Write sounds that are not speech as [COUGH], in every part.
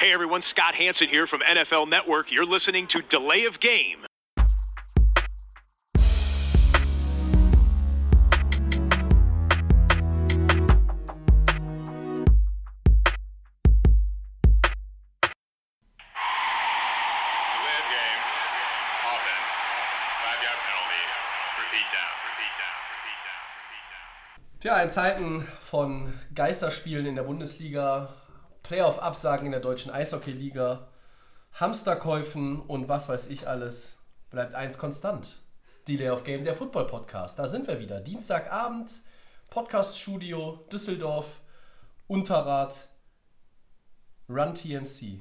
Hey everyone, Scott Hanson here from NFL Network. You're listening to Delay of Game. Delay of game. Offense. Five yard penalty. Repeat down. Repeat down. Repeat down. Repeat down. Tja, in Zeiten von Geisterspielen in der Bundesliga, Playoff-Absagen in der deutschen Eishockeyliga, Hamsterkäufen und was weiß ich alles, bleibt eins konstant. Delay of Game, der Football-Podcast. Da sind wir wieder. Dienstagabend, Podcast-Studio, Düsseldorf, Unterrad, Run TMC.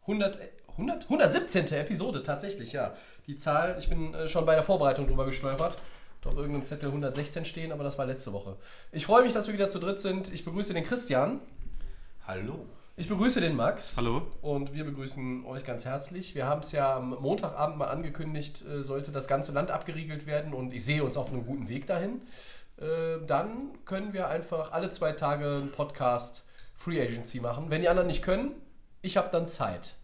100, 100, 117. Episode tatsächlich, ja. Die Zahl, ich bin äh, schon bei der Vorbereitung drüber gestolpert. Hat Auf irgendeinem Zettel 116 stehen, aber das war letzte Woche. Ich freue mich, dass wir wieder zu dritt sind. Ich begrüße den Christian. Hallo. Ich begrüße den Max. Hallo. Und wir begrüßen euch ganz herzlich. Wir haben es ja am Montagabend mal angekündigt, äh, sollte das ganze Land abgeriegelt werden und ich sehe uns auf einem guten Weg dahin. Äh, Dann können wir einfach alle zwei Tage einen Podcast Free Agency machen. Wenn die anderen nicht können, ich habe dann Zeit.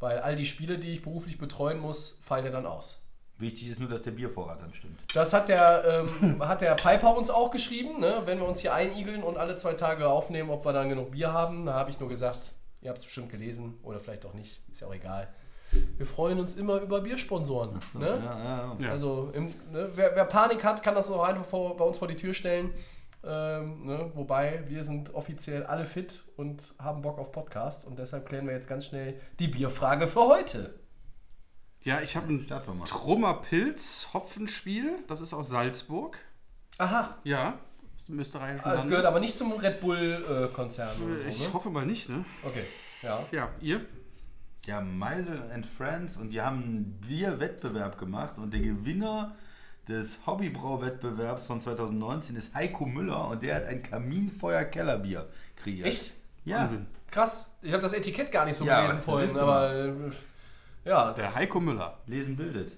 Weil all die Spiele, die ich beruflich betreuen muss, fallen ja dann aus. Wichtig ist nur, dass der Biervorrat dann stimmt. Das hat der, ähm, [LAUGHS] hat der Piper uns auch geschrieben, ne? wenn wir uns hier einigeln und alle zwei Tage aufnehmen, ob wir dann genug Bier haben. Da habe ich nur gesagt, ihr habt es bestimmt gelesen oder vielleicht auch nicht, ist ja auch egal. Wir freuen uns immer über Biersponsoren. Ne? Ja, ja, ja. Also im, ne? wer, wer Panik hat, kann das auch einfach vor, bei uns vor die Tür stellen. Ähm, ne? Wobei wir sind offiziell alle fit und haben Bock auf Podcast und deshalb klären wir jetzt ganz schnell die Bierfrage für heute. Ja, ich habe ein Starten wir mal. Trummer Pilz Hopfenspiel. Das ist aus Salzburg. Aha, Ja, aus dem österreichischen Ah, es gehört aber nicht zum Red Bull-Konzern. oder so, Ich ne? hoffe mal nicht, ne? Okay, ja. Ja, ihr? Ja, Meisel and Friends und die haben einen Bierwettbewerb gemacht und der Gewinner des Hobbybrauwettbewerbs von 2019 ist Heiko Müller und der hat ein Kaminfeuer-Kellerbier kreiert. Echt? Ja. Wahnsinn. Krass. Ich habe das Etikett gar nicht so Ja, gelesen vorhin, aber äh, ja, Der das, Heiko Müller. Lesen bildet.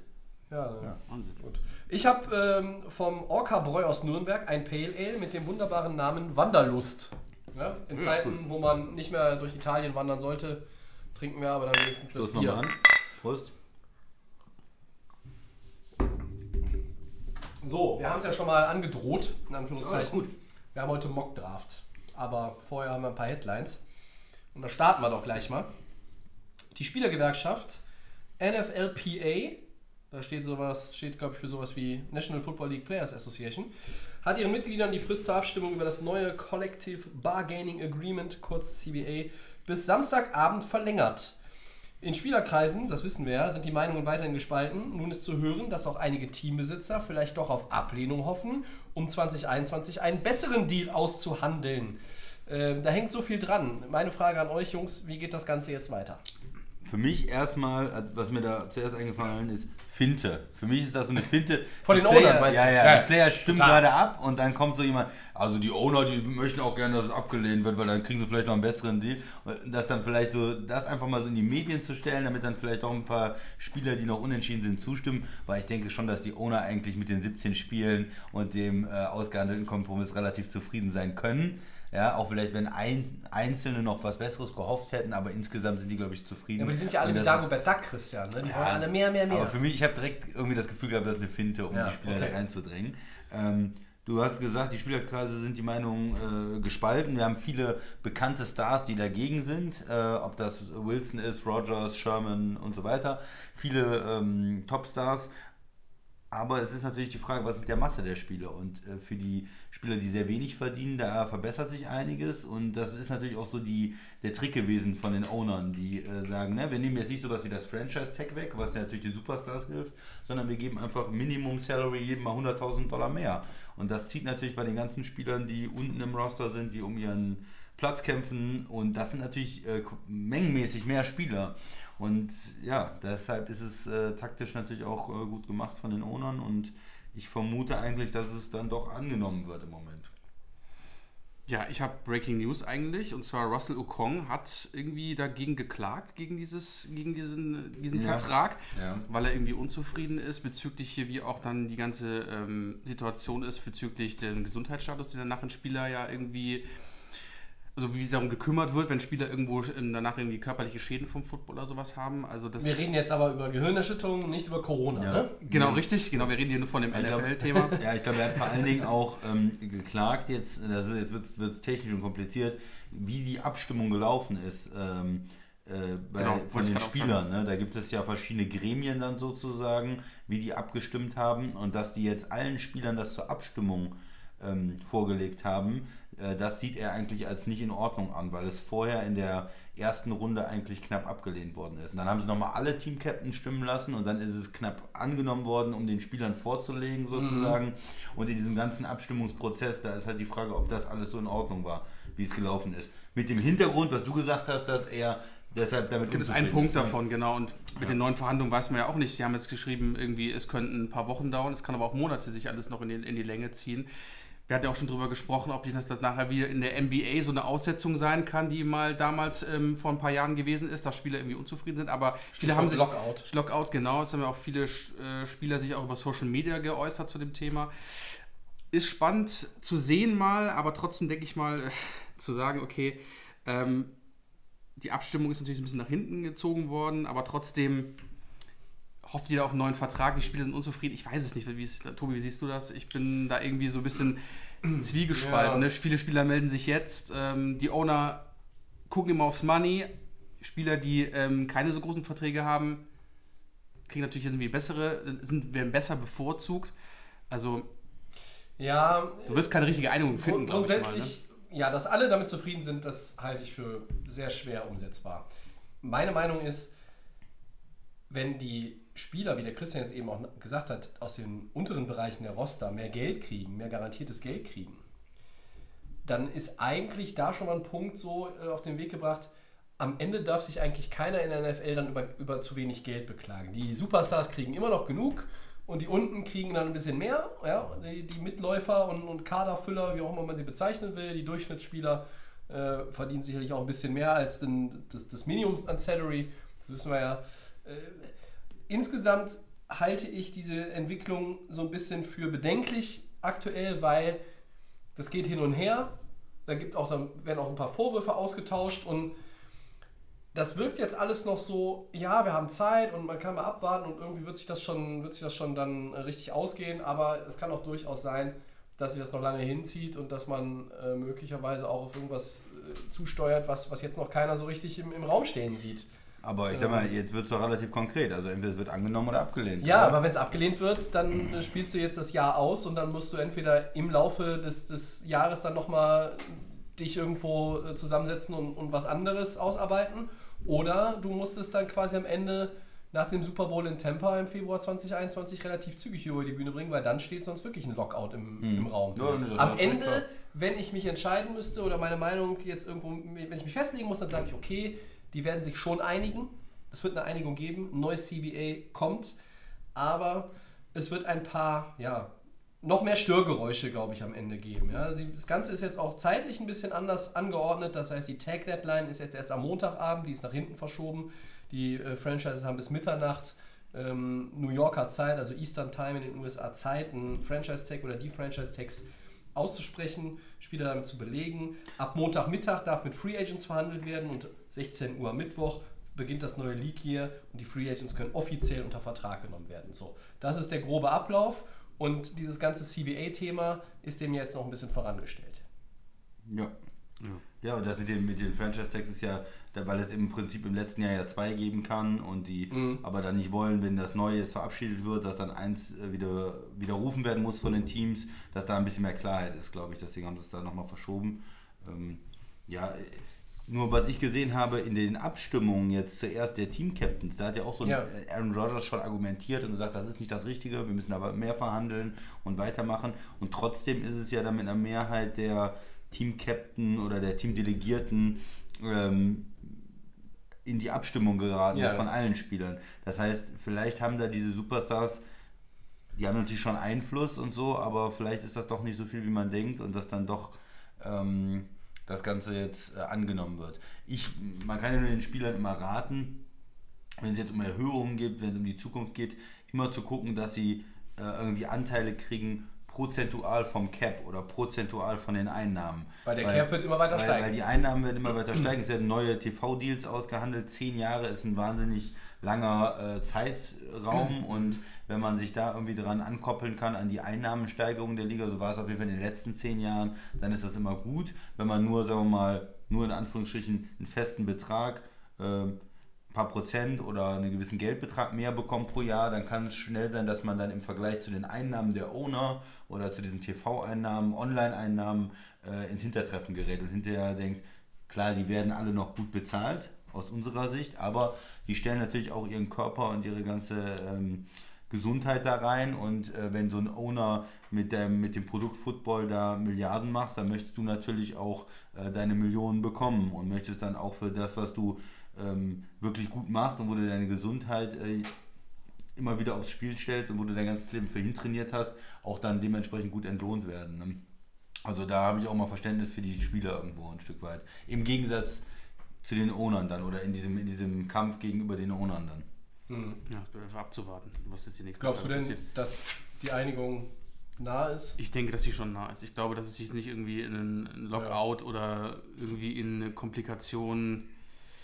ja, Wahnsinn. gut. Ich habe ähm, vom Orca Bräu aus Nürnberg ein Pale Ale mit dem wunderbaren Namen Wanderlust. Ja, in Zeiten, wo man nicht mehr durch Italien wandern sollte, trinken wir aber dann wenigstens das Los Bier. nochmal an. Prost. So, wir haben es ja schon mal angedroht, in Anführungszeichen. gut. Wir haben heute Mock Draft. Aber vorher haben wir ein paar Headlines. Und da starten wir doch gleich mal. Die Spielergewerkschaft NFLPA, da steht sowas, steht glaube ich für sowas wie National Football League Players Association, hat ihren Mitgliedern die Frist zur Abstimmung über das neue Collective Bargaining Agreement, kurz CBA, bis Samstagabend verlängert. In Spielerkreisen, das wissen wir ja, sind die Meinungen weiterhin gespalten. Nun ist zu hören, dass auch einige Teambesitzer vielleicht doch auf Ablehnung hoffen, um 2021 einen besseren Deal auszuhandeln. Ähm, da hängt so viel dran. Meine Frage an euch, Jungs, wie geht das Ganze jetzt weiter? Für mich erstmal, also was mir da zuerst eingefallen ist, Finte. Für mich ist das so eine Finte. [LAUGHS] Von Die den Ownern, Player, meinst ja, du? ja, Ja, die Player stimmen total. gerade ab und dann kommt so jemand, also die Owner, die möchten auch gerne, dass es abgelehnt wird, weil dann kriegen sie vielleicht noch einen besseren Deal. Und das dann vielleicht so, das einfach mal so in die Medien zu stellen, damit dann vielleicht auch ein paar Spieler, die noch unentschieden sind, zustimmen, weil ich denke schon, dass die Owner eigentlich mit den 17 Spielen und dem äh, ausgehandelten Kompromiss relativ zufrieden sein können. Ja, auch vielleicht, wenn ein, Einzelne noch was Besseres gehofft hätten, aber insgesamt sind die, glaube ich, zufrieden. Ja, aber die sind ja alle mit Dagobert Duck, Christian. Ne? Die ja, wollen alle mehr, mehr, mehr. Aber für mich, ich habe direkt irgendwie das Gefühl gehabt, das ist eine Finte, um Ja, die Spieler okay. da reinzudrängen. Ähm, du hast gesagt, die Spielerkreise sind die Meinung äh, gespalten. Wir haben viele bekannte Stars, die dagegen sind, äh, ob das Wilson ist, Rogers, Sherman und so weiter. Viele ähm, Topstars. Aber es ist natürlich die Frage, was mit der Masse der Spieler? Und äh, für die Spieler, die sehr wenig verdienen, da verbessert sich einiges. Und das ist natürlich auch so die, der Trick gewesen von den Ownern, die äh, sagen, ne, wir nehmen jetzt nicht sowas wie das Franchise-Tag weg, was natürlich den Superstars hilft, sondern wir geben einfach Minimum Salary jedem mal 100.000 Dollar mehr. Und das zieht natürlich bei den ganzen Spielern, die unten im Roster sind, die um ihren Platz kämpfen. Und das sind natürlich äh, mengenmäßig mehr Spieler. Und ja, deshalb ist es äh, taktisch natürlich auch äh, gut gemacht von den Ownern und ich vermute eigentlich, dass es dann doch angenommen wird im Moment. Ja, ich habe Breaking News eigentlich. Und zwar Russell Okong hat irgendwie dagegen geklagt, gegen, dieses, gegen diesen, diesen Ja. Vertrag, Ja. weil er irgendwie unzufrieden ist bezüglich hier, wie auch dann die ganze ähm, Situation ist bezüglich dem Gesundheitsstatus, den er nach dem Spieler ja irgendwie also wie sich darum gekümmert wird, wenn Spieler irgendwo danach irgendwie körperliche Schäden vom Football oder sowas haben. Also das Wir reden jetzt aber über Gehirnerschütterungen, nicht über Corona. Ja. Ne? Genau, richtig. Genau, wir reden hier nur von dem NFL-Thema. [LAUGHS] Ja, ich glaube, er hat vor allen Dingen auch ähm, geklagt, jetzt, das ist, jetzt wird es technisch und kompliziert, wie die Abstimmung gelaufen ist ähm, äh, bei, Genau, von den Spielern. Ne? Da gibt es ja verschiedene Gremien dann sozusagen, wie die abgestimmt haben und dass die jetzt allen Spielern das zur Abstimmung ähm, vorgelegt haben, das sieht er eigentlich als nicht in Ordnung an, weil es vorher in der ersten Runde eigentlich knapp abgelehnt worden ist. Und dann haben sie nochmal alle Team-Captains stimmen lassen und dann ist es knapp angenommen worden, um den Spielern vorzulegen sozusagen. Und in diesem ganzen Abstimmungsprozess, da ist halt die Frage, ob das alles so in Ordnung war, wie es gelaufen ist. Mit dem Hintergrund, was du gesagt hast, dass er deshalb damit gibt es einen Punkt ist, davon, genau. Und mit den neuen Verhandlungen weiß man ja auch nicht. Sie haben jetzt geschrieben, irgendwie, es könnten ein paar Wochen dauern, es kann aber auch Monate sich alles noch in die, in die Länge ziehen. Wir hatten ja auch schon drüber gesprochen, ob das, das nachher wieder in der NBA so eine Aussetzung sein kann, die mal damals ähm, vor ein paar Jahren gewesen ist, dass Spieler irgendwie unzufrieden sind. Aber viele haben sich. Lockout. Lockout, genau. Es haben ja auch viele äh, Spieler sich auch über Social Media geäußert zu dem Thema. Ist spannend zu sehen mal, aber trotzdem denke ich mal, äh, zu sagen, okay, ähm, die Abstimmung ist natürlich ein bisschen nach hinten gezogen worden, aber trotzdem hofft jeder auf einen neuen Vertrag. Die Spieler sind unzufrieden. Ich weiß es nicht. Wie ist, Tobi, wie siehst du das? Ich bin da irgendwie so ein bisschen [CLEARS THROAT] zwiegespalten. Ja. Ne? Viele Spieler melden sich jetzt. Ähm, die Owner gucken immer aufs Money. Spieler, die ähm, keine so großen Verträge haben, kriegen natürlich jetzt irgendwie bessere, sind, werden besser bevorzugt. Also, Ja, du wirst keine richtige Einigung finden, Grund, glaub ich mal, ne? grundsätzlich, ja, dass alle damit zufrieden sind, das halte ich für sehr schwer umsetzbar. Meine Meinung ist, wenn die Spieler, wie der Christian jetzt eben auch gesagt hat, aus den unteren Bereichen der Roster mehr Geld kriegen, mehr garantiertes Geld kriegen, dann ist eigentlich da schon mal ein Punkt so äh, auf den Weg gebracht, am Ende darf sich eigentlich keiner in der NFL dann über, über zu wenig Geld beklagen. Die Superstars kriegen immer noch genug und die unten kriegen dann ein bisschen mehr. Ja? Die, die Mitläufer und, und Kaderfüller, wie auch immer man sie bezeichnen will, die Durchschnittsspieler äh, verdienen sicherlich auch ein bisschen mehr als den, das, das Minimum an Salary. Das wissen wir ja. Äh, insgesamt halte ich diese Entwicklung so ein bisschen für bedenklich aktuell, weil das geht hin und her. Da gibt auch, dann werden auch ein paar Vorwürfe ausgetauscht und das wirkt jetzt alles noch so, ja, wir haben Zeit und man kann mal abwarten und irgendwie wird sich das schon, wird sich das schon dann richtig ausgehen, aber es kann auch durchaus sein, dass sich das noch lange hinzieht und dass man äh, möglicherweise auch auf irgendwas äh, zusteuert, was, was jetzt noch keiner so richtig im, im Raum stehen sieht. Aber ich sag mal, jetzt wird es doch relativ konkret. Also entweder es wird angenommen oder abgelehnt. Ja, oder? aber wenn es abgelehnt wird, dann spielst du jetzt das Jahr aus und dann musst du entweder im Laufe des, des Jahres dann nochmal dich irgendwo äh, zusammensetzen und, und was anderes ausarbeiten. Oder du musst es dann quasi am Ende nach dem Super Bowl in Tampa im Februar 2021 relativ zügig über die Bühne bringen, weil dann steht sonst wirklich ein Lockout im, im Raum. Ja, Am. Ende, wenn ich mich entscheiden müsste oder meine Meinung jetzt irgendwo, wenn ich mich festlegen muss, dann sage ich, okay, die werden sich schon einigen. Es wird eine Einigung geben, ein neues CBA kommt, aber es wird ein paar, ja, noch mehr Störgeräusche, glaube ich, am Ende geben. Ja. Das Ganze ist jetzt auch zeitlich ein bisschen anders angeordnet. Das heißt, die Tag-Deadline ist jetzt erst am Montagabend, die ist nach hinten verschoben. Die äh, Franchises haben bis Mitternacht ähm, New Yorker Zeit, also Eastern Time in den USA Zeit, einen Franchise-Tag oder die Franchise-Tags auszusprechen, Spieler damit zu belegen. Ab Montagmittag darf mit Free Agents verhandelt werden und 16 Uhr am Mittwoch beginnt das neue League hier und die Free Agents können offiziell unter Vertrag genommen werden. So, das ist der grobe Ablauf und dieses ganze CBA-Thema ist dem jetzt noch ein bisschen vorangestellt. Ja. Ja, und das mit, dem, mit den Franchise-Tags ist ja, weil es im Prinzip im letzten Jahr ja zwei geben kann und die Mhm. aber dann nicht wollen, wenn das neue jetzt verabschiedet wird, dass dann eins äh, wieder widerrufen werden muss von den Teams, dass da ein bisschen mehr Klarheit ist, glaube ich. Deswegen haben sie es da nochmal verschoben. Ähm, ja, äh, nur was ich gesehen habe in den Abstimmungen jetzt zuerst der Team-Captains, da hat ja auch so ein Ja. Aaron Rodgers schon argumentiert und gesagt, das ist nicht das Richtige, wir müssen aber mehr verhandeln und weitermachen. Und trotzdem ist es ja dann mit einer Mehrheit der Team-Captain oder der Teamdelegierten ähm, in die Abstimmung geraten, Ja. von allen Spielern. Das heißt, vielleicht haben da diese Superstars, die haben natürlich schon Einfluss und so, aber vielleicht ist das doch nicht so viel, wie man denkt und dass dann doch ähm, das Ganze jetzt äh, angenommen wird. Ich, man kann ja nur den Spielern immer raten, wenn es jetzt um Erhöhungen geht, wenn es um die Zukunft geht, immer zu gucken, dass sie äh, irgendwie Anteile kriegen prozentual vom Cap oder prozentual von den Einnahmen. Weil der Cap wird immer weiter weil, steigen. Weil die Einnahmen werden immer weiter steigen. Es werden neue TV-Deals ausgehandelt. Zehn Jahre ist ein wahnsinnig langer äh, Zeitraum und wenn man sich da irgendwie dran ankoppeln kann an die Einnahmensteigerung der Liga, so war es auf jeden Fall in den letzten zehn Jahren, dann ist das immer gut. Wenn man nur, sagen wir mal, nur in Anführungsstrichen einen festen Betrag, äh, ein paar Prozent oder einen gewissen Geldbetrag mehr bekommt pro Jahr, dann kann es schnell sein, dass man dann im Vergleich zu den Einnahmen der Owner oder zu diesen TV-Einnahmen, Online-Einnahmen äh, ins Hintertreffen gerät und hinterher denkt, klar, die werden alle noch gut bezahlt aus unserer Sicht, aber die stellen natürlich auch ihren Körper und ihre ganze ähm, Gesundheit da rein und äh, wenn so ein Owner mit dem, mit dem Produkt Football da Milliarden macht, dann möchtest du natürlich auch äh, deine Millionen bekommen und möchtest dann auch für das, was du ähm, wirklich gut machst und wo du deine Gesundheit äh, immer wieder aufs Spiel stellst und wo du dein ganzes Leben für hintrainiert hast, auch dann dementsprechend gut entlohnt werden. Ne? Also da habe ich auch mal Verständnis für die Spieler irgendwo ein Stück weit. Im Gegensatz zu den Ownern dann oder in diesem, in diesem Kampf gegenüber den Ownern dann. Ja, es bleibt einfach abzuwarten, was jetzt die nächsten Glaubst du Tage denn, dass die Einigung nah ist? Ich denke, dass sie schon nah ist. Ich glaube, dass es sich nicht irgendwie in einen Lockout oder irgendwie in eine Komplikation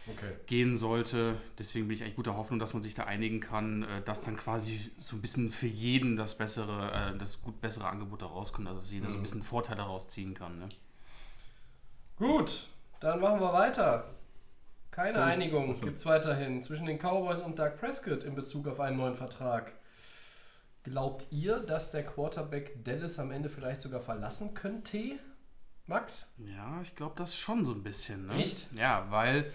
Okay. gehen sollte. Deswegen bin ich eigentlich guter Hoffnung, dass man sich da einigen kann, äh, dass dann quasi so ein bisschen für jeden das bessere, äh, das gut bessere Angebot da rauskommt, also dass jeder so ein bisschen Vorteil daraus ziehen kann. Ne? Gut, dann machen wir weiter. Keine ich- Einigung gibt es weiterhin zwischen den Cowboys und Doug Prescott in Bezug auf einen neuen Vertrag. Glaubt ihr, dass der Quarterback Dallas am Ende vielleicht sogar verlassen könnte? Max? Ja, ich glaube das schon so ein bisschen. Ne? Echt? Ja, weil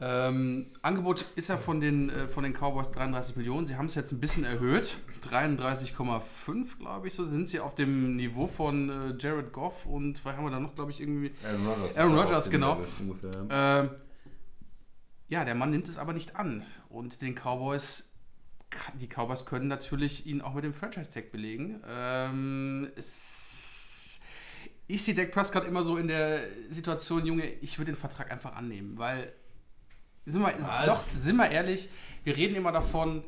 ähm, Angebot ist ja von den, äh, von den Cowboys 33 Millionen. Sie haben es jetzt ein bisschen erhöht. 33,5, glaube ich, so sind sie auf dem Niveau von äh, Jared Goff und was haben wir da noch, glaube ich, irgendwie. Aaron Rodgers. Aaron Rodgers, genau. Ähm, ja, der Mann nimmt es aber nicht an. Und den Cowboys, die Cowboys können natürlich ihn auch mit dem Franchise-Tag belegen. Ähm, es, ich sehe Dak Prescott immer so in der Situation, Junge, ich würde den Vertrag einfach annehmen, weil, sind wir, Was? doch, sind wir ehrlich, wir reden immer davon,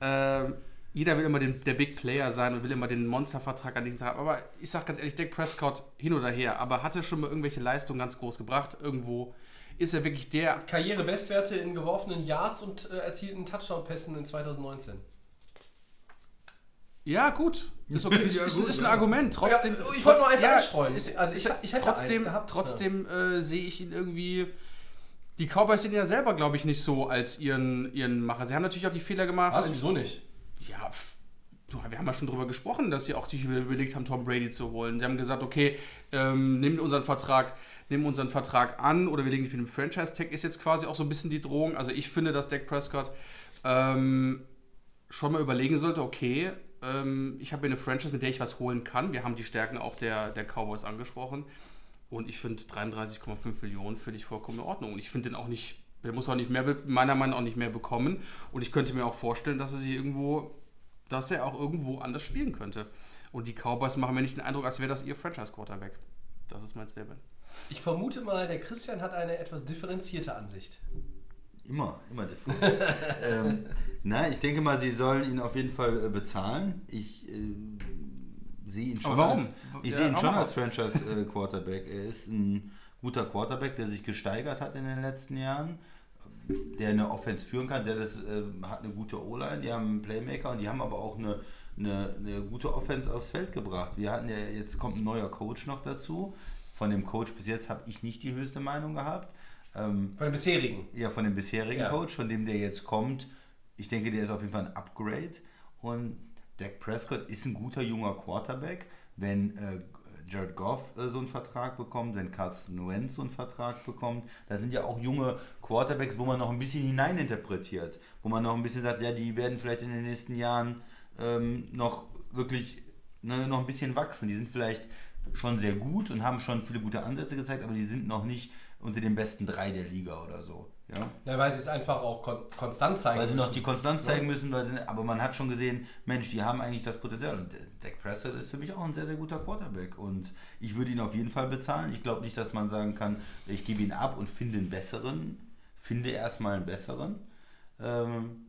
ähm, jeder will immer den, der Big Player sein und will immer den Monstervertrag an diesen haben. Aber ich sage ganz ehrlich, Dak Prescott hin oder her, aber hatte schon mal irgendwelche Leistungen ganz groß gebracht. Irgendwo ist er wirklich der. Karrierebestwerte in geworfenen Yards und äh, erzielten Touchdown-Pässen in 2019. Ja, gut. Ist okay. [LAUGHS] Ist, Ja, ist, gut, ist ein ja. Argument. Trotzdem. Ja, ich wollte nur eins einstreuen. ist- Also ich- ich hätte trotzdem, eins gehabt, trotzdem äh, sehe ich ihn irgendwie. Die Cowboys sind ja selber, glaube ich, nicht so als ihren, ihren Macher. Sie haben natürlich auch die Fehler gemacht. Was? Wieso nicht? Ja, wir haben ja schon drüber gesprochen, dass sie auch sich überlegt haben, Tom Brady zu holen. Sie haben gesagt, okay, ähm, nimm unseren Vertrag, nimm unseren Vertrag an oder wir legen dich mit dem Franchise-Tag, ist jetzt quasi auch so ein bisschen die Drohung. Also ich finde, dass Dak Prescott ähm, schon mal überlegen sollte, okay, ähm, ich habe hier eine Franchise, mit der ich was holen kann. Wir haben die Stärken auch der, der Cowboys angesprochen. Und ich finde 33,5 Millionen finde ich vollkommen in Ordnung. Und ich finde den auch nicht, der muss auch nicht mehr, meiner Meinung nach auch nicht mehr bekommen. Und ich könnte mir auch vorstellen, dass er sich irgendwo, dass er auch irgendwo anders spielen könnte. Und die Cowboys machen mir nicht den Eindruck, als wäre das ihr Franchise-Quarterback. Das ist mein Statement. Ich vermute mal, der Christian hat eine etwas differenzierte Ansicht. Immer, immer different. [LAUGHS] ähm, nein, ich denke mal, sie sollen ihn auf jeden Fall äh, bezahlen. Ich äh, sehe ihn schon Aber warum? als, ich Ja, sehe ihn schon als Franchise-Quarterback. [LAUGHS] er ist ein guter Quarterback, der sich gesteigert hat in den letzten Jahren, der eine Offense führen kann, der das äh, hat eine gute O-Line, die haben einen Playmaker und die haben aber auch eine, eine, eine gute Offense aufs Feld gebracht. Wir hatten ja, jetzt kommt ein neuer Coach noch dazu. Von dem Coach bis jetzt habe ich nicht die höchste Meinung gehabt. Ähm, Von den bisherigen. ja, von dem bisherigen Ja. Coach, von dem der jetzt kommt. Ich denke, der ist auf jeden Fall ein Upgrade. Und Dak Prescott ist ein guter junger Quarterback. Wenn äh, Jared Goff äh, so einen Vertrag bekommt, wenn Carson Wentz so einen Vertrag bekommt, da sind ja auch junge Quarterbacks, wo man noch ein bisschen hineininterpretiert. Wo man noch ein bisschen sagt, ja, die werden vielleicht in den nächsten Jahren ähm, noch wirklich ne, noch ein bisschen wachsen. Die sind vielleicht schon sehr gut und haben schon viele gute Ansätze gezeigt, aber die sind noch nicht unter den besten drei der Liga oder so. Ja? Ja, weil sie es einfach auch kon konstant zeigen Weil sie noch müssen. die Konstanz zeigen müssen, weil sie, aber man hat schon gesehen, Mensch, die haben eigentlich das Potenzial. Und Dak Prescott ist für mich auch ein sehr, sehr guter Quarterback. Und ich würde ihn auf jeden Fall bezahlen. Ich glaube nicht, dass man sagen kann, ich gebe ihn ab und finde einen besseren. Finde erstmal einen besseren. Ähm,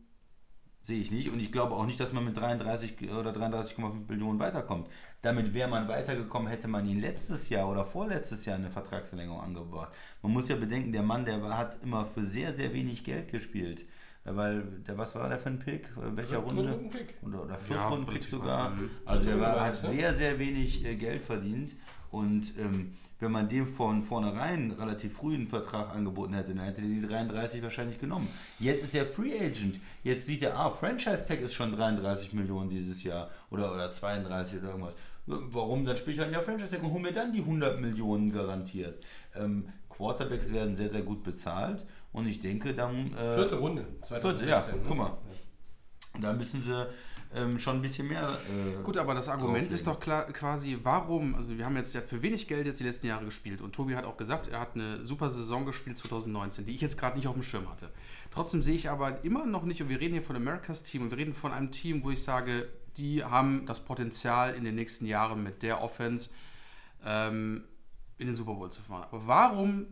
Sehe ich nicht. Und ich glaube auch nicht, dass man mit 33 oder 33,5 Millionen weiterkommt. Damit wäre man weitergekommen, hätte man ihn letztes Jahr oder vorletztes Jahr eine Vertragsverlängerung angebracht. Man muss ja bedenken, der Mann, der war, hat immer für sehr, sehr wenig Geld gespielt. Weil, der, was war der für ein Pick? Welcher Runde? Drittrunden-Pick. Oder, oder Ja, Viertrunden-Pick relativ sogar. Also der war, hat ne? sehr, sehr wenig äh, Geld verdient. Und ähm, wenn man dem von vornherein relativ früh einen Vertrag angeboten hätte, dann hätte er die 33 wahrscheinlich genommen. Jetzt ist er Free Agent. Jetzt sieht er, ah, Franchise Tag ist schon 33 Millionen dieses Jahr oder, oder 32 oder irgendwas. Warum? Dann spiele ich halt ja Franchise Tag und hole mir dann die 100 Millionen garantiert. Ähm, Quarterbacks werden sehr, sehr gut bezahlt und ich denke, dann. Äh, Vierte Runde, Vierte, 2016. ja, ne? guck mal. Da müssen sie ähm, schon ein bisschen mehr. Äh, Gut, aber das Argument ist doch klar, quasi, warum, also wir haben jetzt, der hat für wenig Geld jetzt die letzten Jahre gespielt und Tobi hat auch gesagt, er hat eine super Saison gespielt 2019, die ich jetzt gerade nicht auf dem Schirm hatte. Trotzdem sehe ich aber immer noch nicht, und wir reden hier von Americas Team und wir reden von einem Team, wo ich sage, die haben das Potenzial in den nächsten Jahren mit der Offense ähm, in den Super Bowl zu fahren. Aber warum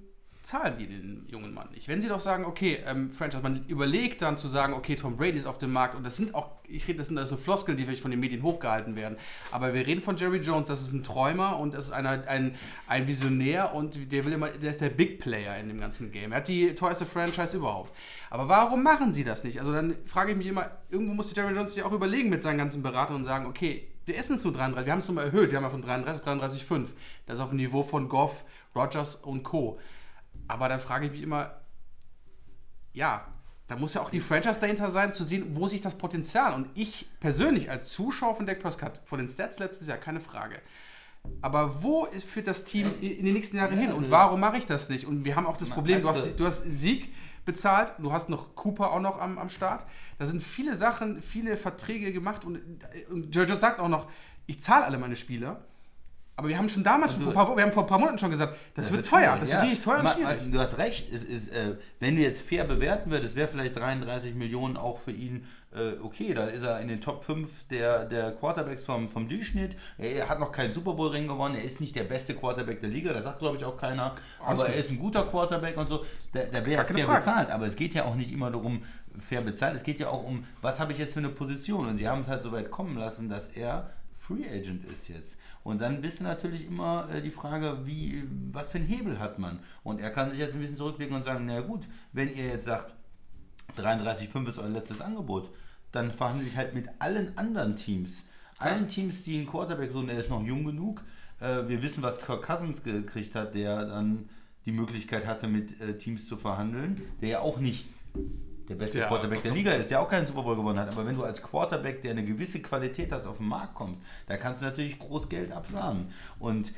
zahlen die den jungen Mann nicht? Wenn sie doch sagen, okay, ähm, Franchise, man überlegt dann zu sagen, okay, Tom Brady ist auf dem Markt und das sind auch, ich rede, das sind also Floskeln, die vielleicht von den Medien hochgehalten werden, aber wir reden von Jerry Jones, das ist ein Träumer und das ist einer, ein, ein Visionär und der will immer, der ist der Big Player in dem ganzen Game. Er hat die teuerste Franchise überhaupt. Aber warum machen sie das nicht? Also dann frage ich mich immer, irgendwo muss Jerry Jones sich auch überlegen mit seinen ganzen Beratern und sagen, okay, wir essen es nur 33, wir haben es nochmal erhöht, wir haben ja von 33, 33,5. Das ist auf dem Niveau von Goff, Rogers und Co. Aber dann frage ich mich immer, ja, da muss ja auch die Franchise dahinter sein, zu sehen, wo sich das Potenzial. Und ich persönlich als Zuschauer von Dak Prescott, von den Stats letztes Jahr, keine Frage. Aber wo führt das Team in den nächsten Jahren hin? Und warum mache ich das nicht? Und wir haben auch das Problem, du hast, du hast Sieg bezahlt, du hast noch Cooper auch noch am, am Start. Da sind viele Sachen, viele Verträge gemacht und, und Giorgio sagt auch noch, ich zahle alle meine Spieler. Aber wir haben schon damals, schon vor, ein paar, wir haben vor ein paar Monaten schon gesagt, das, wird teuer, schwierig, das ja. wird richtig teuer und schwierig. Du hast recht, es ist, äh, wenn du jetzt fair bewerten würdest, wäre vielleicht 33 Millionen auch für ihn äh, okay. Da ist er in den Top 5 der, der Quarterbacks vom, vom Durchschnitt. Er hat noch keinen Super Bowl-Ring gewonnen, er ist nicht der beste Quarterback der Liga, das sagt glaube ich auch keiner. Aber er ist ein guter Quarterback und so. Da, da wäre fair Frage. bezahlt. Aber es geht ja auch nicht immer darum, fair bezahlt. Es geht ja auch um, was habe ich jetzt für eine Position. Und sie haben es halt so weit kommen lassen, dass er Free Agent ist jetzt. Und dann bist du natürlich immer äh, die Frage, wie, was für einen Hebel hat man? Und er kann sich jetzt ein bisschen zurücklegen und sagen, na gut, wenn ihr jetzt sagt, 33,5 ist euer letztes Angebot, dann verhandle ich halt mit allen anderen Teams. Allen Teams, die einen Quarterback suchen, der ist noch jung genug. Äh, wir wissen, was Kirk Cousins gekriegt hat, der dann die Möglichkeit hatte, mit äh, Teams zu verhandeln, der ja auch nicht der beste Ja, Quarterback der. Liga ist, der auch keinen Super Bowl gewonnen hat. Aber wenn du als Quarterback, der eine gewisse Qualität hast, auf den Markt kommst, da kannst du natürlich groß Geld absahnen. Und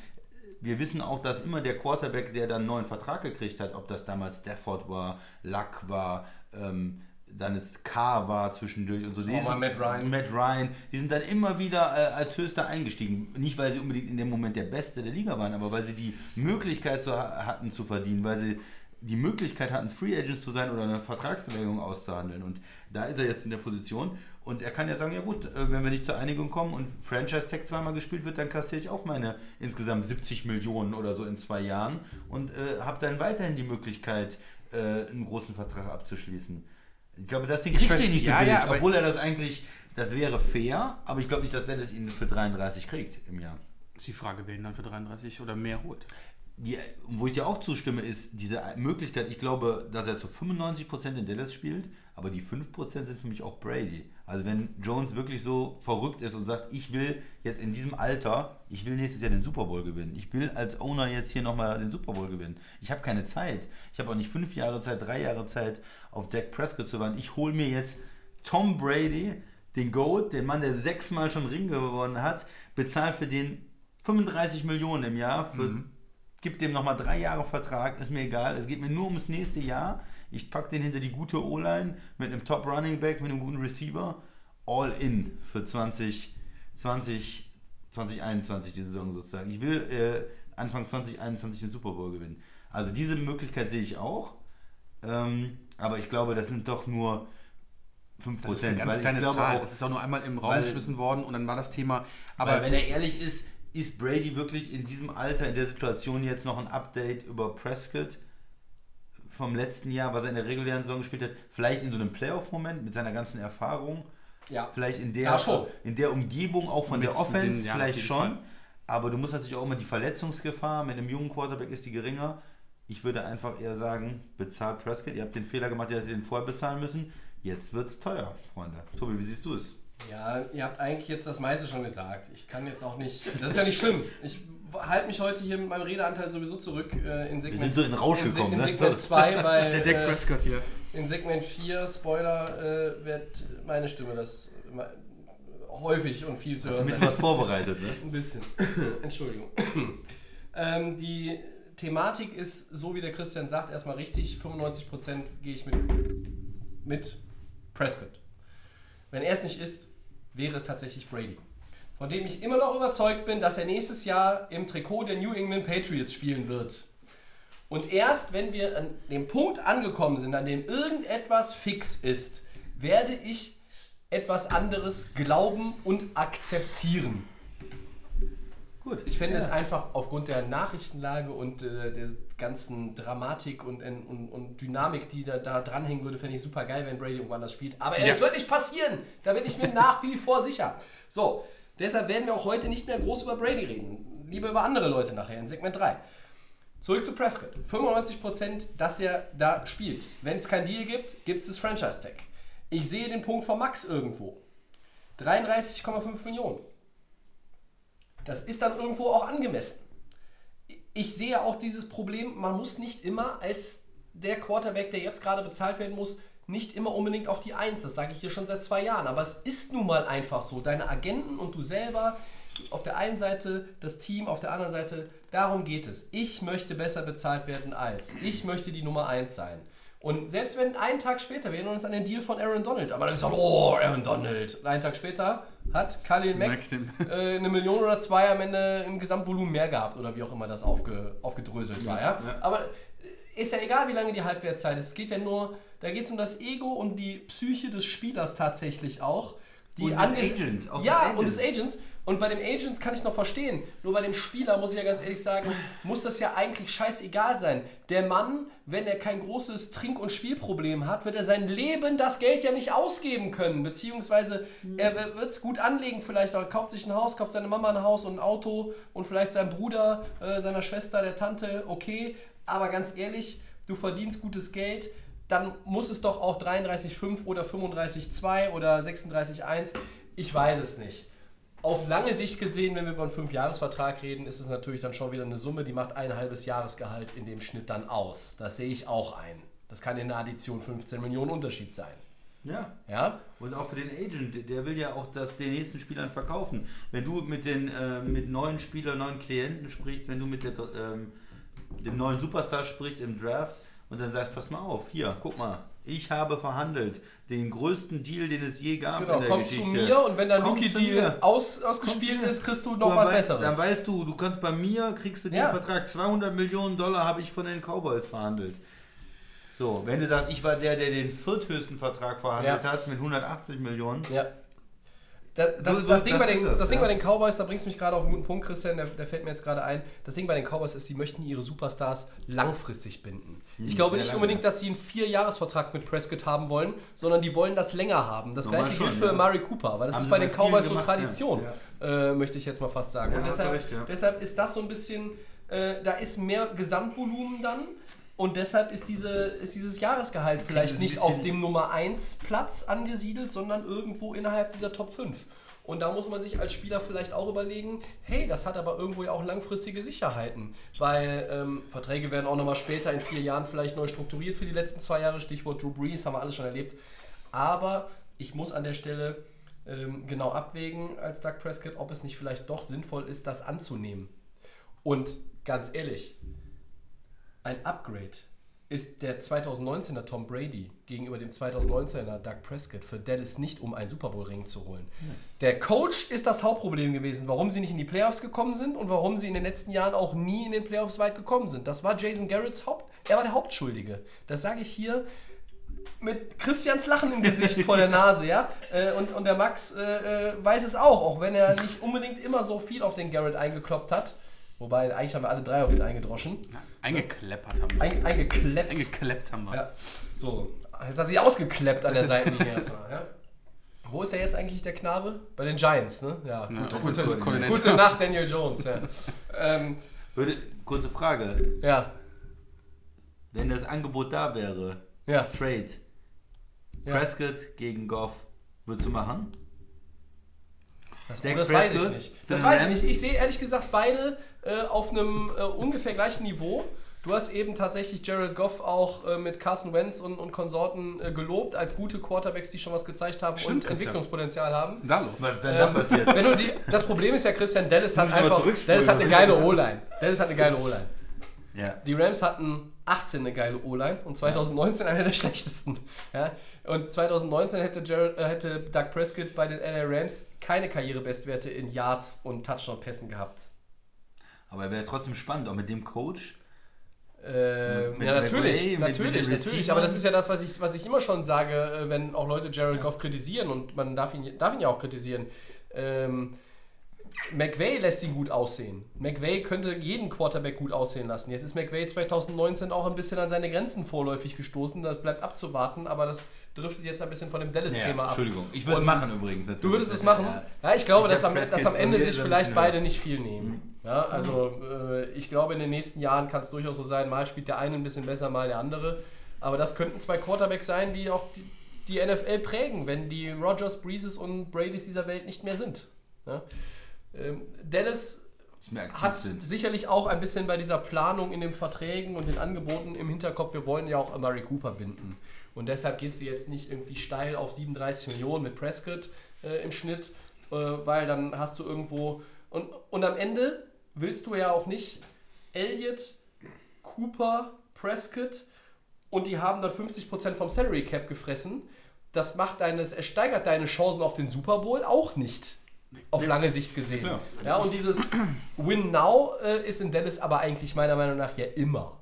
wir wissen auch, dass immer der Quarterback, der dann einen neuen Vertrag gekriegt hat, ob das damals Stafford war, Luck war, ähm, dann jetzt K war zwischendurch und so. Die mal Matt Ryan. Matt Ryan, die sind dann immer wieder äh, als Höchster eingestiegen. Nicht, weil sie unbedingt in dem Moment der Beste der Liga waren, aber weil sie die Möglichkeit zu, hatten zu verdienen, weil sie die Möglichkeit hatten, Free Agent zu sein oder eine Vertragsverlängerung auszuhandeln. Und da ist er jetzt in der Position. Und er kann ja sagen, ja gut, äh, wenn wir nicht zur Einigung kommen und Franchise Tag zweimal gespielt wird, dann kassiere ich auch meine insgesamt 70 Millionen oder so in zwei Jahren und äh, habe dann weiterhin die Möglichkeit, äh, einen großen Vertrag abzuschließen. Ich glaube, das Ding kriegt er nicht so ja, billig, ja, obwohl er das eigentlich, das wäre fair, aber ich glaube nicht, dass Dallas ihn für 33 kriegt im Jahr. Ist die Frage, wer ihn dann für 33 oder mehr holt. Die, wo ich dir auch zustimme, ist diese Möglichkeit, ich glaube, dass er zu 95% in Dallas spielt, aber die 5% sind für mich auch Brady. Also wenn Jones wirklich so verrückt ist und sagt, ich will jetzt in diesem Alter, ich will nächstes Jahr den Super Bowl gewinnen. Ich will als Owner jetzt hier nochmal den Super Bowl gewinnen. Ich habe keine Zeit. Ich habe auch nicht fünf Jahre Zeit, drei Jahre Zeit, auf Dak Prescott zu warten. Ich hole mir jetzt Tom Brady, den GOAT, den Mann, der sechsmal schon Ring gewonnen hat, bezahle für den 35 Millionen im Jahr, für, gib dem nochmal drei Jahre Vertrag, ist mir egal. Es geht mir nur ums nächste Jahr. Ich packe den hinter die gute O-Line mit einem Top Running Back, mit einem guten Receiver. All in für 20, 20, 2021 die Saison sozusagen. Ich will äh, Anfang 2021 den Super Bowl gewinnen. Also diese Möglichkeit sehe ich auch. Ähm, aber ich glaube, das sind doch nur 5%. Das ist eine ganz kleine glaube Zahl. auch, das ist auch nur einmal im Raum weil- geschmissen worden und dann war das Thema. Aber wenn er ehrlich ist, ist Brady wirklich in diesem Alter, in der Situation jetzt noch ein Update über Prescott? vom letzten Jahr, was er in der regulären Saison gespielt hat, vielleicht in so einem Playoff-Moment mit seiner ganzen Erfahrung, Ja. vielleicht in Ja, der, schon. in der Umgebung auch von Mit der den- Offense, ja, auf vielleicht schon. Fall. Aber du musst natürlich auch immer die Verletzungsgefahr mit einem jungen Quarterback ist die geringer. Ich würde einfach eher sagen, bezahlt Prescott. Ihr habt den Fehler gemacht, ihr hättet den vorher bezahlen müssen. Jetzt wird es teuer, Freunde. Tobi, wie siehst du es? Ja, ihr habt eigentlich jetzt das meiste schon gesagt. Ich kann jetzt auch nicht. Das ist ja nicht schlimm. Ich halte mich heute hier mit meinem Redeanteil sowieso zurück äh, in Segment sind so in Rausch in, gekommen, in ne? Segment 2, [LAUGHS] weil Der Dak äh, Prescott hier. in Segment 4, Spoiler, äh, wird meine Stimme das häufig und viel zu Hast du ein hören bisschen was vorbereitet, ne? Ein bisschen. [COUGHS] Entschuldigung. [COUGHS] ähm, die Thematik ist, so wie der Christian sagt, erstmal richtig. 95% gehe ich mit, mit Prescott. Wenn er es nicht ist, wäre es tatsächlich Brady. Von dem ich immer noch überzeugt bin, dass er nächstes Jahr im Trikot der New England Patriots spielen wird. Und erst wenn wir an dem Punkt angekommen sind, an dem irgendetwas fix ist, werde ich etwas anderes glauben und akzeptieren. Gut. Ich fände ja. es einfach aufgrund der Nachrichtenlage und äh, der ganzen Dramatik und, und, und Dynamik, die da, da dranhängen würde, fände ich super geil, wenn Brady irgendwo anders spielt. Aber Ja. es wird nicht passieren. Da bin ich mir nach wie vor sicher. So, deshalb werden wir auch heute nicht mehr groß über Brady reden. Lieber über andere Leute nachher in Segment 3. Zurück zu Prescott. 95%, dass er da spielt. Wenn es kein Deal gibt, gibt es das Franchise-Tag. Ich sehe den Punkt von Max irgendwo. 33,5 Millionen. Das ist dann irgendwo auch angemessen. Ich sehe auch dieses Problem, man muss nicht immer als der Quarterback, der jetzt gerade bezahlt werden muss, nicht immer unbedingt auf die Eins. Das sage ich hier schon seit zwei Jahren. Aber es ist nun mal einfach so. Deine Agenten und du selber, auf der einen Seite das Team, auf der anderen Seite, darum geht es. Ich möchte besser bezahlt werden als. Ich möchte die Nummer eins sein. Und selbst wenn einen Tag später, wir erinnern uns an den Deal von Aaron Donald, aber dann gesagt, oh, Aaron Donald. Und einen Tag später hat Khalil Mack äh, eine Million oder zwei am Ende im Gesamtvolumen mehr gehabt oder wie auch immer das aufge, aufgedröselt war. Ja? ja. Aber äh, ist ja egal, wie lange die Halbwertszeit ist. Es geht ja nur, da geht es um das Ego und die Psyche des Spielers tatsächlich auch. Die Und des Agents, ja, und des Agents. Und bei dem Agents kann ich noch verstehen. Nur bei dem Spieler, muss ich ja ganz ehrlich sagen, muss das ja eigentlich scheißegal sein. Der Mann, wenn er kein großes Trink- und Spielproblem hat, wird er sein Leben das Geld ja nicht ausgeben können. Beziehungsweise er wird es gut anlegen vielleicht. Er kauft sich ein Haus, kauft seine Mama ein Haus und ein Auto und vielleicht seinem Bruder, äh, seiner Schwester, der Tante, okay. Aber ganz ehrlich, du verdienst gutes Geld, dann muss es doch auch 33,5 oder 35,2 oder 36,1. Ich weiß es nicht. Auf lange Sicht gesehen, wenn wir über einen 5-Jahres-Vertrag reden, ist es natürlich dann schon wieder eine Summe, die macht ein halbes Jahresgehalt in dem Schnitt dann aus. Das sehe ich auch ein. Das kann in der Addition 15 Millionen Unterschied sein. Ja. Ja? Und auch für den Agent, der will ja auch das den nächsten Spielern verkaufen. Wenn du mit den äh, mit neuen Spielern, neuen Klienten sprichst, wenn du mit der, ähm, dem neuen Superstar sprichst im Draft und dann sagst, pass mal auf, hier, guck mal, ich habe verhandelt den größten Deal, den es je gab Genau, in der komm Geschichte. zu mir und wenn dein Komm Rookie-Deal aus, ausgespielt Komm ist, kriegst du noch dann was weißt, Besseres. Dann weißt du, du kannst bei mir, kriegst du den Ja. Vertrag, 200 Millionen Dollar habe ich von den Cowboys verhandelt. So, wenn du sagst, ich war der, der den vierthöchsten Vertrag verhandelt Ja. hat mit 180 Millionen, Ja. Das, das, So- so- das, Ding, das bei den, das, Ding ja. bei den Cowboys, da bringst du mich gerade auf einen guten Punkt, Christian, der, der fällt mir jetzt gerade ein. Das Ding bei den Cowboys ist, sie möchten ihre Superstars langfristig binden. Ich glaube Hm, nicht lange. unbedingt, dass sie einen Vierjahresvertrag mit Prescott haben wollen, sondern die wollen das länger haben. Das Normal gleiche gilt schon, für ja. Murray Cooper, weil das Haben ist bei den Cowboys so gemacht, ja. Tradition, äh, möchte ich jetzt mal fast sagen. Ja, Und deshalb, recht, ja. deshalb ist das so ein bisschen, äh, da ist mehr Gesamtvolumen dann. Und deshalb ist, diese, ist dieses Jahresgehalt vielleicht nicht auf dem Nummer 1 Platz angesiedelt, sondern irgendwo innerhalb dieser Top 5. Und da muss man sich als Spieler vielleicht auch überlegen, hey, das hat aber irgendwo ja auch langfristige Sicherheiten. Weil ähm, Verträge werden auch nochmal später in vier Jahren vielleicht neu strukturiert für die letzten zwei Jahre. Stichwort Drew Brees, haben wir alles schon erlebt. Aber ich muss an der Stelle ähm, genau abwägen als Doug Prescott, ob es nicht vielleicht doch sinnvoll ist, das anzunehmen. Und ganz ehrlich, ein Upgrade ist der 2019er Tom Brady gegenüber dem 2019er Doug Prescott für Dallas nicht, um einen Super Bowl-Ring zu holen. Der Coach ist das Hauptproblem gewesen, warum sie nicht in die Playoffs gekommen sind und warum sie in den letzten Jahren auch nie in den Playoffs weit gekommen sind. Das war Jason Garretts Haupt, er war der Hauptschuldige. Das sage ich hier mit Christians Lachen im Gesicht vor der Nase, ja. [LAUGHS] Äh, Und, und der Max äh, äh, weiß es auch, auch wenn er nicht unbedingt immer so viel auf den Garrett eingekloppt hat. Wobei, eigentlich haben wir alle drei auf ihn eingedroschen. Eingekleppert haben wir. Ein, eingekleppt. Eingekleppt haben wir. Ja, so. Jetzt hat sich ausgekleppt an der Seitenlinie erstmal. Ja. Wo ist er jetzt eigentlich der Knabe? Bei den Giants, ne? Ja, Ja, gute, gute, Coordinator. gute Nacht, Daniel Jones. Ja. [LAUGHS] ähm, Würde, kurze Frage. ja, Wenn das Angebot da wäre, ja. Trade, Ja. Prescott gegen Goff, würdest du machen? Das, oh, das weiß ich nicht. Das weiß ich nicht. Ich sehe ehrlich gesagt beide äh, auf einem äh, ungefähr gleichen Niveau. Du hast eben tatsächlich Jared Goff auch äh, mit Carson Wentz und, und Konsorten äh, gelobt als gute Quarterbacks, die schon was gezeigt haben Stimmt, und Christian. Entwicklungspotenzial haben. Was ist denn da los? Was ist denn da passiert? Wenn du die, das Problem ist ja, Christian Dallas hat einfach. Dallas hat eine geile? O-Line. Dallas hat eine geile O-Line. Ja. Die Rams hatten 18 eine geile O-Line und 2019 eine der schlechtesten. Ja? Und 2019 hätte, Jared, äh, hätte Doug Prescott bei den LA Rams keine Karrierebestwerte in Yards und Touchdown-Pässen gehabt. Aber er wäre trotzdem spannend, auch mit dem Coach. Äh, Mit ja, natürlich, mit- natürlich, mit natürlich. Aber das ist ja das, was ich, was ich immer schon sage, äh, wenn auch Leute Jared Goff kritisieren und man darf ihn, darf ihn ja auch kritisieren. Ähm, McVay lässt ihn gut aussehen. McVay könnte jeden Quarterback gut aussehen lassen. Jetzt ist McVay 2019 auch ein bisschen an seine Grenzen vorläufig gestoßen. Das bleibt abzuwarten, aber das driftet jetzt ein bisschen von dem Dallas-Thema ab. Entschuldigung. Ich würde es machen übrigens. Du würdest es machen? Ja, ich glaube, Ich dass am, dass am Ende sich vielleicht beide nicht viel nehmen. Ja, also äh, ich glaube, in den nächsten Jahren kann es durchaus so sein, mal spielt der eine ein bisschen besser, mal der andere. Aber das könnten zwei Quarterbacks sein, die auch die, die NFL prägen, wenn die Rogers, Breezes und Bradys dieser Welt nicht mehr sind. Ja? Ähm, Dallas hat sind. sicherlich auch ein bisschen bei dieser Planung in den Verträgen und den Angeboten im Hinterkopf, wir wollen ja auch Amari Cooper binden. Und deshalb gehst du jetzt nicht irgendwie steil auf 37 Millionen mit Prescott äh, im Schnitt, äh, weil dann hast du irgendwo. Und, und am Ende willst du ja auch nicht Elliott, Cooper, Prescott und die haben dann 50% vom Salary Cap gefressen. Das macht deine, es steigert deine Chancen auf den Super Bowl auch nicht. Auf lange Sicht gesehen. Klar. Ja, und dieses Win Now äh, ist in Dallas aber eigentlich meiner Meinung nach ja immer.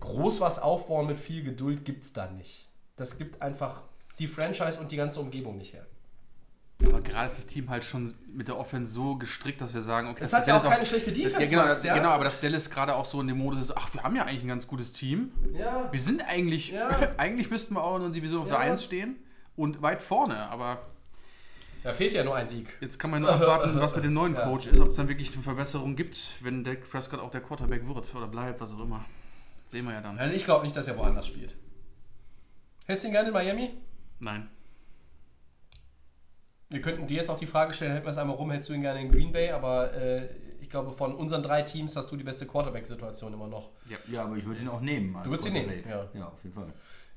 Groß was aufbauen mit viel Geduld gibt es da nicht. Das gibt einfach die Franchise und die ganze Umgebung nicht her. Aber gerade ist das Team halt schon mit der Offense so gestrickt, dass wir sagen, okay, Es dass hat ja auch keine schlechte Defense, Ja, genau, Max, ja? genau, aber dass Dallas gerade auch so in dem Modus ist, ach, wir haben ja eigentlich ein ganz gutes Team. Ja. Wir sind eigentlich, Ja. [LAUGHS] eigentlich müssten wir auch in der Division auf Ja. der 1 stehen und weit vorne, aber Da fehlt ja nur ein Sieg. jetzt kann man nur abwarten, was mit dem neuen [LAUGHS] Ja. Coach ist, ob es dann wirklich eine Verbesserung gibt, wenn Dak Prescott auch der Quarterback wird oder bleibt, was auch immer. Sehen wir ja dann. Also ich glaube nicht, dass er woanders spielt. Hättest du ihn gerne in Miami? Nein. Wir könnten dir jetzt auch die Frage stellen, hätten wir es einmal rum, hättest du ihn gerne in Green Bay, aber äh, ich glaube, von unseren drei Teams hast du die beste Quarterback-Situation immer noch. Ja, aber ich würde ihn auch nehmen. Du würdest ihn nehmen, ja. Ja, auf jeden Fall.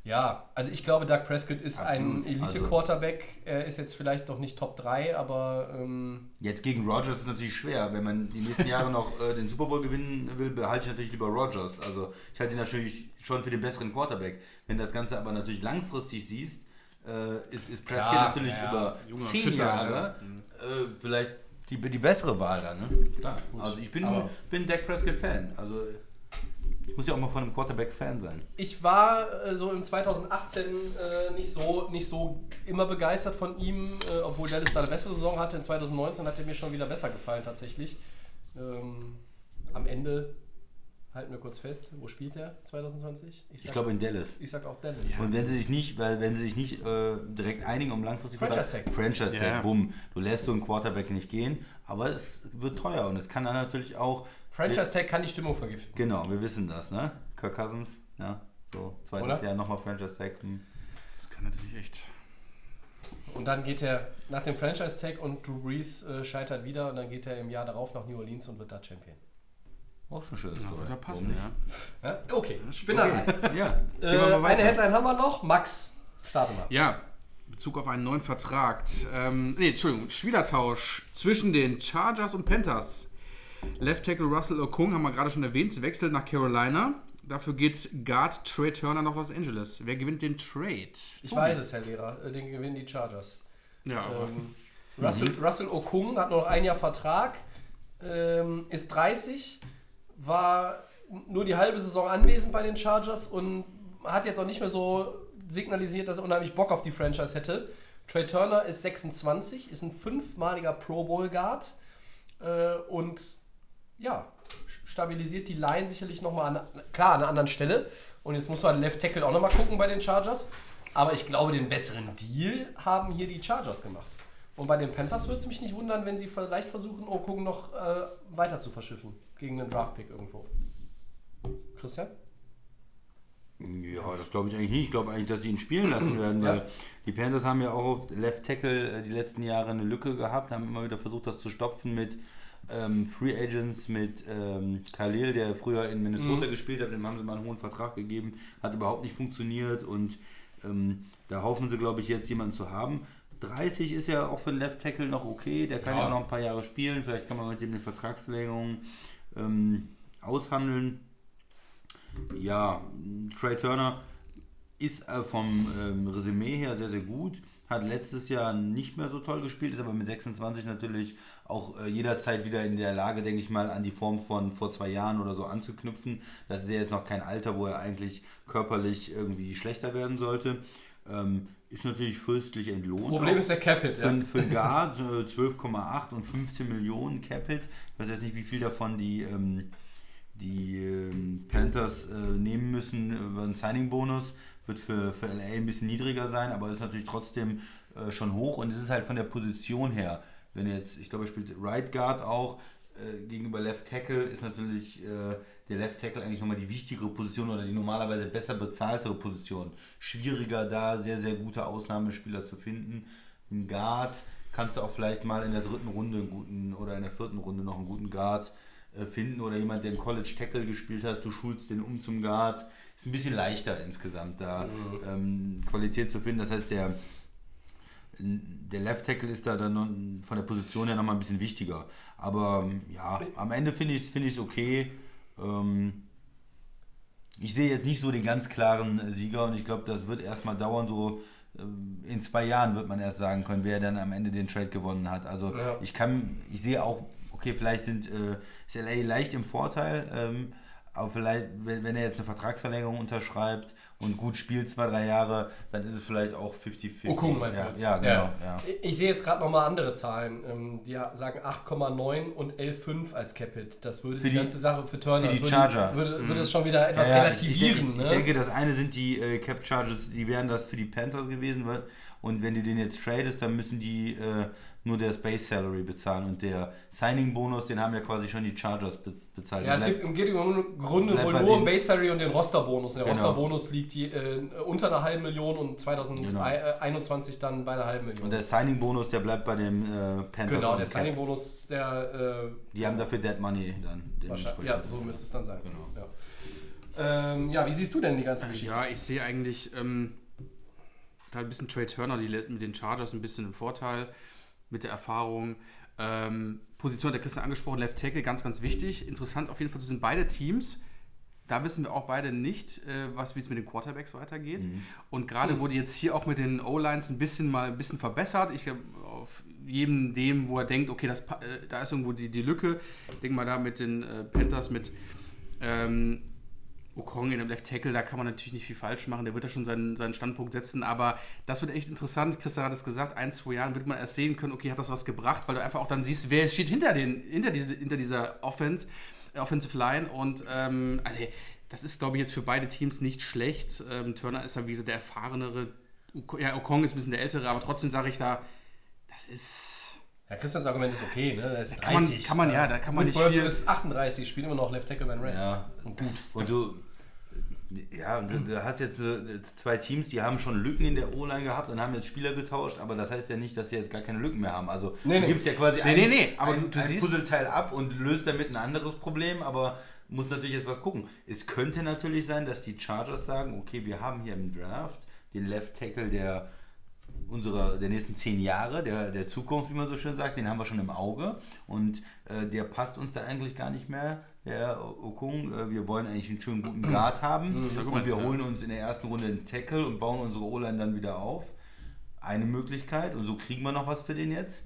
Ja, also ich glaube, Doug Prescott ist ein Absolut. Also Elite-Quarterback. Er ist jetzt vielleicht noch nicht Top 3, aber ähm, Jetzt gegen Rogers ist natürlich schwer. Wenn man die nächsten Jahre noch äh, den Super Bowl gewinnen will, behalte ich natürlich lieber Rogers. Also ich halte ihn natürlich schon für den besseren Quarterback. Wenn das Ganze aber natürlich langfristig siehst, äh, ist, ist Prescott Klar, natürlich ja, über junger, zehn fitter, Jahre äh, vielleicht die, die bessere Wahl da. Ne? Klar. Also ich bin, Aber- bin Dak Prescott-Fan. Also muss ja auch mal von einem Quarterback-Fan sein. ich war äh, so im 2018 äh, nicht, so, nicht so immer begeistert von ihm, äh, obwohl Dallas da eine bessere Saison hatte. In 2019 hat er mir schon wieder besser gefallen tatsächlich. Ähm, am Ende halten wir kurz fest, wo spielt er 2020? Ich glaube in Dallas. ich sag auch Dallas. Und wenn sie sich nicht, weil wenn sie sich nicht äh, direkt einigen um langfristig Franchise Tag. Franchise Tag, Ja. bumm. Du lässt so einen Quarterback nicht gehen, aber es wird teuer und es kann dann natürlich auch. Franchise Tag kann die Stimmung vergiften. Genau, wir wissen das, ne? Kirk Cousins, ja, so zweites Oder? Jahr nochmal Franchise Tag. Hm. Das kann natürlich echt. Und dann geht er nach dem Franchise Tag und Drew Brees äh, scheitert wieder und dann geht er im Jahr darauf nach New Orleans und wird da Champion. Auch schon schön. Ja, wird da passen, ja. Ja? Okay, Spinnerei. Ja, Äh, gehen wir mal eine. Headline haben wir noch. Max, starte mal. Ja, in Bezug auf einen neuen Vertrag. Ähm, nee, Entschuldigung, Spielertausch zwischen den Chargers und Panthers. Left Tackle Russell Okung, haben wir gerade schon erwähnt, wechselt nach Carolina. Dafür geht Guard Trey Turner nach Los Angeles. Wer gewinnt den Trade? Ich weiß es, Herr Lehrer. Äh, Den gewinnen die Chargers. Ja, aber Ähm, Russell, Russell Okung hat noch ein Jahr Vertrag, ähm, ist 30, war nur die halbe Saison anwesend bei den Chargers und hat jetzt auch nicht mehr so signalisiert, dass er unheimlich Bock auf die Franchise hätte. Trey Turner ist 26, ist ein fünfmaliger Pro Bowl Guard äh, und ja, stabilisiert die Line sicherlich nochmal an, klar, an einer anderen Stelle. Und jetzt muss man Left Tackle auch nochmal gucken bei den Chargers. Aber ich glaube, den besseren Deal haben hier die Chargers gemacht. Und bei den Panthers würde es mich nicht wundern, wenn sie vielleicht versuchen, Okung noch äh, weiter zu verschiffen gegen einen Draftpick irgendwo. Christian? Ja, das glaube ich eigentlich nicht. Ich glaube eigentlich, dass sie ihn spielen lassen [CLEARS THROAT] werden, weil Ja. die Panthers haben ja auch auf Left Tackle äh, die letzten Jahre eine Lücke gehabt, haben immer wieder versucht, das zu stopfen mit ähm, Free Agents, mit ähm, Khalil, der früher in Minnesota gespielt hat, dem haben sie mal einen hohen Vertrag gegeben, hat überhaupt nicht funktioniert und ähm, da hoffen sie, glaube ich, jetzt jemanden zu haben. 30 ist ja auch für einen Left Tackle noch okay, der kann ja, Ja. noch ein paar Jahre spielen, vielleicht kann man mit dem eine Vertragsverlängerung ähm, aushandeln. Ja, Trey Turner ist äh, vom ähm, Resümee her sehr, sehr gut. Hat letztes Jahr nicht mehr so toll gespielt, ist aber mit 26 natürlich auch äh, jederzeit wieder in der Lage, denke ich mal, an die Form von vor zwei Jahren oder so anzuknüpfen. Das ist ja jetzt noch kein Alter, wo er eigentlich körperlich irgendwie schlechter werden sollte. Ähm, ist natürlich fürstlich entlohnt. Problem auch. ist der Capit, Für, ja. für einen Guard äh, 12,8 und 15 Millionen Capit. Ich weiß jetzt nicht, wie viel davon die, ähm, die ähm, Panthers äh, nehmen müssen über einen Signing-Bonus. Wird für, für LA ein bisschen niedriger sein, aber ist natürlich trotzdem äh, schon hoch und es ist halt von der Position her. Wenn jetzt, ich glaube, er spielt Right Guard auch, äh, gegenüber Left Tackle ist natürlich äh, der Left Tackle eigentlich nochmal die wichtigere Position oder die normalerweise besser bezahltere Position. Schwieriger da, sehr, sehr gute Ausnahmespieler zu finden. Ein Guard kannst du auch vielleicht mal in der dritten Runde einen guten oder in der vierten Runde noch einen guten Guard äh, finden oder jemand, der im College Tackle gespielt hat, du schulst den um zum Guard. Ist ein bisschen leichter insgesamt da ähm, Qualität zu finden. Das heißt, der, der Left Tackle ist da dann von der Position her nochmal ein bisschen wichtiger. Aber ja, am Ende finde ich es find ich's okay. Ähm, ich sehe jetzt nicht so den ganz klaren Sieger und ich glaube, das wird erstmal dauern, so ähm, in zwei Jahren wird man erst sagen können, wer dann am Ende den Trade gewonnen hat. Also Ja. ich kann, ich sehe auch, okay, vielleicht sind äh, ist LA leicht im Vorteil, ähm, aber vielleicht, wenn, wenn er jetzt eine Vertragsverlängerung unterschreibt und gut spielt, zwei, drei Jahre, dann ist es vielleicht auch 50-50. Okung meinst ja, du jetzt? Ja, genau. Ja. Ich- Ich sehe jetzt gerade nochmal andere Zahlen. Ähm, Die sagen 8,9 und 11,5 als Capit. Das würde Für die, die- ganze Sache für Turner für die das Charger. Mhm. Würde, würde, würde es schon wieder etwas Ja, ja, ich, ich, relativieren. ne? ich denke, das eine sind die äh, Cap Charges, die wären das für die Panthers gewesen. weil- Und wenn du den jetzt tradest, dann müssen die äh, nur der Space Salary bezahlen. Und der Signing-Bonus, den haben ja quasi schon die Chargers be bezahlt. Ja, es gibt im geht im Grunde wohl nur um den- Base Salary und den Rosterbonus. Und der Genau. Rosterbonus liegt die, äh, unter einer halben Million und 2021 dann bei einer halben Million. und der Signing-Bonus, der bleibt bei dem äh, Panthers. genau, der Cap. Signing-Bonus, der äh, Die haben dafür Dead Money dann. wahrscheinlich, ja, so müsste es dann sein. Genau. Ja. Ähm, ja, wie siehst du denn die ganze Geschichte? Ja, ich sehe eigentlich ähm, da ein bisschen Trey Turner die, mit den Chargers ein bisschen im Vorteil mit der Erfahrung. Ähm, Position hat der Christian angesprochen, Left Tackle, ganz, ganz wichtig. Interessant auf jeden Fall, das sind beide Teams. Da wissen wir auch beide nicht, äh, was wie es mit den Quarterbacks weitergeht. Und gerade wurde jetzt hier auch mit den O-Lines ein bisschen mal ein bisschen verbessert. Ich auf jedem dem, wo er denkt, okay, das, äh, da ist irgendwo die, die Lücke. Ich denke mal da mit den äh, Panthers, mit ähm, Okong in dem Left Tackle, da kann man natürlich nicht viel falsch machen. Der wird da schon seinen, seinen Standpunkt setzen. Aber das wird echt interessant. Christian hat es gesagt, ein, zwei Jahren wird man erst sehen können, okay, hat das was gebracht, weil du einfach auch dann siehst, wer steht hinter, den, hinter, diese, hinter dieser Offense, äh, Offensive Line. Und ähm, also, das ist, glaube ich, jetzt für beide Teams nicht schlecht. Ähm, Turner ist ja wie gesagt, der erfahrenere. Ja, Okong ist ein bisschen der ältere, aber trotzdem sage ich da, das ist. Ja, Christians Argument ist okay, ne? Er ist 30. kann man- kann man- ja, da kann man nicht Whitworth viel- ist 38, spielt immer noch Left Tackle bei den Rams. Ja. Und gut. Und du, ja, und du, hast jetzt äh, zwei Teams, die haben schon Lücken in der O-Line gehabt und haben jetzt Spieler getauscht, aber das heißt ja nicht, dass sie jetzt gar keine Lücken mehr haben. Also Nee, du nee. gibst ja quasi Nee, ein, nee, aber ein, du- ein Puzzleteil ab und löst damit ein anderes Problem, aber muss natürlich jetzt was gucken. Es könnte natürlich sein, dass die Chargers sagen, okay, wir haben hier im Draft den Left Tackle der unserer der nächsten zehn Jahre, der, der Zukunft, wie man so schön sagt, den haben wir schon im Auge und äh, der passt uns da eigentlich gar nicht mehr, der Okung. Äh, wir wollen eigentlich einen schönen guten Guard haben ja gut, und wir holen uns in der ersten Runde einen Tackle und bauen unsere O-Line dann wieder auf. Eine Möglichkeit und so kriegen wir noch was für den jetzt.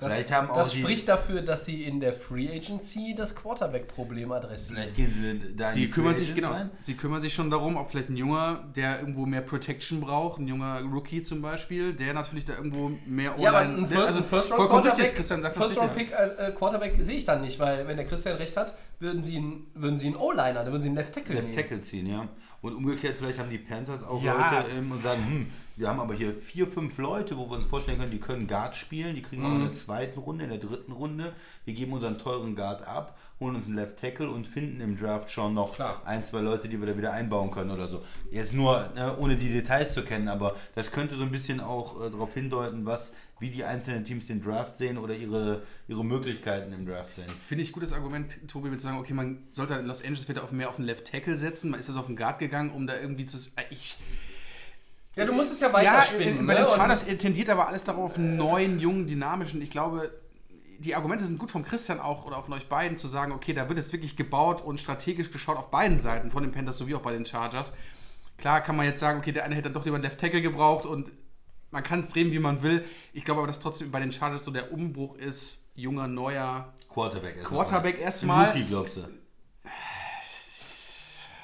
Das, Vielleicht haben auch das die- spricht dafür, dass sie in der Free Agency das Quarterback-Problem adressieren. Vielleicht gehen sie da in Sie kümmern Free sich genau. Rein. Sie kümmern sich schon darum, ob vielleicht ein junger, der irgendwo mehr Protection braucht, ein junger Rookie zum Beispiel, der natürlich da irgendwo mehr Ja, aber Online- ein First, also First Round vollkommen richtig, Quarterback, Christian sagt das First Round. Pick äh, Quarterback sehe ich dann nicht, weil wenn der Christian recht hat, würden sie einen, würden sie einen O-Liner, dann würden sie einen Left Tackle Left nehmen. Tackle ziehen, ja. Und umgekehrt, vielleicht haben die Panthers auch Ja. Leute ähm, und sagen, hm, wir haben aber hier vier, fünf Leute, wo wir uns vorstellen können, die können Guard spielen, die kriegen wir auch in der zweiten Runde, in der dritten Runde. Wir geben unseren teuren Guard ab, holen uns einen Left Tackle und finden im Draft schon noch Klar. ein, zwei Leute, die wir da wieder einbauen können oder so. Jetzt nur, ne, ohne die Details zu kennen, aber das könnte so ein bisschen auch äh, darauf hindeuten, was, wie die einzelnen Teams den Draft sehen oder ihre, ihre Möglichkeiten im Draft sehen. Finde ich gutes Argument, Tobi, mit zu sagen, okay, man sollte in Los Angeles wieder auf mehr auf den Left Tackle setzen. Man ist das auf den Guard gegangen, um da irgendwie zu. äh, Ich, Ja, du musst es ja ja, weiterspinnen. in- bei ne? den Chargers tendiert aber alles darauf, einen neuen, jungen, dynamischen. Ich glaube, die Argumente sind gut vom Christian auch oder von euch beiden zu sagen, okay, da wird jetzt wirklich gebaut und strategisch geschaut auf beiden Seiten, von den Panthers sowie auch bei den Chargers. Klar kann man jetzt sagen, okay, der eine hätte dann doch lieber einen Left Tackle gebraucht und man kann es drehen, wie man will. Ich glaube aber, dass trotzdem bei den Chargers so der Umbruch ist, junger, neuer Quarterback erstmal. Quarterback erstmal. Rookie, glaubst du?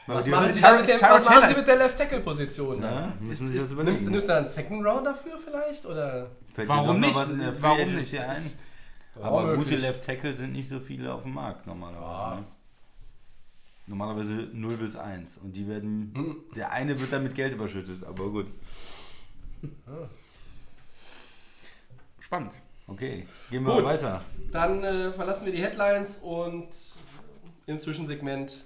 Was machen sie, mit der, was machen sie ist- mit der Left Tackle Position? Ja, Ist- ist-. Nimmst nimmst du dann einen Second Round dafür vielleicht? Oder? Warum nicht? Warum nicht? Ein? Aber Ja, gute möglich. Left Tackle sind nicht so viele auf dem Markt normalerweise. Ja. Ne? Normalerweise 0 bis 1. Und die werden. Hm. Der eine wird dann mit Geld überschüttet, aber gut. Spannend. Okay, gehen wir Gut. weiter. Dann äh, verlassen wir die Headlines und im Zwischensegment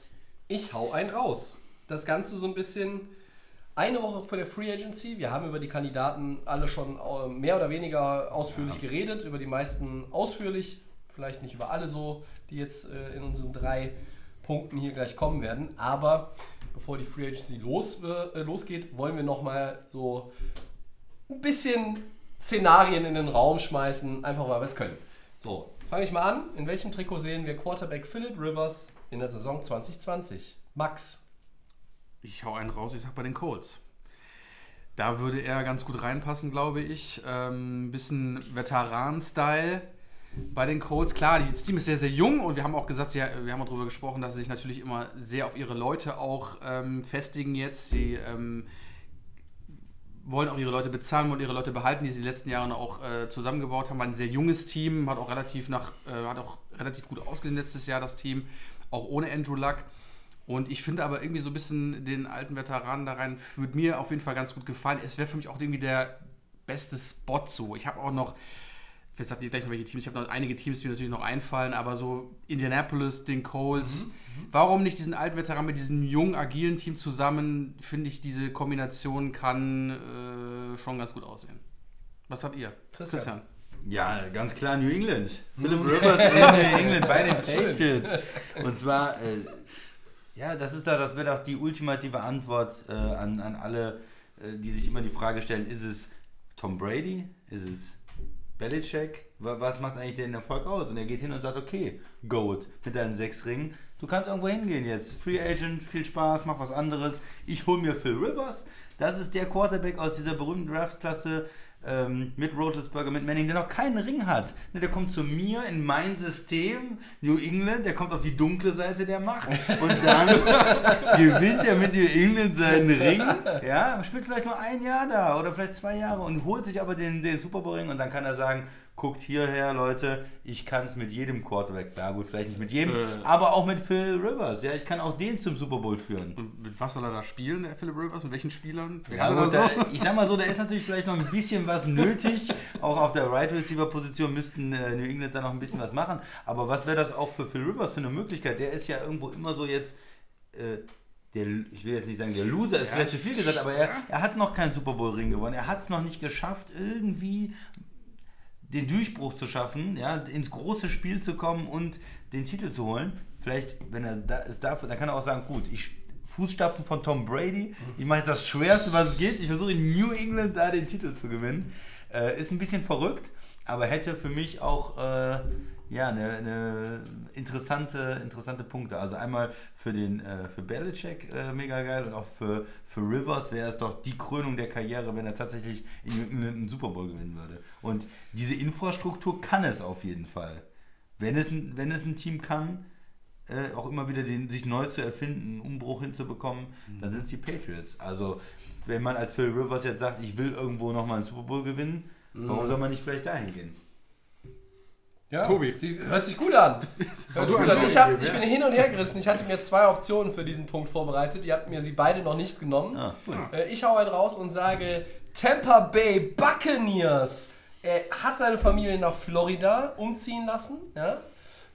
ich hau einen raus. Das Ganze so ein bisschen eine Woche vor der Free Agency. Wir haben über die Kandidaten alle schon äh, mehr oder weniger ausführlich geredet, über die meisten ausführlich, vielleicht nicht über alle so, die jetzt äh, in unseren drei Punkten hier gleich kommen werden. Aber bevor die Free Agency los, äh, losgeht, wollen wir nochmal so ein bisschen Szenarien in den Raum schmeißen, einfach weil wir es können. So, fange ich mal an. In welchem Trikot sehen wir Quarterback Philip Rivers in der Saison 2020? Max. Ich hau einen raus, ich sag bei den Colts. Da würde er ganz gut reinpassen, glaube ich. Ähm, bisschen Veteran-Style bei den Colts. Klar, das Team ist sehr, sehr jung und wir haben auch gesagt, ja, wir haben darüber gesprochen, dass sie sich natürlich immer sehr auf ihre Leute auch ähm, festigen jetzt. Sie ähm, wollen auch ihre Leute bezahlen, wollen ihre Leute behalten, die sie in den letzten Jahren auch äh, zusammengebaut haben. Ein sehr junges Team, hat auch relativ nach, äh, hat auch relativ gut ausgesehen letztes Jahr, das Team, auch ohne Andrew Luck. Und ich finde aber irgendwie so ein bisschen den alten Veteranen da rein, würde mir auf jeden Fall ganz gut gefallen. Es wäre für mich auch irgendwie der beste Spot so. Ich habe auch noch, vielleicht sagt ihr gleich noch welche Teams, ich habe noch einige Teams, die mir natürlich noch einfallen, aber so Indianapolis, den Colts. Warum nicht diesen alten Veteran mit diesem jungen, agilen Team zusammen? Finde ich, diese Kombination kann äh, schon ganz gut aussehen. Was habt ihr? Christian. Ja, ganz klar New England. Philip Rivers in New [LAUGHS] England bei den Patriots. Und zwar, äh, ja, das ist da, das wird auch die ultimative Antwort äh, an, an alle, äh, die sich immer die Frage stellen, ist es Tom Brady? Ist es Belichick? Wa- Was macht eigentlich den Erfolg aus? Und er geht hin und sagt, okay, Goat mit deinen sechs Ringen. Du kannst irgendwo hingehen jetzt. Free Agent, viel Spaß, mach was anderes. Ich hol mir Phil Rivers. Das ist der Quarterback aus dieser berühmten Draftklasse ähm, mit Roethlisberger, mit Manning, der noch keinen Ring hat. Ne, der kommt zu mir in mein System, New England, der kommt auf die dunkle Seite der Macht und dann [LAUGHS] gewinnt er mit New England seinen Ring. Ja, spielt vielleicht nur ein Jahr da oder vielleicht zwei Jahre und holt sich aber den, den Super Bowl Ring und dann kann er sagen, guckt hierher, Leute, ich kann es mit jedem Quarterback. Ja gut, vielleicht nicht mit jedem, Äh. aber auch mit Phil Rivers. Ja, ich kann auch den zum Super Bowl führen. Und mit was soll er da spielen, der Philip Rivers? Mit welchen Spielern? Ja, gut, da da, ich sag mal so, da ist natürlich vielleicht noch ein bisschen was nötig. Auch auf der Right Receiver Position müssten äh, New England da noch ein bisschen was machen. Aber was wäre das auch für Phil Rivers für eine Möglichkeit? Der ist ja irgendwo immer so jetzt. Äh, der, ich will jetzt nicht sagen, der Loser ist vielleicht zu viel gesagt, aber er, er hat noch keinen Super Bowl Ring gewonnen. Er hat es noch nicht geschafft, irgendwie den Durchbruch zu schaffen, ja, ins große Spiel zu kommen und den Titel zu holen. Vielleicht, wenn er es darf, dann kann er auch sagen, gut, ich Fußstapfen von Tom Brady, ich mache jetzt das Schwerste, was es geht. Ich versuche in New England da den Titel zu gewinnen. Äh, ist ein bisschen verrückt, aber hätte für mich auch äh, ja, eine, eine interessante, interessante Punkte. Also einmal für den äh, für Belichick äh, mega geil und auch für, für Rivers wäre es doch die Krönung der Karriere, wenn er tatsächlich in, in, einen Super Bowl gewinnen würde. Und diese Infrastruktur kann es auf jeden Fall. Wenn es, ein- wenn es ein Team kann, äh, auch immer wieder den, sich neu zu erfinden, einen Umbruch hinzubekommen, dann sind es die Patriots. Also wenn man als Phil Rivers jetzt sagt, ich will irgendwo nochmal einen Super Bowl gewinnen, warum soll man nicht vielleicht dahin gehen? Ja, Tobi. Sie, hört sich gut an. Hört sich gut an. Ich, hab, ich bin hin und her gerissen. Ich hatte mir zwei Optionen für diesen Punkt vorbereitet. Ihr habt mir sie beide noch nicht genommen. Ah, gut. Äh, Ich hau einen raus und sage Tampa Bay Buccaneers. Er hat seine Familie nach Florida umziehen lassen. Ja?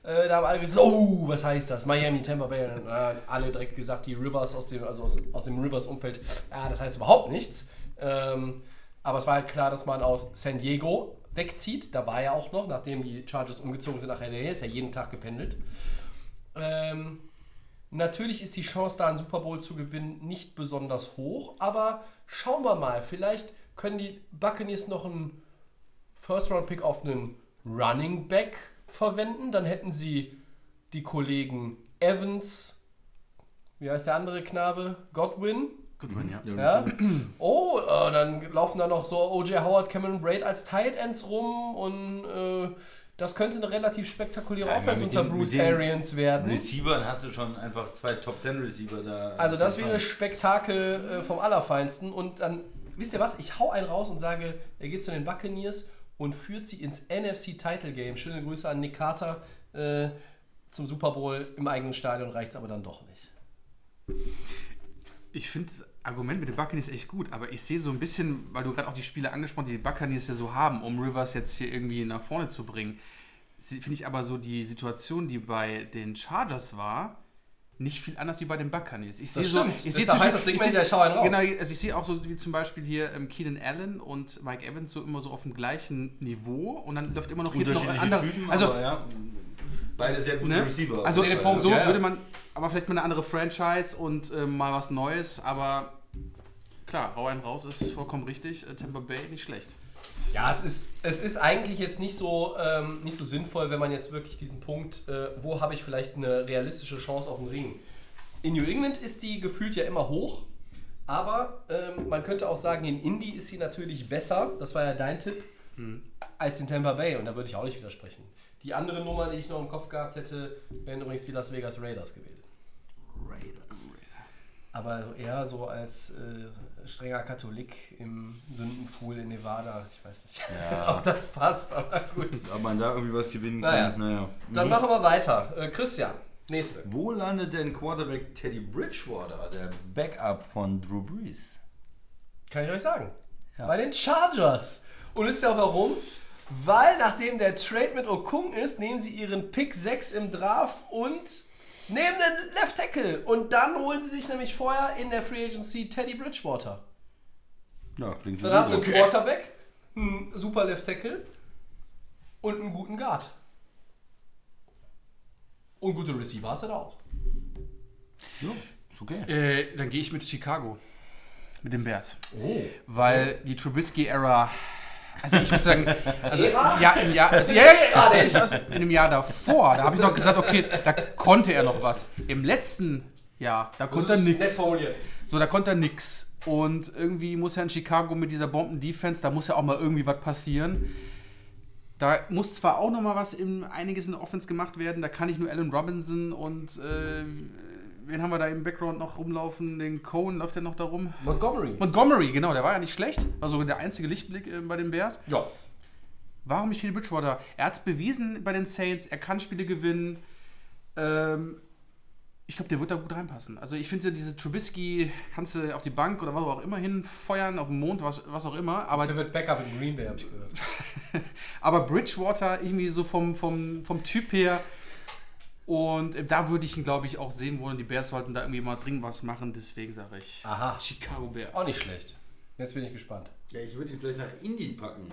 Äh, Da haben alle gesagt, oh, was heißt das? Miami, Tampa Bay. Und dann, alle direkt gesagt, die Rivers aus dem, also aus, aus dem Rivers-Umfeld, ja, das heißt überhaupt nichts. Ähm, aber es war halt klar, dass man aus San Diego wegzieht. Da war er auch noch, nachdem die Chargers umgezogen sind nach LA, ist er jeden Tag gependelt. Ähm, natürlich ist die Chance, da einen Super Bowl zu gewinnen, nicht besonders hoch, aber schauen wir mal, vielleicht können die Buccaneers noch einen First-Round-Pick auf einen Running Back verwenden. Dann hätten sie die Kollegen Evans, wie heißt der andere Knabe? Godwin. Goodwin, ja. Ja. Oh, äh, dann laufen da noch so O.J. Howard, Cameron Braid als Tight Ends rum und äh, das könnte eine relativ spektakuläre Ja, Offense mit unter den- Bruce den Arians werden. Receivern hast du schon einfach zwei Top Ten Receiver da. Also das wäre Spektakel äh, vom Allerfeinsten. Und dann, wisst ihr was, ich hau einen raus und sage, er geht zu den Buccaneers und führt sie ins NFC Title Game. Schöne Grüße an Nick Carter äh, zum Super Bowl im eigenen Stadion, reicht es aber dann doch nicht. Ich finde das Argument mit den Buccaneers echt gut, aber ich sehe so ein bisschen, weil du gerade auch die Spiele angesprochen, die die Buccaneers ja so haben, um Rivers jetzt hier irgendwie nach vorne zu bringen, sie- finde ich aber so die Situation, die bei den Chargers war, nicht viel anders wie bei den Buccaneers. Ich sehe so, ich sehe das ich. Genau, also ich sehe auch so wie zum Beispiel hier ähm, Keenan Allen und Mike Evans so immer so auf dem gleichen Niveau und dann läuft immer noch hinten noch anderer. Typen, also aber ja, beide sehr gute Ne? Receiver. Also Punkt, so ja, ja. würde man, aber vielleicht mal eine andere Franchise und ähm, mal was Neues, aber klar, hau einen raus, ist vollkommen richtig. Äh, Tampa Bay nicht schlecht. Ja, es ist, es ist eigentlich jetzt nicht so, ähm, nicht so sinnvoll, wenn man jetzt wirklich diesen Punkt, äh, wo habe ich vielleicht eine realistische Chance auf den Ring. In New England ist die gefühlt ja immer hoch, aber ähm, man könnte auch sagen, in Indy ist sie natürlich besser, das war ja dein Tipp, als in Tampa Bay und da würde ich auch nicht widersprechen. Die andere Nummer, die ich noch im Kopf gehabt hätte, wären übrigens die Las Vegas Raiders gewesen. Aber eher so als äh, strenger Katholik im Sündenpfuhl in Nevada. Ich weiß nicht, Ja. [LAUGHS] ob das passt, aber gut. Ob man da irgendwie was gewinnen Naja. kann, naja. Dann Mhm. machen wir weiter. Äh, Christian, nächste. Wo landet denn Quarterback Teddy Bridgewater, der Backup von Drew Brees? Kann ich euch sagen. Ja. Bei den Chargers. Und wisst ihr auch warum? Weil nachdem der Trade mit Okung ist, nehmen sie ihren Pick 6 im Draft und nehmen den Left Tackle. Und dann holen sie sich nämlich vorher in der Free Agency Teddy Bridgewater. Ja, klingt so Dann hast du einen Quarterback, einen super Left Tackle und einen guten Guard. Und gute Receiver hast du da auch. Ja, ist okay. Äh, dann gehe ich mit Chicago. Mit den Bears. Oh. Weil die Trubisky-Ära. Also ich muss sagen, also ja, im Jahr, also, ja, ja, ja, also in dem Jahr davor, da habe ich noch gesagt, okay, da konnte er noch was. Im letzten Jahr, da konnte er nichts. So, da konnte er nix. Und irgendwie muss er in Chicago mit dieser Bomben-Defense, da muss ja auch mal irgendwie was passieren. Da muss zwar auch noch mal was in einiges in der Offense gemacht werden, da kann ich nur Allen Robinson und äh, wen haben wir da im Background noch rumlaufen? Den Cohen läuft der noch da rum? Montgomery. Montgomery, genau, der war ja nicht schlecht. War so der einzige Lichtblick äh, bei den Bears. Ja. Warum nicht Teddy Bridgewater? Er hat es bewiesen bei den Saints, er kann Spiele gewinnen. Ähm, ich glaube, der wird da gut reinpassen. Also ich finde, diese Trubisky kannst du auf die Bank oder was auch immer hinfeuern, auf den Mond, was, was auch immer. Aber, Der wird Backup in Green Bay, habe ich gehört. [LAUGHS] aber Bridgewater irgendwie so vom, vom, vom Typ her. Und äh, da würde ich ihn, glaube ich, auch sehen wollen. Die Bears sollten da irgendwie mal dringend was machen. Deswegen sage ich Aha. Chicago Bears. Auch nicht schlecht. Jetzt bin ich gespannt. Ja, ich würde ihn vielleicht nach Indy packen.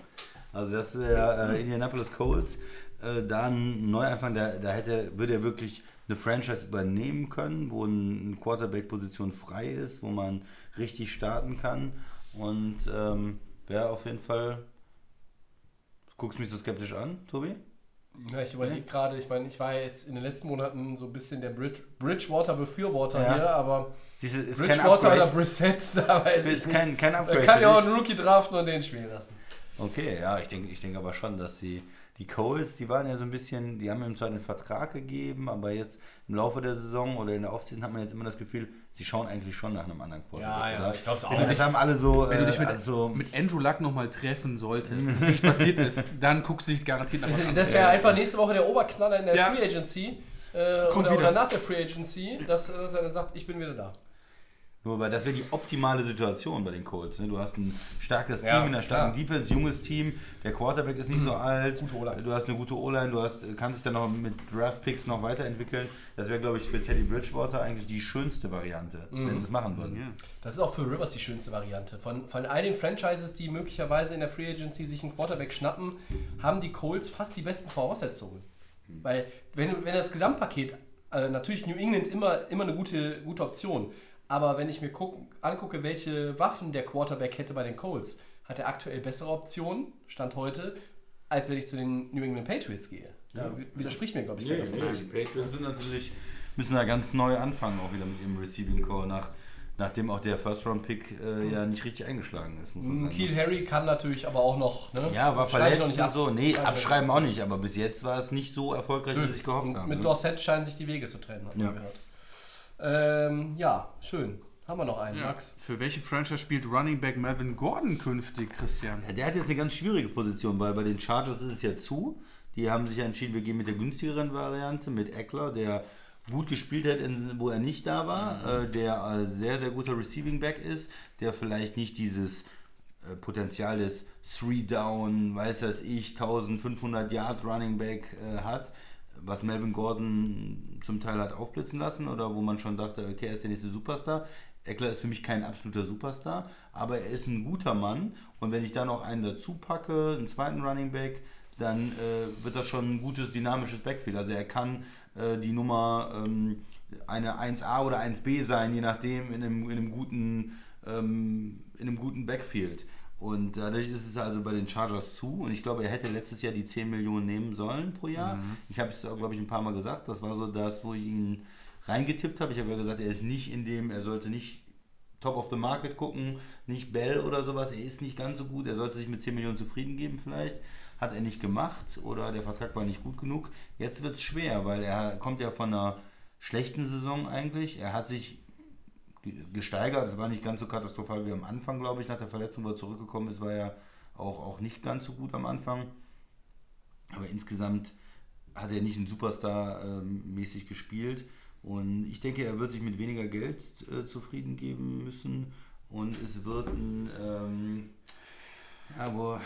Also das wäre äh, Indianapolis Colts. Äh, da ein Neuanfang, da, da hätte, würde er wirklich eine Franchise übernehmen können, wo ein, eine Quarterback-Position frei ist, wo man richtig starten kann. Und ähm, wäre auf jeden Fall. Guckst mich so skeptisch an, Tobi? Ja, ich überlege gerade, ich meine, ich war jetzt in den letzten Monaten so ein bisschen der Bridge, Bridgewater-Befürworter Ja. hier, aber Siehst du, ist kein Bridgewater oder Upgrade. Brissett, [LAUGHS] da weiß ich Ist nicht. kein, kein Da Upgrade. kann ja auch einen Rookie draften und den spielen lassen. Okay, ja, ich denke ich denk aber schon, dass die, die Coles, die waren ja so ein bisschen, die haben ihm zwar den Vertrag gegeben, aber jetzt im Laufe der Saison oder in der Offseason hat man jetzt immer das Gefühl, sie schauen eigentlich schon nach einem anderen Quarterback. Ja, ja, oder? ich glaub's auch. Das haben alle so, Wenn du dich äh, mit, also, mit Andrew Luck nochmal treffen solltest, [LAUGHS] was wirklich passiert ist, dann guckst du dich garantiert nach was Das, das wäre einfach nächste Woche der Oberknaller in der Ja. Free Agency. Äh, Kommt oder, wieder. oder nach der Free Agency, dass, dass er dann sagt, ich bin wieder da. Nur weil das wäre die optimale Situation bei den Colts. Ne? Du hast ein starkes Ja, Team, in einer starken klar. Defense, junges Team, der Quarterback ist nicht so alt, du hast eine gute O-Line, du hast, kannst dich dann noch mit Draft-Picks noch weiterentwickeln. Das wäre, glaube ich, für Teddy Bridgewater eigentlich die schönste Variante, Mhm. wenn sie es machen würden. Ja. Das ist auch für Rivers die schönste Variante. Von, von all den Franchises, die möglicherweise in der Free Agency sich einen Quarterback schnappen, haben die Colts fast die besten Voraussetzungen. Weil, wenn, wenn das Gesamtpaket, äh, natürlich New England immer, immer eine gute, gute Option, aber wenn ich mir guck, angucke, welche Waffen der Quarterback hätte bei den Colts, hat er aktuell bessere Optionen, Stand heute, als wenn ich zu den New England Patriots gehe. Da widerspricht mir, glaube ich, Nee, nee, die Patriots sind natürlich, müssen da ganz neu anfangen, auch wieder mit ihrem Receiving Core, nach, nachdem auch der First-Round-Pick äh, ja nicht richtig eingeschlagen ist. Man sagen. Kiel Harry kann natürlich aber auch noch. Ne? Ja, war Schreibe ich verletzt noch nicht und ab. so. Nee, Schreibe ich abschreiben auch nicht, aber bis jetzt war es nicht so erfolgreich, wie sich gehofft Und haben. Mit ne? Dorset scheinen sich die Wege zu trennen, hat man Ja. gehört. Ähm, ja, schön. Haben wir noch einen, Ja. Max? Für welche Franchise spielt Running Back Melvin Gordon künftig, Christian? Ja, der hat jetzt eine ganz schwierige Position, weil bei den Chargers ist es ja zu. Die haben sich ja entschieden, wir gehen mit der günstigeren Variante, mit Eckler, der gut gespielt hat, in, wo er nicht da war, äh, der äh, sehr, sehr guter Receiving Back ist, der vielleicht nicht dieses äh, Potenzial des Three Down, weiß das ich, 1500 Yard Running Back äh, hat, was Melvin Gordon zum Teil hat aufblitzen lassen oder wo man schon dachte, okay, er ist der nächste Superstar. Eckler ist für mich kein absoluter Superstar, aber er ist ein guter Mann und wenn ich da noch einen dazu packe, einen zweiten Running Back, dann äh, wird das schon ein gutes dynamisches Backfield. Also er kann äh, die Nummer ähm, eine 1A oder 1B sein, je nachdem in einem, in einem guten ähm, in einem guten Backfield. Und dadurch ist es also bei den Chargers zu. Und ich glaube, er hätte letztes Jahr die 10 Millionen nehmen sollen pro Jahr. Ich habe es, glaube ich, ein paar Mal gesagt. Das war so das, wo ich ihn reingetippt habe. Ich habe ja gesagt, er ist nicht in dem, er sollte nicht Top of the Market gucken, nicht Bell oder sowas. Er ist nicht ganz so gut. Er sollte sich mit 10 Millionen zufrieden geben vielleicht. Hat er nicht gemacht oder der Vertrag war nicht gut genug. Jetzt wird es schwer, weil er kommt ja von einer schlechten Saison eigentlich. Er hat sich gesteigert. Es war nicht ganz so katastrophal wie am Anfang, glaube ich. Nach der Verletzung, wo er zurückgekommen ist, war er auch, auch nicht ganz so gut am Anfang. Aber insgesamt hat er nicht ein Superstar ähm, gespielt. Und ich denke, er wird sich mit weniger Geld äh, zufrieden geben müssen. Und es wird ein, ähm, ja, wo,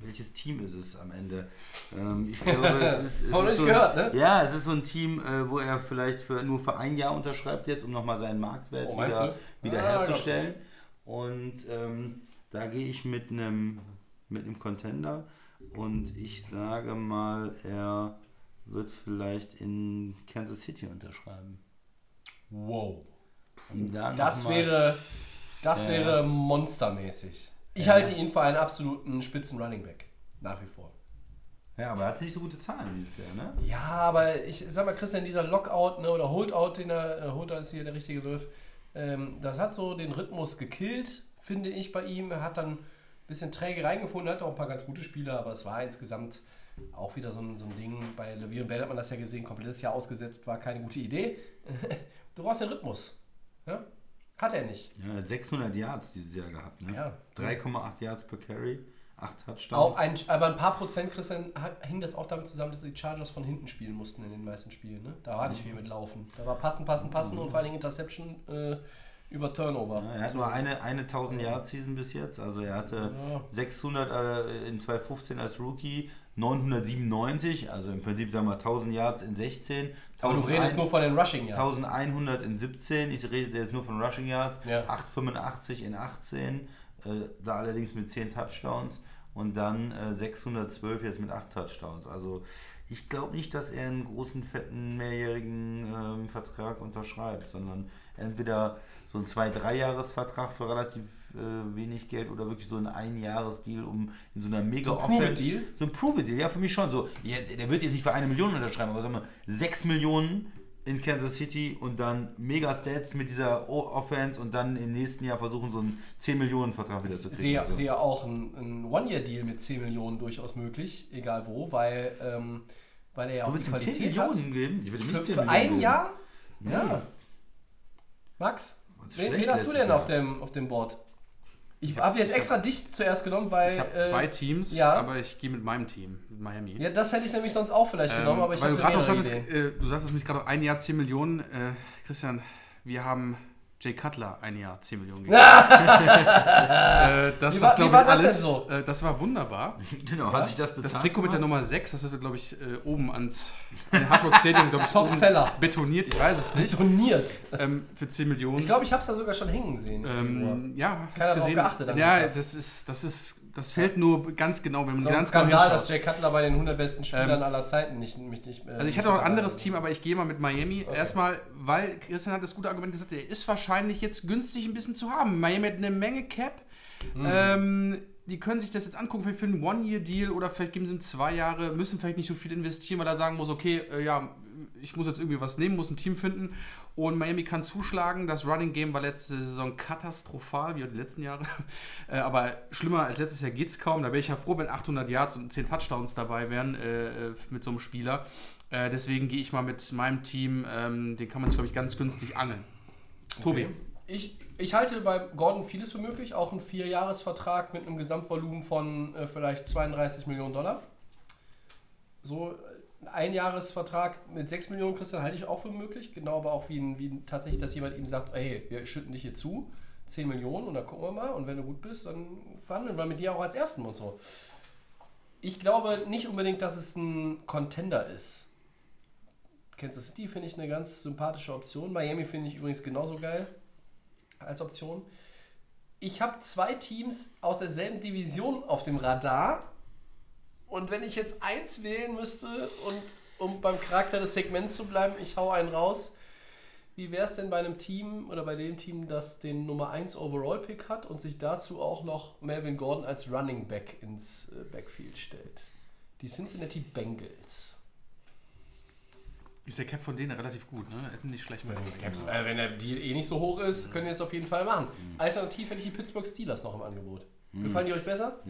welches Team ist es am Ende? Ähm, ich [LAUGHS] glaube, es ist, es ist so, gehört, ne? Ja, es ist so ein Team, äh, wo er vielleicht für, nur für ein Jahr unterschreibt jetzt, um nochmal seinen Marktwert Oh, wieder, wieder Ah, herzustellen. Und ähm, da gehe ich mit einem mit einem Contender und ich sage mal, er wird vielleicht in Kansas City unterschreiben. Wow. Da Das wäre, das Ja, wäre monstermäßig. Ich Ja. halte ihn für einen absoluten Spitzen Running Back. Nach wie vor. Ja, aber er hatte nicht so gute Zahlen dieses Jahr, ne? Ja, aber ich sag mal, Christian, dieser Lockout ne, oder Holdout, den er, äh, Holdout ist hier der richtige Begriff, ähm, das hat so den Rhythmus gekillt, finde ich bei ihm. Er hat dann ein bisschen träge reingefunden, hat auch ein paar ganz gute Spieler, aber es war insgesamt auch wieder so ein, so ein Ding. Bei Levier und Bell hat man das ja gesehen, komplettes Jahr ausgesetzt, war keine gute Idee. [LAUGHS] du brauchst den Rhythmus. Ja? Hat er nicht. Ja, er hat 600 Yards dieses Jahr gehabt, ne? Ja. 3,8 Yards per Carry, 8 Touchdowns. Ein, aber ein paar Prozent, Christian, hing das auch damit zusammen, dass die Chargers von hinten spielen mussten in den meisten Spielen. Ne? Da war nicht viel mit Laufen. Da war passen, passen, passen und vor allen Dingen Interception äh, über Turnover. Ja, er hat nur eine, eine 1000 Yard Season bis jetzt. Also er hatte Ja. 600 äh, in 2015 als Rookie, 997, also im Prinzip sagen wir 1000 Yards in 16. Aber du redest 1001 nur von den Rushing Yards. 1100 in 17, ich rede jetzt nur von Rushing Yards, Ja. 885 in 18, äh, da allerdings mit 10 Touchdowns und dann äh, 612 jetzt mit 8 Touchdowns. Also ich glaube nicht, dass er einen großen, fetten, mehrjährigen ähm, Vertrag unterschreibt, sondern entweder so ein zwei, drei Jahresvertrag für relativ äh, wenig Geld oder wirklich so ein Einjahresdeal, um in so einer mega So ein Prove-It-Deal? So ein Prove-It-Deal, ja, für mich schon. So, jetzt, der wird jetzt nicht für eine Million unterschreiben, aber sagen wir 6 Millionen in Kansas City und dann mega Stats mit dieser Offense und dann im nächsten Jahr versuchen, so einen 10 Millionen Vertrag wieder zu kriegen. sehe, so. sehe auch ein, ein One-Year-Deal mit 10 Millionen durchaus möglich, egal wo, weil, ähm, weil er ja Du auch die willst 10 Qualität hat. Millionen geben? Ich würde nicht Für, 10 für Millionen ein geben. Jahr? Ja. Max, wen, wen hast du denn auf dem, auf dem Board? Ich hab- habe jetzt ich extra dich zuerst genommen, weil. Ich habe äh, zwei Teams, ja. aber ich gehe mit meinem Team, mit Miami. Ja, das hätte ich nämlich sonst auch vielleicht genommen, aber ich Ähm, hatte du mehrere sagtest, äh, du sagtest mich gerade ein Jahr 10 Millionen. Äh, Christian, wir haben Jay Cutler ein Jahr 10 Millionen [LAUGHS] gegeben. äh, das Wie ist war- wie war ich, das denn alles, so? Äh, das war wunderbar. [LAUGHS] Genau, hat sich das bezahlt? Das Trikot mit der? Nummer 6, das wird, glaube ich, äh, oben ans Hard Rock Stadium, glaube ich, Top Seller. betoniert. Ich weiß es nicht. Betoniert. Ähm, für 10 Millionen. Ich glaube, ich habe es da sogar schon hängen sehen. ähm, ja, hast Keiner du gesehen? geachtet am ja, das ist, das ist, das fällt nur ganz genau, wenn man so ganz genau Skandal, dass. Jay Cutler bei den 100 besten Spielern Ähm, aller Zeiten nicht, mich nicht äh, Also ich hatte noch ein anderes. Team, aber ich gehe mal mit Miami. Erstmal, weil Christian hat das gute Argument gesagt, er ist wahrscheinlich jetzt günstig ein bisschen zu haben. Miami hat eine Menge Cap. Mhm. Ähm, die können sich das jetzt angucken, vielleicht für einen One-Year-Deal oder vielleicht geben sie ihm zwei Jahre, müssen vielleicht nicht so viel investieren, weil er sagen muss, okay, äh, ja, ich muss jetzt irgendwie was nehmen, muss ein Team finden. Und Miami kann zuschlagen. Das Running Game war letzte Saison katastrophal, wie auch die letzten Jahre. [LAUGHS] Äh, aber schlimmer als letztes Jahr geht es kaum. Da wäre ich ja froh, wenn 800 Yards und 10 Touchdowns dabei wären äh, äh, mit so einem Spieler. Äh, deswegen gehe ich mal mit meinem Team, ähm, den kann man sich, glaube ich, ganz günstig angeln. Tobi. Okay. Ich, ich halte bei Gordon vieles für möglich, auch ein Vierjahresvertrag mit einem Gesamtvolumen von äh, vielleicht 32 Millionen Dollar. So ein Einjahresvertrag mit 6 Millionen, Christian, halte ich auch für möglich. Genau, aber auch wie, wie tatsächlich, dass jemand ihm sagt, ey, wir schütten dich hier zu, 10 Millionen und dann gucken wir mal und wenn du gut bist, dann verhandeln wir mit dir auch als Ersten und so. Ich glaube nicht unbedingt, dass es ein Contender ist. Kansas City finde ich eine ganz sympathische Option. Miami finde ich übrigens genauso geil als Option. Ich habe zwei Teams aus derselben Division auf dem Radar. Und wenn ich jetzt eins wählen müsste und um beim Charakter des Segments zu bleiben, ich hau einen raus. Wie wäre es denn bei einem Team oder bei dem Team, das den Nummer 1 Overall Pick hat und sich dazu auch noch Melvin Gordon als Running Back ins äh, Backfield stellt? Die Cincinnati Bengals. Ist der Cap von denen relativ gut, ne? Ist nicht schlecht mit dem Caps, äh, wenn der Deal eh nicht so hoch ist, können wir es auf jeden Fall machen. Alternativ hätte ich die Pittsburgh Steelers noch im Angebot. Gefallen die euch besser?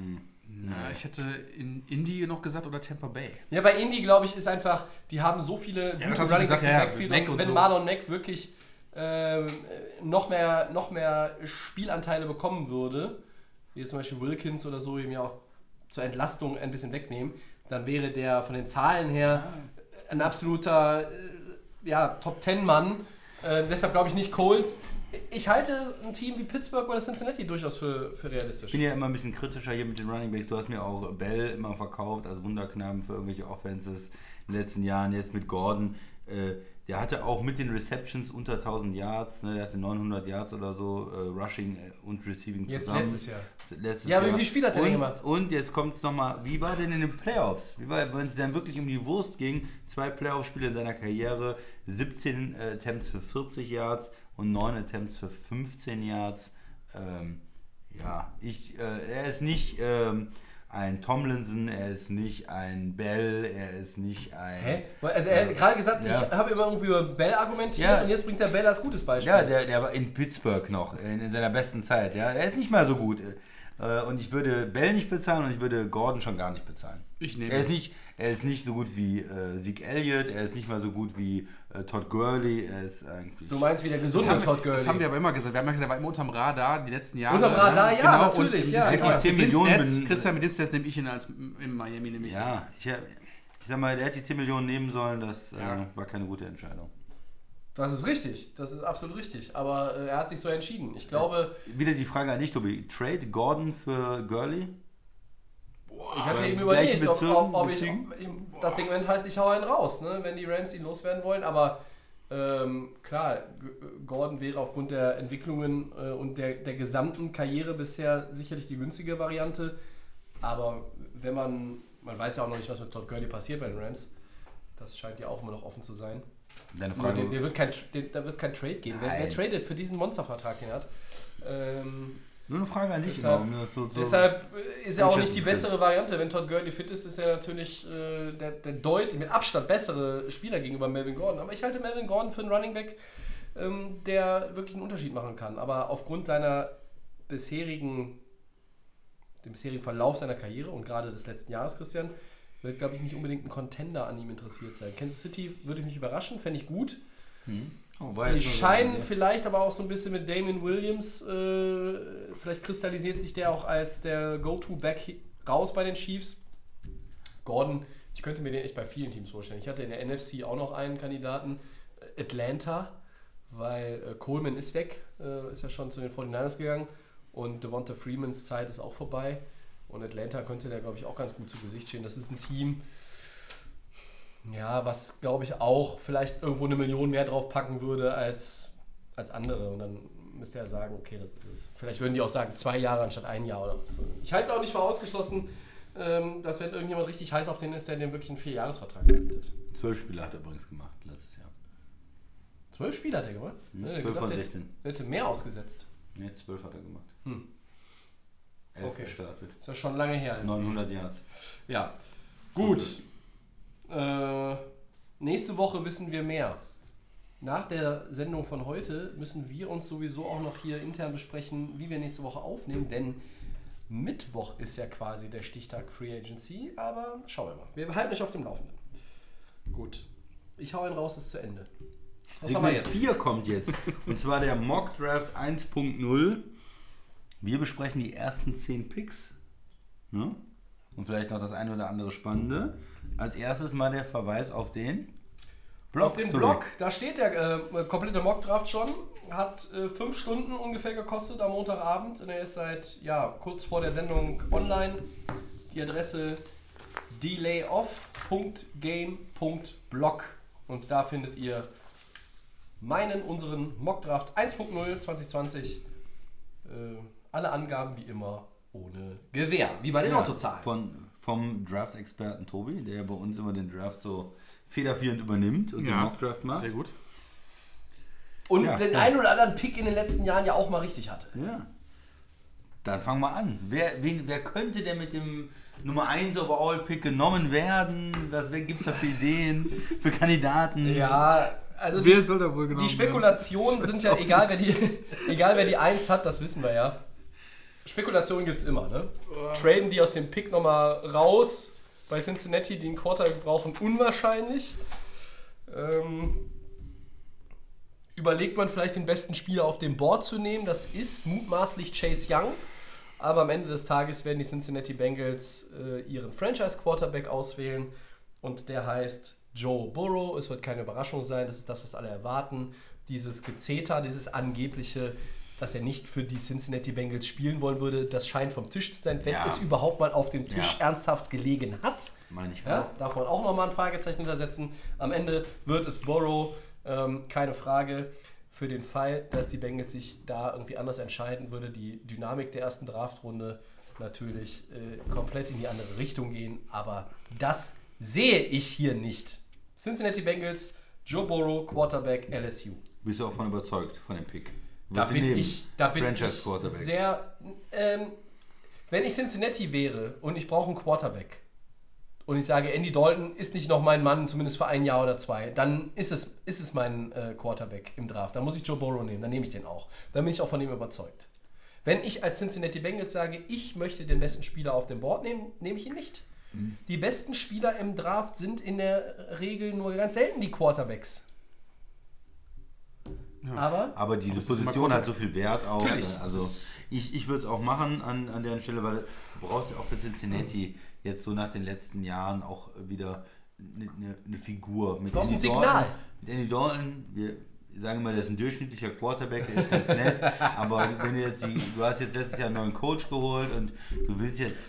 Na, ich hätte in Indy noch gesagt oder Tampa Bay. Ja, bei Indy, glaube ich, ist einfach, die haben so viele gute hast du Running Backs im ja, ja, Backfield. Und und wenn so. Marlon Mack wirklich ähm, noch, mehr, noch mehr Spielanteile bekommen würde, wie zum Beispiel Wilkins oder so, ihm ja auch zur Entlastung ein bisschen wegnehmen, dann wäre der von den Zahlen her ein absoluter äh, ja, Top-10-Mann. Äh, deshalb glaube ich nicht Coles. Ich halte ein Team wie Pittsburgh oder Cincinnati durchaus für, für Ich realistisch. bin ja immer ein bisschen kritischer hier mit den Running Backs. Du hast mir auch Bell immer verkauft als Wunderknaben für irgendwelche Offenses in den letzten Jahren. Jetzt mit Gordon. Äh, der hatte auch mit den Receptions unter 1000 Yards. Ne? Der hatte 900 Yards oder so äh, Rushing und Receiving Jetzt zusammen. letztes Jahr. Letztes Ja, aber wie Jahr. viele Spiele hat der denn gemacht? Und jetzt kommt nochmal, wie war denn in den Playoffs? Wie war, wenn es dann wirklich um die Wurst ging? Zwei Playoff-Spiele in seiner Karriere, 17 äh, Attempts für 40 Yards und 9 Attempts für 15 Yards. Ähm, ja, ich, äh, er ist nicht ähm, ein Tomlinson, er ist nicht ein Bell, er ist nicht ein. Hä? Also er hat gerade gesagt, Ja. ich habe immer irgendwie über Bell argumentiert Ja. und jetzt bringt er Bell als gutes Beispiel. Ja, der, der war in Pittsburgh noch, in, in seiner besten Zeit. Ja, er ist nicht mal so gut. Äh, und ich würde Bell nicht bezahlen und ich würde Gordon schon gar nicht bezahlen. Ich nehme Er ist nicht, er ist nicht so gut wie äh, Zeke Elliott, er ist nicht mal so gut wie äh, Todd Gurley, er ist eigentlich. Du meinst wie der Das gesunde haben, Todd wir, Gurley. das haben wir aber immer gesagt. Wir haben immer gesagt, er war immer unterm Radar die letzten Jahre. Unterm Radar, ja, genau. natürlich, Und, ja, mit 10 den Millionen Stats, bin- Christian, mit den Stats nehme ich ihn als in Miami nämlich. ja, ich, hab- ich sag mal, der hätte die 10 Millionen nehmen sollen, das Ja. äh, war keine gute Entscheidung. Das ist richtig, das ist absolut richtig. Aber äh, er hat sich so entschieden. Ich glaube, Wieder die Frage an dich, Tobi. Trade Gordon für Gurley? Ich hatte eben überlegt, ob, Bezirken- ob, ob ich, ob ich. Das Segment heißt, ich hau einen raus, ne, wenn die Rams ihn loswerden wollen. Aber ähm, klar, Gordon wäre aufgrund der Entwicklungen äh, und der, der gesamten Karriere bisher sicherlich die günstige Variante. Aber wenn man, man weiß ja auch noch nicht, was mit Todd Gurley passiert bei den Rams. Das scheint ja auch immer noch offen zu sein. Deine Frage. der, der wird kein, der, da wird kein Trade gehen. Wer, wer tradet für diesen Monstervertrag, den er hat? Ähm, Nur eine Frage an dich, Deshalb- immer, um so, so Deshalb äh, ist ja auch nicht die bessere Variante. Wenn Todd Gurley fit ist, ist er natürlich äh, der, der deutlich mit Abstand bessere Spieler gegenüber Melvin Gordon. Aber ich halte Melvin Gordon für einen Running Back, ähm, der wirklich einen Unterschied machen kann. Aber aufgrund seiner bisherigen, dem bisherigen Verlauf seiner Karriere und gerade des letzten Jahres, Christian, wird, glaube ich, nicht unbedingt ein Contender an ihm interessiert sein. Kansas City würde mich überraschen, fände ich gut. Oh, Die so scheinen eine- vielleicht aber auch so ein bisschen mit Damon Williams, äh, vielleicht kristallisiert sich der auch als der Go-To-Back raus bei den Chiefs. Gordon, ich könnte mir den echt bei vielen Teams vorstellen. Ich hatte in der NFC auch noch einen Kandidaten, äh, Atlanta, weil äh, Coleman ist weg, äh, ist ja schon zu den 49ers gegangen und Devonta Freemans Zeit ist auch vorbei. Und Atlanta könnte der, glaube ich, auch ganz gut zu Gesicht stehen. Das ist ein Team, ja, was glaube ich auch vielleicht irgendwo eine Million mehr drauf packen würde als, als andere. Und dann müsste er sagen, okay, das ist es. Vielleicht würden die auch sagen, zwei Jahre anstatt ein Jahr oder was. Ich halte es auch nicht für ausgeschlossen, ähm, dass wenn irgendjemand richtig heiß auf den ist, der dem wirklich einen Vierjahresvertrag anbietet. Zwölf Spiele hat er übrigens gemacht letztes Jahr. Zwölf Spieler hat er gemacht? Hm, Ja, 12 gedacht, von der 16. Er hätte mehr ausgesetzt. Ne, zwölf hat er gemacht. Hm. Elf Okay. gestartet. Ist ja schon lange her. 900 Yards. Ja. Gut. Äh, nächste Woche wissen wir mehr. Nach der Sendung von heute müssen wir uns sowieso auch noch hier intern besprechen, wie wir nächste Woche aufnehmen, denn Mittwoch ist ja quasi der Stichtag Free Agency, aber schauen wir mal. Wir halten euch auf dem Laufenden. Gut. Ich hau einen raus, ist zu Ende. Was Segment jetzt? 4 kommt jetzt. Und zwar der Mock Draft 1.0. Wir besprechen die ersten 10 Picks. Ne? Und vielleicht noch das eine oder andere Spannende. Als erstes mal der Verweis auf den Auf dem Tobi. Blog, da steht der äh, komplette Mockdraft schon. Hat äh, fünf Stunden ungefähr gekostet am Montagabend. Und er ist seit ja, kurz vor der Sendung online. Die Adresse delayoff.game.blog. Und da findet ihr meinen, unseren Mockdraft 1.0 2020. Äh, alle Angaben wie immer ohne Gewähr. Wie bei den Ja, Lottozahlen. Von, vom Draft-Experten Tobi, der ja bei uns immer den Draft so federführend übernimmt und den Mock Draft macht. Sehr gut. Und Ja, den ja. einen oder anderen Pick in den letzten Jahren ja auch mal richtig hatte. Ja. Dann fangen wir an. Wer, wen, wer könnte denn mit dem Nummer 1 Overall-Pick genommen werden? Was gibt es da für Ideen, für Kandidaten? Ja, also Wer die, soll da wohl genommen die Spekulationen sind ja, [LAUGHS] egal wer, die, egal wer die 1 hat, das wissen wir ja. Spekulationen gibt es immer, ne? Traden die aus dem Pick nochmal raus. Bei Cincinnati, die einen Quarterback brauchen, unwahrscheinlich. Ähm, überlegt man vielleicht den besten Spieler auf dem Board zu nehmen. Das ist mutmaßlich Chase Young. Aber am Ende des Tages werden die Cincinnati Bengals äh, ihren Franchise-Quarterback auswählen. Und der heißt Joe Burrow. Es wird keine Überraschung sein. Das ist das, was alle erwarten. Dieses Gezeter, dieses angebliche, dass er nicht für die Cincinnati Bengals spielen wollen würde, das scheint vom Tisch zu sein, wenn Ja. es überhaupt mal auf dem Tisch Ja. ernsthaft gelegen hat. Meine ich Ja, auch. darf man auch nochmal ein Fragezeichen hintersetzen. Am Ende wird es Burrow, ähm, keine Frage. Für den Fall, dass die Bengals sich da irgendwie anders entscheiden, würde die Dynamik der ersten Draftrunde natürlich äh, komplett in die andere Richtung gehen. Aber das sehe ich hier nicht. Cincinnati Bengals, Joe Burrow, Quarterback, LSU. Bist du auch von überzeugt, von dem Pick? Da bin ich, da bin ich Franchise Quarterback. sehr. Ähm, wenn ich Cincinnati wäre und ich brauche einen Quarterback und ich sage, Andy Dalton ist nicht noch mein Mann, zumindest für ein Jahr oder zwei, dann ist es, ist es mein äh, Quarterback im Draft. Dann muss ich Joe Burrow nehmen, dann nehme ich den auch. Dann bin ich auch von dem überzeugt. Wenn ich als Cincinnati Bengals sage, ich möchte den besten Spieler auf dem Board nehmen, nehme ich ihn nicht. Mhm. Die besten Spieler im Draft sind in der Regel nur ganz selten die Quarterbacks. Aber Aber diese Aber Position hat so viel Wert auch. Natürlich. Also ich, ich würde es auch machen an, an der Stelle, weil du brauchst ja auch für Cincinnati jetzt so nach den letzten Jahren auch wieder eine, eine, eine Figur. Mit brauchst Andy ein Signal. Dalton, mit Andy Dalton, wir sagen immer, der ist ein durchschnittlicher Quarterback, der ist ganz nett. [LAUGHS] aber wenn du jetzt die, du hast jetzt letztes Jahr einen neuen Coach geholt und du willst jetzt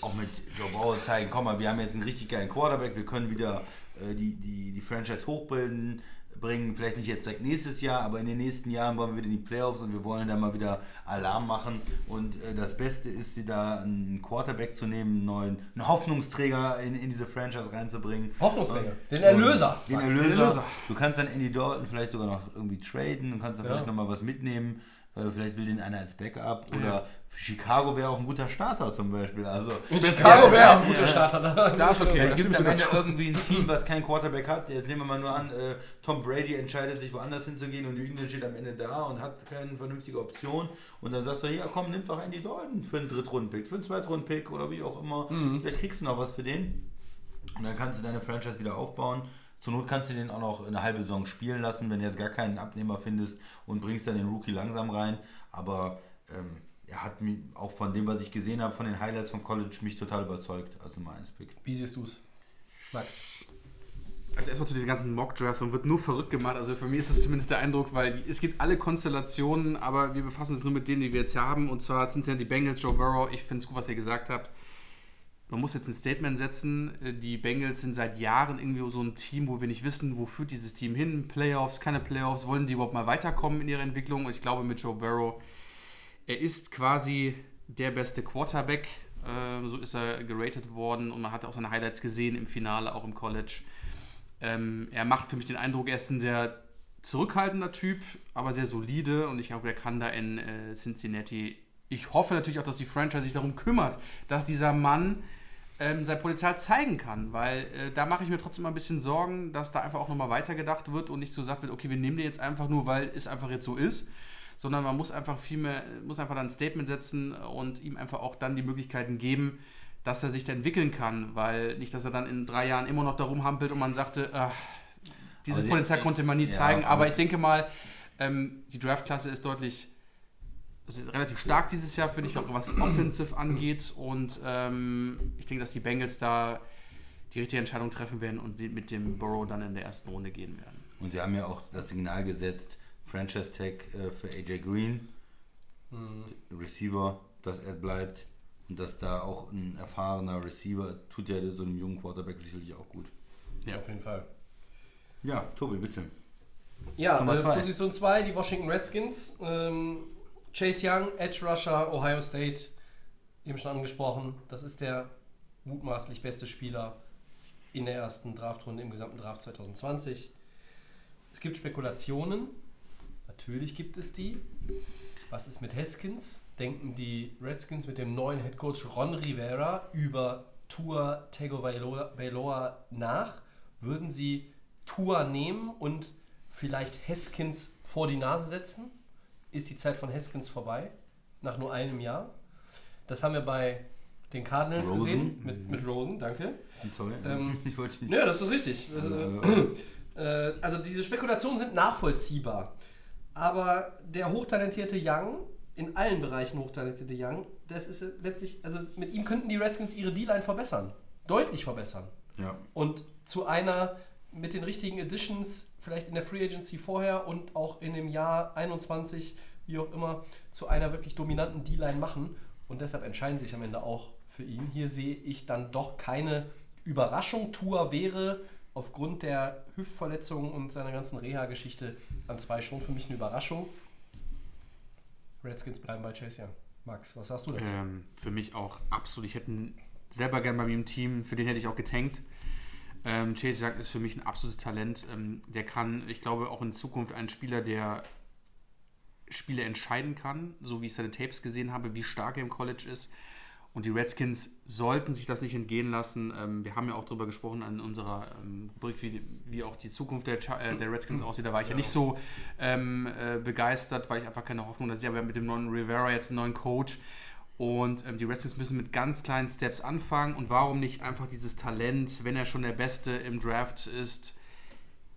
auch mit Joe Burrow zeigen, komm mal, wir haben jetzt einen richtig geilen Quarterback, wir können wieder äh, die, die, die Franchise hochbilden. Bringen, vielleicht nicht jetzt direkt nächstes Jahr, aber in den nächsten Jahren wollen wir wieder in die Playoffs und wir wollen da mal wieder Alarm machen. Und äh, das Beste ist, sie da einen Quarterback zu nehmen, einen neuen einen Hoffnungsträger in, in diese Franchise reinzubringen. Hoffnungsträger. Und- Den Erlöser. Den Max, Erlöser. Erlöser. Du kannst dann Andy Dalton vielleicht sogar noch irgendwie traden, du kannst dann Ja. vielleicht nochmal was mitnehmen. Äh, Vielleicht will den einer als Backup oder Ja. Für Chicago wäre auch ein guter Starter zum Beispiel. Also Chicago wäre ein guter Starter. Ne? Da ist okay. ja, da gibt es am Ende irgendwie ein Team, was keinen Quarterback hat. Jetzt nehmen wir mal nur an, äh, Tom Brady entscheidet sich woanders hinzugehen und England steht am Ende da und hat keine vernünftige Option. Und dann sagst du, ja komm, nimm doch Andy Dalton für einen Drittrunden-Pick, für einen Zweitrunden-Pick oder wie auch immer. Vielleicht kriegst du noch was für den. Und dann kannst du deine Franchise wieder aufbauen. Zur Not kannst du den auch noch eine halbe Saison spielen lassen, wenn du jetzt gar keinen Abnehmer findest und bringst dann den Rookie langsam rein. Aber ähm, er hat mich auch von dem, was ich gesehen habe, von den Highlights vom College, mich total überzeugt als Nummer 1 Pick. Wie siehst du es, Max? Also erstmal zu diesen ganzen Mock-Drafts, man wird nur verrückt gemacht. Also für mich ist das zumindest der Eindruck, weil es gibt alle Konstellationen, aber wir befassen uns nur mit denen, die wir jetzt hier haben. Und zwar sind es ja die Bengals, Joe Burrow. Ich finde es gut, was ihr gesagt habt. Man muss jetzt ein Statement setzen. Die Bengals sind seit Jahren irgendwie so ein Team, wo wir nicht wissen, wo führt dieses Team hin. Playoffs, keine Playoffs. Wollen die überhaupt mal weiterkommen in ihrer Entwicklung? Und ich glaube mit Joe Burrow, er ist quasi der beste Quarterback. Äh, So ist er geratet worden und man hat auch seine Highlights gesehen im Finale, auch im College. Ähm, er macht für mich den Eindruck, er ist ein sehr zurückhaltender Typ, aber sehr solide und ich glaube, er kann da in äh, Cincinnati. Ich hoffe natürlich auch, dass die Franchise sich darum kümmert, dass dieser Mann ähm, sein Potenzial zeigen kann, weil äh, da mache ich mir trotzdem mal ein bisschen Sorgen, dass da einfach auch nochmal weitergedacht wird und nicht so gesagt wird, okay, wir nehmen den jetzt einfach nur, weil es einfach jetzt so ist, sondern man muss einfach viel mehr, muss einfach dann ein Statement setzen und ihm einfach auch dann die Möglichkeiten geben, dass er sich da entwickeln kann, weil nicht, dass er dann in drei Jahren immer noch da rumhampelt und man sagte, ach, dieses Aber Potenzial konnte man nie ja, zeigen, aber aber- ich denke mal, ähm, die Draftklasse ist deutlich also relativ stark dieses Jahr, finde ich, auch was Offensive angeht. Und ähm, ich denke, dass die Bengals da die richtige Entscheidung treffen werden und sie mit dem Burrow dann in der ersten Runde gehen werden. Und sie haben ja auch das Signal gesetzt, Franchise Tag äh, für AJ Green, Receiver, dass er bleibt. Und dass da auch ein erfahrener Receiver tut ja so einem jungen Quarterback sicherlich auch gut. Ja. Auf jeden Fall. Ja, Tobi, bitte. Ja, äh, zwei. Position 2, die Washington Redskins. Ähm, Chase Young, Edge Rusher, Ohio State, eben schon angesprochen. Das ist der mutmaßlich beste Spieler in der ersten Draftrunde im gesamten Draft 2020. Es gibt Spekulationen. Natürlich gibt es die. Was ist mit Haskins? Denken die Redskins mit dem neuen Headcoach Ron Rivera über Tua Tagovailoa nach? Würden sie Tua nehmen und vielleicht Haskins vor die Nase setzen? Ist die Zeit von Haskins vorbei? Nach nur einem Jahr? Das haben wir bei den Cardinals Rosen. gesehen. Mit, mit Rosen, danke. Sorry, Ähm, [LAUGHS] ich wollte nicht. Ja, das ist richtig. Äh, Äh, also diese Spekulationen sind nachvollziehbar. Aber der hochtalentierte Young, in allen Bereichen hochtalentierte Young, das ist letztlich, also mit ihm könnten die Redskins ihre D-Line verbessern. Deutlich verbessern. ja. Und zu einer mit den richtigen Additions, vielleicht in der Free Agency vorher und auch in dem Jahr 21, wie auch immer, zu einer wirklich dominanten D-Line machen. Und deshalb entscheiden sie sich am Ende auch für ihn. Hier sehe ich dann doch keine Überraschung. Tour wäre aufgrund der Hüftverletzung und seiner ganzen Reha-Geschichte an zwei schon für mich eine Überraschung. Redskins bleiben bei Chase Young. Max, was sagst du dazu? Ähm, für mich auch absolut. Ich hätte selber gern bei mir im Team, für den hätte ich auch getankt. Ähm, Chase Young ist für mich ein absolutes Talent. Ähm, der kann, ich glaube, auch in Zukunft ein Spieler, der Spiele entscheiden kann, so wie ich seine Tapes gesehen habe, wie stark er im College ist. Und die Redskins sollten sich das nicht entgehen lassen. Ähm, wir haben ja auch darüber gesprochen an unserer ähm, Rubrik, wie, wie auch die Zukunft der, äh, der Redskins aussieht. Da war ich ja, nicht so ähm, äh, begeistert, weil ich einfach keine Hoffnung da sehe. Aber wir haben mit dem neuen Rivera jetzt einen neuen Coach. Und ähm, die Redskins müssen mit ganz kleinen Steps anfangen. Und warum nicht einfach dieses Talent, wenn er schon der Beste im Draft ist,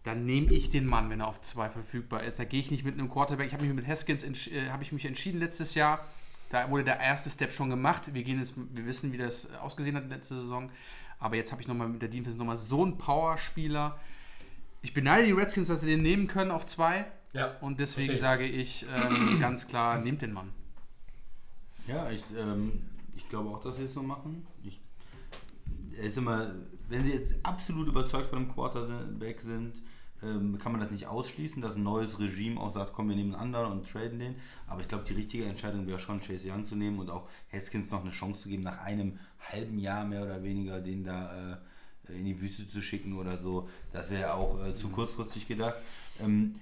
dann nehme ich den Mann, wenn er auf zwei verfügbar ist. Da gehe ich nicht mit einem Quarterback. Ich habe mich mit Haskins äh, ich mich entschieden letztes Jahr. Da wurde der erste Step schon gemacht. Wir, gehen jetzt, wir wissen, wie das ausgesehen hat letzte Saison. Aber jetzt habe ich nochmal mit der Defense nochmal so einen Powerspieler. Ich beneide die Redskins, dass sie den nehmen können auf zwei. Ja, Und deswegen verstehe sage ich ähm, ganz klar, nehmt den Mann. Ja, ich, ähm, ich glaube auch, dass sie es so machen. Ich, ist immer, wenn sie jetzt absolut überzeugt von dem Quarterback sind, ähm, kann man das nicht ausschließen, dass ein neues Regime auch sagt, komm, wir nehmen einen anderen und traden den. Aber ich glaube, die richtige Entscheidung wäre schon, Chase Young zu nehmen und auch Haskins noch eine Chance zu geben, nach einem halben Jahr mehr oder weniger den da äh, in die Wüste zu schicken oder so. Das wäre auch äh, zu kurzfristig gedacht. Ähm,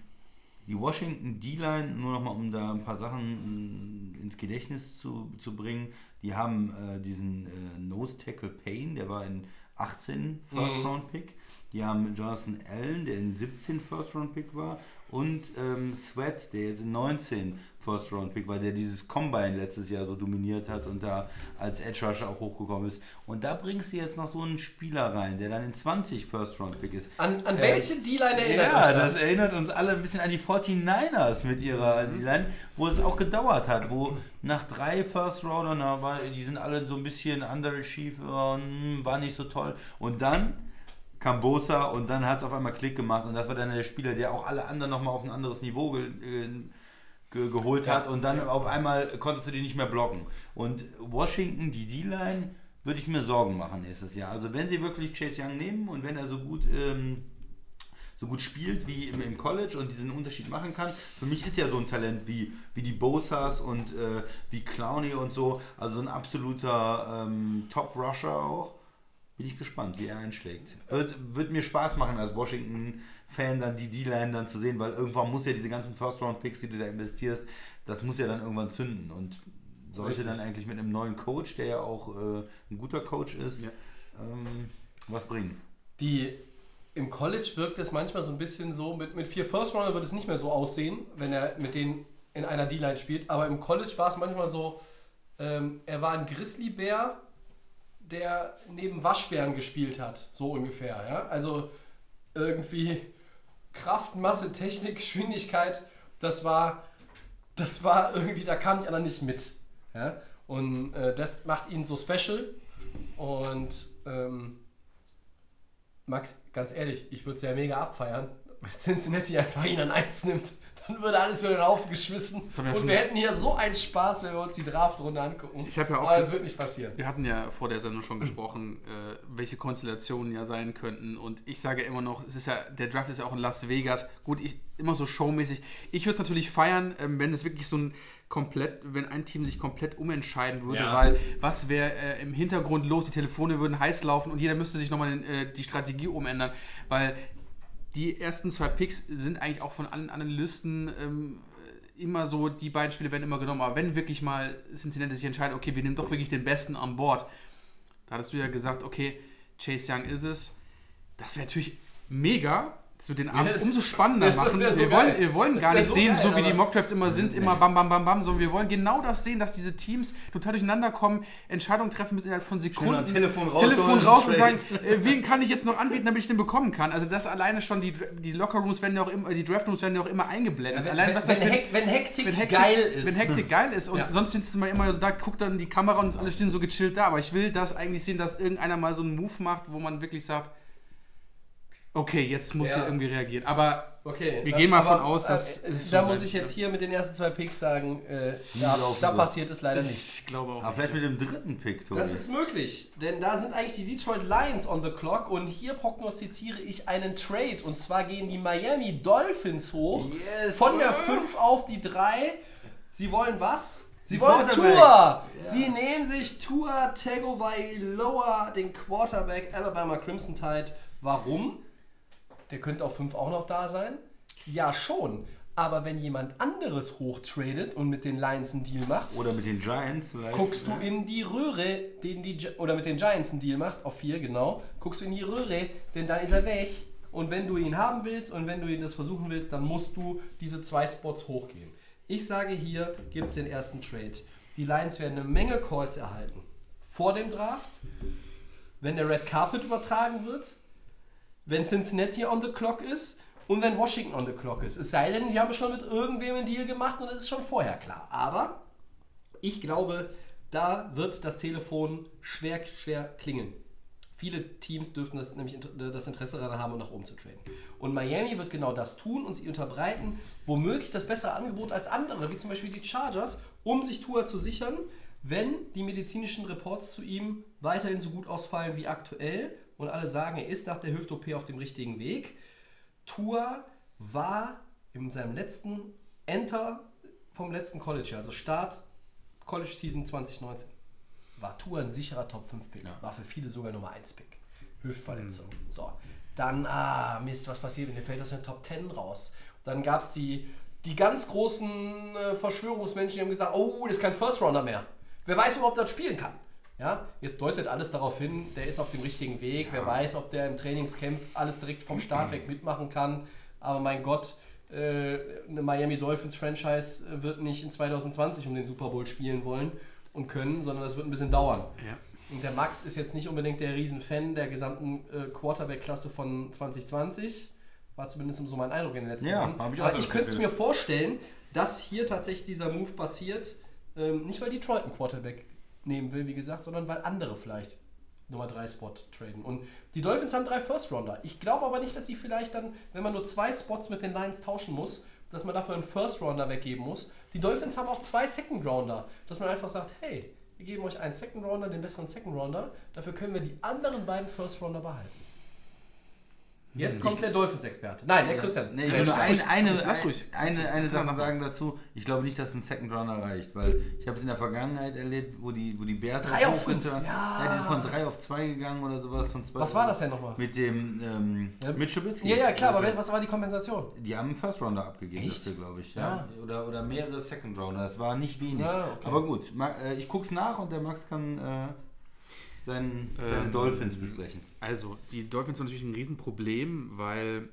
die Washington D-Line, nur nochmal um da ein paar Sachen ins Gedächtnis zu, zu bringen, die haben äh, diesen äh, Nose Tackle Payne, der war in 18 First Round Pick. Die haben Jonathan Allen, der in 17 First Round Pick war. Und ähm, Sweat, der jetzt in 19 First Round Pick war, der dieses Combine letztes Jahr so dominiert hat und da als Edge Rusher auch hochgekommen ist. Und da bringst du jetzt noch so einen Spieler rein, der dann in 20 First Round Pick ist. An, an Äh, welche D-Line erinnert ja, euch das das? erinnert uns alle ein bisschen an die 49ers mit ihrer Mhm. D-Line, wo es auch gedauert hat, wo nach drei First Roundern, na, war, die sind alle so ein bisschen underachieved, äh, war nicht so toll. Und dann kam Bosa und dann hat es auf einmal Klick gemacht und das war dann der Spieler, der auch alle anderen nochmal auf ein anderes Niveau ge äh, ge geholt hat und dann auf einmal konntest du die nicht mehr blocken. Und Washington, die D-Line, würde ich mir Sorgen machen nächstes Jahr. Also wenn sie wirklich Chase Young nehmen und wenn er so gut ähm, so gut spielt wie im, im College und diesen Unterschied machen kann. Für mich ist ja so ein Talent wie, wie die Bosas und äh, wie Clowney und so, also so ein absoluter ähm, Top-Rusher auch. Bin ich gespannt, wie er einschlägt. Wird, wird mir Spaß machen als Washington-Fan dann die D-Line dann zu sehen, weil irgendwann muss ja diese ganzen First-Round-Picks, die du da investierst, das muss ja dann irgendwann zünden und sollte Richtig. dann eigentlich mit einem neuen Coach, der ja auch äh, ein guter Coach ist, Ja. ähm, was bringen. Die im College wirkt es manchmal so ein bisschen so, mit, mit vier First Rounder wird es nicht mehr so aussehen, wenn er mit denen in einer D-Line spielt. Aber im College war es manchmal so, ähm, er war ein Grizzlybär, der neben Waschbären gespielt hat, so ungefähr. Ja? Also irgendwie Kraft, Masse, Technik, Geschwindigkeit, das war, das war irgendwie, da kam die anderen nicht mit. Ja? Und äh, das macht ihn so special. Und ähm, Max, ganz ehrlich, ich würde es ja mega abfeiern, wenn Cincinnati einfach ihn an 1 nimmt. Dann würde alles über den Haufen geschmissen. wir Und wir hätten hier so einen Spaß, wenn wir uns die Draftrunde angucken. Ich habe ja auch Aber ges- wird nicht passieren. Wir hatten ja vor der Sendung schon gesprochen, äh, welche Konstellationen ja sein könnten. Und ich sage immer noch, es ist ja, der Draft ist ja auch in Las Vegas. Gut, ich, immer so showmäßig. Ich würde es natürlich feiern, ähm, wenn es wirklich so ein komplett, wenn ein Team sich komplett umentscheiden würde, Ja. weil was wäre äh, im Hintergrund los? Die Telefone würden heiß laufen und jeder müsste sich nochmal äh, die Strategie umändern, weil die ersten zwei Picks sind eigentlich auch von allen Analysten ähm, immer so, die beiden Spiele werden immer genommen. Aber wenn wirklich mal Cincinnati sich entscheidet, okay, wir nehmen doch wirklich den Besten an Bord, da hattest du ja gesagt, okay, Chase Young ist es. Das wäre natürlich mega. Das wird den Abend das- umso spannender das machen. so wir, wollen, wir wollen Das gar nicht so sehen, geil, so wie die Mockdrafts immer sind, immer bam, bam, bam, bam, sondern wir wollen genau das sehen, dass diese Teams total durcheinander kommen, Entscheidungen treffen müssen innerhalb von Sekunden. Telefon rausholen Telefon raus und sagen, äh, wen kann ich jetzt noch anbieten, damit ich den bekommen kann? Also das alleine schon, die, die Lockerrooms werden ja auch immer, die Draftrooms werden ja auch immer eingeblendet. Wenn, Allein wenn, was das wenn, Hek wenn Hektik, wenn Hektik geil ist. Wenn Hektik geil ist und Ja. sonst sind es immer, immer so, da guckt dann die Kamera und alle stehen so gechillt da. Aber ich will das eigentlich sehen, dass irgendeiner mal so einen Move macht, wo man wirklich sagt, okay, jetzt muss Ja. hier irgendwie reagieren. Aber Okay, Wir dann- gehen mal aber, von aus, dass äh, es Da so muss sein ich jetzt hier mit den ersten zwei Picks sagen, äh, da, laufen da so. passiert es leider nicht. ich glaube auch. Aber vielleicht mit dem dritten Pick, Tobi. Das ist möglich, denn da sind eigentlich die Detroit Lions on the clock und hier prognostiziere ich einen Trade und zwar gehen die Miami Dolphins hoch Yes, von der sir. 5 auf die 3. Sie wollen was? Sie wollen. Tua! Sie nehmen sich Tua Tagovailoa, den Quarterback Alabama Crimson Tide. Warum? Der könnte auf 5 auch noch da sein. Ja, schon. Aber wenn jemand anderes hochtradet und mit den Lions einen Deal macht, Oder mit den Giants vielleicht. guckst du ne? in die Röhre, den die, oder mit den Giants einen Deal macht, auf 4, genau, guckst du in die Röhre, denn dann ist er weg. Und wenn du ihn haben willst und wenn du ihn das versuchen willst, dann musst du diese zwei Spots hochgehen. Ich sage hier, gibt es den ersten Trade. Die Lions werden eine Menge Calls erhalten. Vor dem Draft, wenn der Red Carpet übertragen wird, wenn Cincinnati on the clock ist und wenn Washington on the clock ist. Es sei denn, die haben schon mit irgendwem einen Deal gemacht und es ist schon vorher klar. Aber ich glaube, da wird das Telefon schwer, schwer klingeln. Viele Teams dürften das, nämlich das Interesse daran haben, nach oben zu traden. Und Miami wird genau das tun und sie unterbreiten womöglich das bessere Angebot als andere, wie zum Beispiel die Chargers, um sich Tua zu sichern, wenn die medizinischen Reports zu ihm weiterhin so gut ausfallen wie aktuell und alle sagen, er ist nach der Hüft-OP auf dem richtigen Weg Tour war in seinem letzten Enter vom letzten College, also Start College Season 2019, war Tour ein sicherer Top 5 Pick. War für viele sogar Nummer 1 Pick. Hüftverletzung. So. Dann, ah, Mist, was passiert, wenn dir fällt aus der Top 10 raus? Dann gab es die, die ganz großen äh, Verschwörungsmenschen, die haben gesagt, oh, das ist kein First Rounder mehr. Wer weiß, ob er das spielen kann. Ja, jetzt deutet alles darauf hin, der ist auf dem richtigen Weg. Wer weiß, ob der im Trainingscamp alles direkt vom Start weg mitmachen kann. Aber mein Gott, äh, eine Miami Dolphins Franchise wird nicht in 2020 um den Super Bowl spielen wollen und können, sondern das wird ein bisschen dauern. Ja. Und der Max ist jetzt nicht unbedingt der Riesenfan der gesamten äh, Quarterback-Klasse von 2020. War zumindest so mein Eindruck in den letzten Ja, Jahren. hab ich auch Aber ich könnte es mir vorstellen, dass hier tatsächlich dieser Move passiert. Ähm, nicht weil Detroit einen Quarterback nehmen will, wie gesagt, sondern weil andere vielleicht Nummer 3 Spot traden. Und die Dolphins haben drei First Rounder. Ich glaube aber nicht, dass sie vielleicht dann, wenn man nur zwei Spots mit den Lions tauschen muss, dass man dafür einen First Rounder weggeben muss. Die Dolphins haben auch zwei Second Rounder, dass man einfach sagt, hey, wir geben euch einen Second Rounder, den besseren Second Rounder, dafür können wir die anderen beiden First Rounder behalten. Jetzt kommt der Dolphins-Experte. Nein, der Christian. Nee, ich will nur Lass ein, ruhig. eine, ruhig. eine, eine Sache sagen dazu. Ich glaube nicht, dass ein Second Runner reicht, weil ich habe es in der Vergangenheit erlebt, wo die, wo die Bears Drei auf fünf, ja. ja, die sind von 3 auf 2 gegangen oder sowas. Von zwei Was war das denn nochmal? Mit dem ähm, Ja. mit Schibitzky. Ja, ja, klar, aber was war die Kompensation? Die haben einen First Rounder abgegeben, glaube ich. Ja. Oder, oder mehrere Second Rounder. Das war nicht wenig. Ja, okay. Aber gut, äh, ich gucke es nach und der Max kann äh, seinen, seine Ähm, Dolphins besprechen. Also, die Dolphins haben natürlich ein Riesenproblem, weil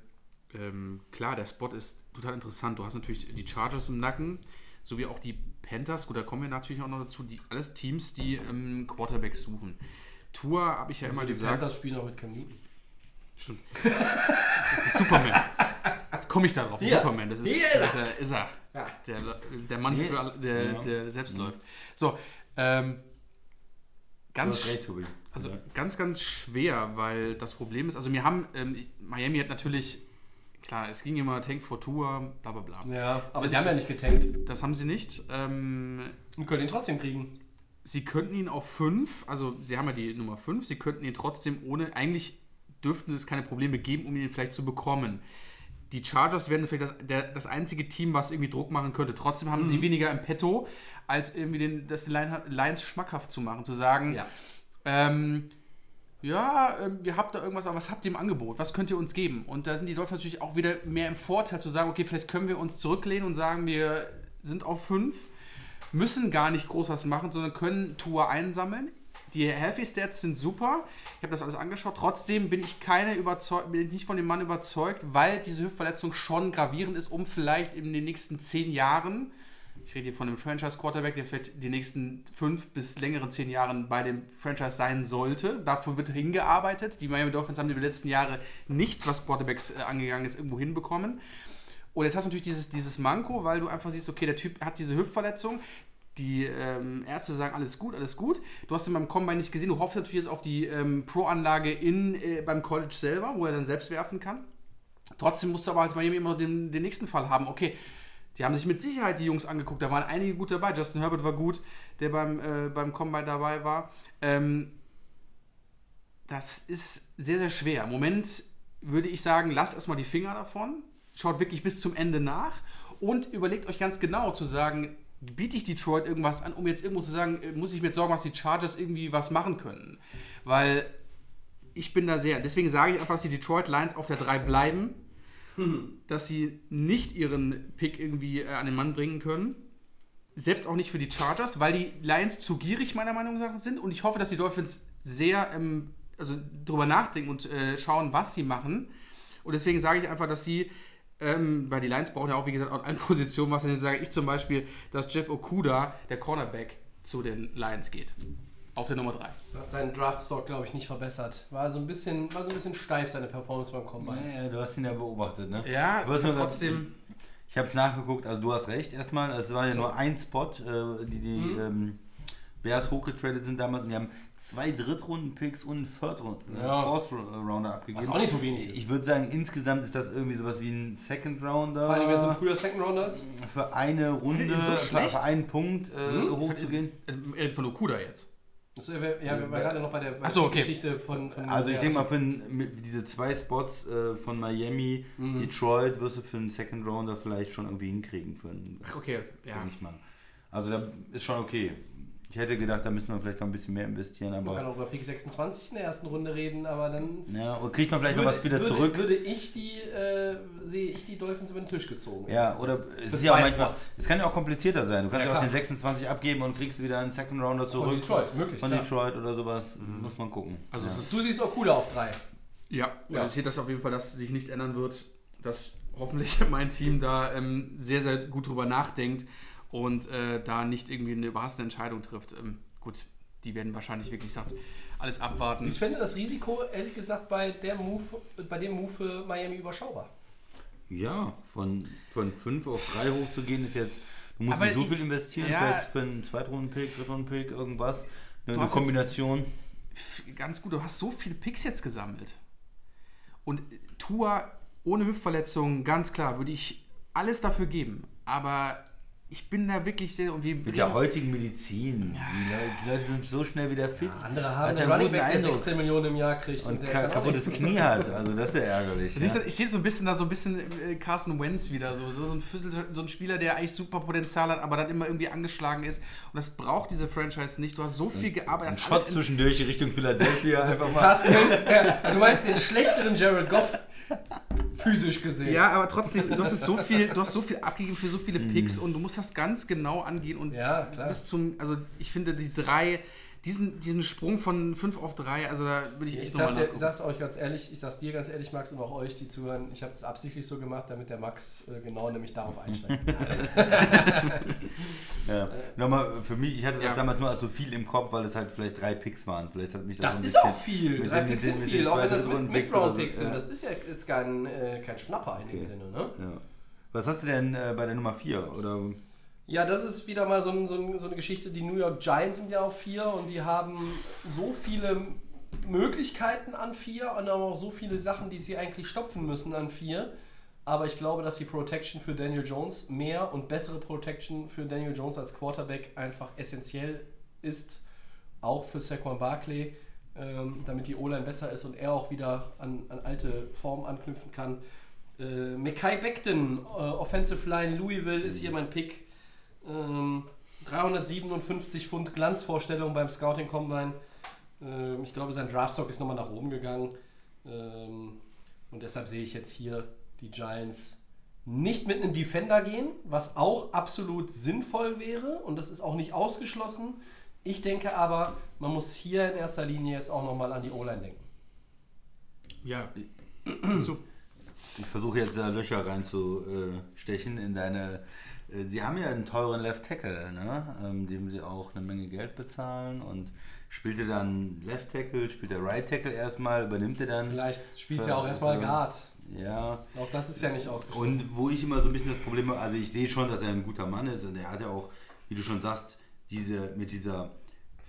ähm, klar, der Spot ist total interessant. Du hast natürlich die Chargers im Nacken, sowie auch die Panthers. Gut, da kommen wir natürlich auch noch dazu. Die, alles Teams, die ähm, Quarterbacks suchen. Tour habe ich ja immer Also die gesagt. Panthers spielen auch mit Cam Newton. Stimmt. Das [LAUGHS] ist Superman. Komme ich darauf? Hier. Superman, das ist, Hier ist er. das ist er. Ist er. Ja. Der, der Mann, für alle, der, Ja. der selbst läuft. So, ähm, ganz, recht, also Ja. ganz, ganz schwer, weil das Problem ist, also wir haben, ähm, Miami hat natürlich, klar, es ging immer Tank for Tour, bla bla bla. Ja, aber Das sie haben ja das- nicht getankt. Das haben sie nicht. Ähm, Und können ihn trotzdem kriegen. sie könnten ihn auf 5, also sie haben ja die Nummer 5, sie könnten ihn trotzdem ohne, eigentlich dürften es keine Probleme geben, um ihn vielleicht zu bekommen. Die Chargers wären vielleicht das, der, das einzige Team, was irgendwie Druck machen könnte. Trotzdem haben sie weniger im Petto, als irgendwie den, das den Lion- Lions schmackhaft zu machen, zu sagen, Ja. ähm, ja, ähm, ihr habt da irgendwas, aber was habt ihr im Angebot? Was könnt ihr uns geben? Und da sind die Dolphins natürlich auch wieder mehr im Vorteil zu sagen, okay, vielleicht können wir uns zurücklehnen und sagen, wir sind auf 5, müssen gar nicht groß was machen, sondern können Tour einsammeln. Die Healthy Stats sind super. Ich habe das alles angeschaut. Trotzdem bin ich keine überzeugt, bin ich nicht von dem Mann überzeugt, weil diese Hüftverletzung schon gravierend ist, um vielleicht in den nächsten zehn Jahren, ich rede hier von einem Franchise-Quarterback, der vielleicht die nächsten fünf bis längeren zehn Jahren bei dem Franchise sein sollte. Dafür wird hingearbeitet. Die Miami Dolphins haben in den letzten Jahren nichts, was Quarterbacks äh, angegangen ist, irgendwo hinbekommen. Und jetzt hast du natürlich dieses, dieses Manko, weil du einfach siehst, okay, der Typ hat diese Hüftverletzung. Die ähm, Ärzte sagen, alles gut, alles gut. Du hast ihn beim Combine nicht gesehen. Du hoffst natürlich jetzt auf die ähm, Pro-Anlage äh, beim College selber, wo er dann selbst werfen kann. Trotzdem musst du aber als Miami immer den, den nächsten Fall haben. Okay, die haben sich mit Sicherheit die Jungs angeguckt. Da waren einige gut dabei. Justin Herbert war gut, der beim, äh, beim Combine dabei war. Ähm, das ist sehr, sehr schwer. Im Moment würde ich sagen, lasst erstmal die Finger davon. Schaut wirklich bis zum Ende nach und überlegt euch ganz genau zu sagen, biete ich Detroit irgendwas an, um jetzt irgendwo zu sagen, äh, muss ich mir jetzt sorgen, dass die Chargers irgendwie was machen können. Weil ich bin da sehr, deswegen sage ich einfach, dass die Detroit Lions auf der 3 bleiben, dass sie nicht ihren Pick irgendwie äh, an den Mann bringen können. Selbst auch nicht für die Chargers, weil die Lions zu gierig meiner Meinung nach sind und ich hoffe, dass die Dolphins sehr ähm, also drüber nachdenken und äh, schauen, was sie machen. Und deswegen sage ich einfach, dass sie, ähm, weil die Lions brauchen ja auch, wie gesagt, auch eine [LAUGHS] Position, was dann sage ich zum Beispiel, dass Jeff Okuda, der Cornerback, zu den Lions geht. Auf der Nummer 3. Hat seinen Draftstock, glaube ich, nicht verbessert. War so ein bisschen, war so ein bisschen steif, seine Performance beim Combine. Ja, ja, du hast ihn ja beobachtet, ne? Ja, Ich trotzdem. Ich, ich habe es nachgeguckt, also du hast recht erstmal. Es war ja nur ein Spot, äh, die die Mhm. ähm, Bears hochgetradet sind damals und die haben zwei Drittrunden-Picks und einen Third-Round- äh, Ja. Fourth-Rounder abgegeben. Was auch nicht so wenig ist. Ich würde sagen, insgesamt ist das irgendwie sowas wie ein Second-Rounder. Vor allem, wenn es ein früher Second Rounder ist. für eine Runde, So für, für einen Punkt äh, Hm? hochzugehen. Von Okuda jetzt. Das, äh, wir- ja, wir waren gerade noch bei der, bei so, okay. Geschichte von, von Also ich ja, denke mal, für ein, diese zwei Spots äh, von Miami, Detroit wirst du für einen Second Rounder vielleicht schon irgendwie hinkriegen. Für einen, Okay, ja. denke ich mal. Also da ist schon okay. Ich hätte gedacht, da müssen wir vielleicht noch ein bisschen mehr investieren, Man kann aber auch über Pick 26 in der ersten Runde reden, aber dann ja, oder kriegt man vielleicht noch würde, was wieder würde, zurück. würde ich die, äh, sehe ich die Dolphins über den Tisch gezogen. Ja, oder es ist ja auch manchmal, Spots. es kann ja auch komplizierter sein. Du kannst Ja, ja, auch den 26 abgeben und kriegst wieder einen Second Rounder zurück. Detroit, möglich, Von klar. Detroit oder sowas. Muss man gucken. Also ja. Du siehst auch cooler auf drei. Ja, Ja. ja. ich sehe das auf jeden Fall, dass sich nicht ändern wird, dass hoffentlich [LAUGHS] mein Team da ähm, sehr, sehr gut drüber nachdenkt und äh, da nicht irgendwie eine überhastete Entscheidung trifft. Ähm, gut, die werden wahrscheinlich wirklich sagt, alles abwarten. Ich finde das Risiko, ehrlich gesagt, bei, der Move, bei dem Move für Miami überschaubar. Ja, von, von 5 auf 3 hochzugehen ist jetzt, du musst Aber nicht so viel investieren, ja. vielleicht für einen Zweitrunden-Pick, Drittrunden-Pick, irgendwas. Eine, eine jetzt- Kombination. F- Ganz gut, du hast so viele Picks jetzt gesammelt. Und Tua ohne Hüftverletzung, ganz klar, würde ich alles dafür geben. Aber ich bin da wirklich sehr. Und wir Mit der heutigen Medizin. Die, Leute, die Leute sind so schnell wieder fit. Andere haben einen Running Back, der Eindruck. 16 Millionen im Jahr kriegt. Und der ka kaputtes. Knie hat. Also das wäre ärgerlich. Siehst du, ja. ich sehe so ein bisschen da so ein bisschen äh, Carson Wentz wieder, so, so, ein, Füssel- so ein Spieler, der eigentlich super Potenzial hat, aber dann immer irgendwie angeschlagen ist. Und das braucht diese Franchise nicht. Du hast so viel gearbeitet. Ein Shot in- zwischendurch Richtung Philadelphia einfach mal. Carsten Wentz, du meinst den schlechteren Jared Goff physisch gesehen. Ja, aber trotzdem, du hast jetzt so viel, du hast so viel abgegeben für so viele Picks und du musst das ganz genau angehen und Ja, klar. bis zum, also ich finde die drei, diesen, diesen Sprung von 5 auf 3, also da würde ich Ich echt sag's, nochmal dir, ich sag's euch ganz ehrlich, ich sag's dir ganz ehrlich, Max, und auch euch, die zuhören, ich habe es absichtlich so gemacht, damit der Max äh, genau nämlich darauf einsteigt. [LAUGHS] Ja. Nochmal für mich, ich hatte das Ja. damals nur als so viel im Kopf, weil es halt vielleicht drei Picks waren. Vielleicht hat mich das, Das ist bisschen- auch viel. Drei Picks sind viel, auch wenn das mit. Mid-Round-Picks sind. Ja. Das ist ja jetzt kein, äh, kein Schnapper in dem Sinne, ne? Ja. Was hast du denn äh, bei der Nummer 4? Oder Ja, das ist wieder mal so, ein, so, ein, so eine Geschichte. Die New York Giants sind ja auf 4 und die haben so viele Möglichkeiten an 4 und haben auch so viele Sachen, die sie eigentlich stopfen müssen an 4. Aber ich glaube, dass die Protection für Daniel Jones mehr und bessere Protection für Daniel Jones als Quarterback einfach essentiell ist. Auch für Saquon Barkley, ähm, damit die O-Line besser ist und er auch wieder an, an alte Form anknüpfen kann. Äh, Mekai Beckton, äh, Offensive Line Louisville ist hier mein Pick. Ähm, 357 Pfund Glanzvorstellung beim Scouting Combine. Ähm, ich glaube, sein Draftstock ist nochmal nach oben gegangen. Ähm, und deshalb sehe ich jetzt hier die Giants nicht mit einem Defender gehen, was auch absolut sinnvoll wäre. Und das ist auch nicht ausgeschlossen. Ich denke aber, man muss hier in erster Linie jetzt auch nochmal an die O-Line denken. Ja. so. ich versuche jetzt da Löcher reinzustechen in deine. Äh, Sie haben ja einen teuren Left Tackle, ne? ähm, dem sie auch eine Menge Geld bezahlen und spielt er dann Left Tackle, spielt er Right Tackle erstmal, übernimmt er dann. Vielleicht spielt er auch erstmal Guard. Ja, Auch das ist ja nicht ausgeschlossen. Und wo ich immer so ein bisschen das Problem habe, also ich sehe schon, dass er ein guter Mann ist und er hat ja auch, wie du schon sagst, diese, mit dieser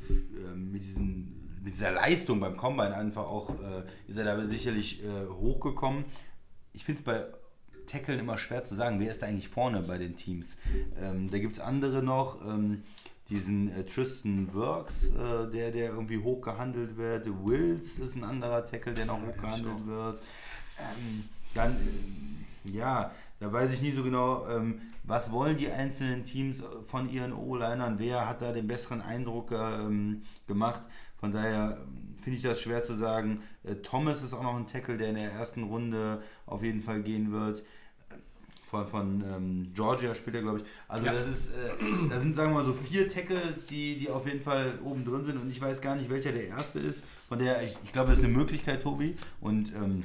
äh, mit, diesen, mit dieser Leistung beim Combine einfach auch, äh, ist er da sicherlich hochgekommen. Ich finde es bei Tackeln immer schwer zu sagen, wer ist da eigentlich vorne bei den Teams. Ähm, da gibt es andere noch, ähm, diesen äh, Tristan Works, äh, der, der irgendwie hochgehandelt wird. Wills ist ein anderer Tackle, der noch hochgehandelt wird. Ähm, dann, äh, ja, da weiß ich nie so genau, ähm, was wollen die einzelnen Teams von ihren O-Linern, wer hat da den besseren Eindruck ähm, gemacht. Von daher ähm, finde ich das schwer zu sagen. Äh, Thomas ist auch noch ein Tackle, der in der ersten Runde auf jeden Fall gehen wird. Von, von ähm, Georgia spielt er, glaube ich. Also Ja. das ist, äh, da sind, sagen wir mal, so vier Tackles, die, die auf jeden Fall oben drin sind und ich weiß gar nicht, welcher der erste ist. Von der, ich, ich glaube, das ist eine Möglichkeit, Tobi. Und ähm,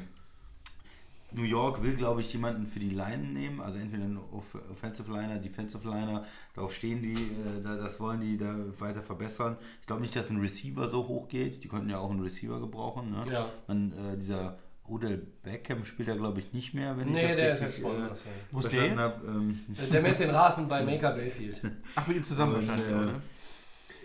New York will, glaube ich, jemanden für die Line nehmen, also entweder einen Off- Offensive Liner, Defensive Liner, darauf stehen die, äh, da, das wollen die da weiter verbessern. Ich glaube nicht, dass ein Receiver so hoch geht, die könnten ja auch einen Receiver gebrauchen. Ne? Ja. Man, äh, dieser Odell Beckham spielt er, glaube ich, nicht mehr, wenn Nee, ich das der ist richtig jetzt voll. äh, Wo ist der jetzt? hab. Ähm, Der mäht den Rasen bei [LAUGHS] Maker Bayfield. Ach, mit ihm zusammen Und, wahrscheinlich, äh, oder?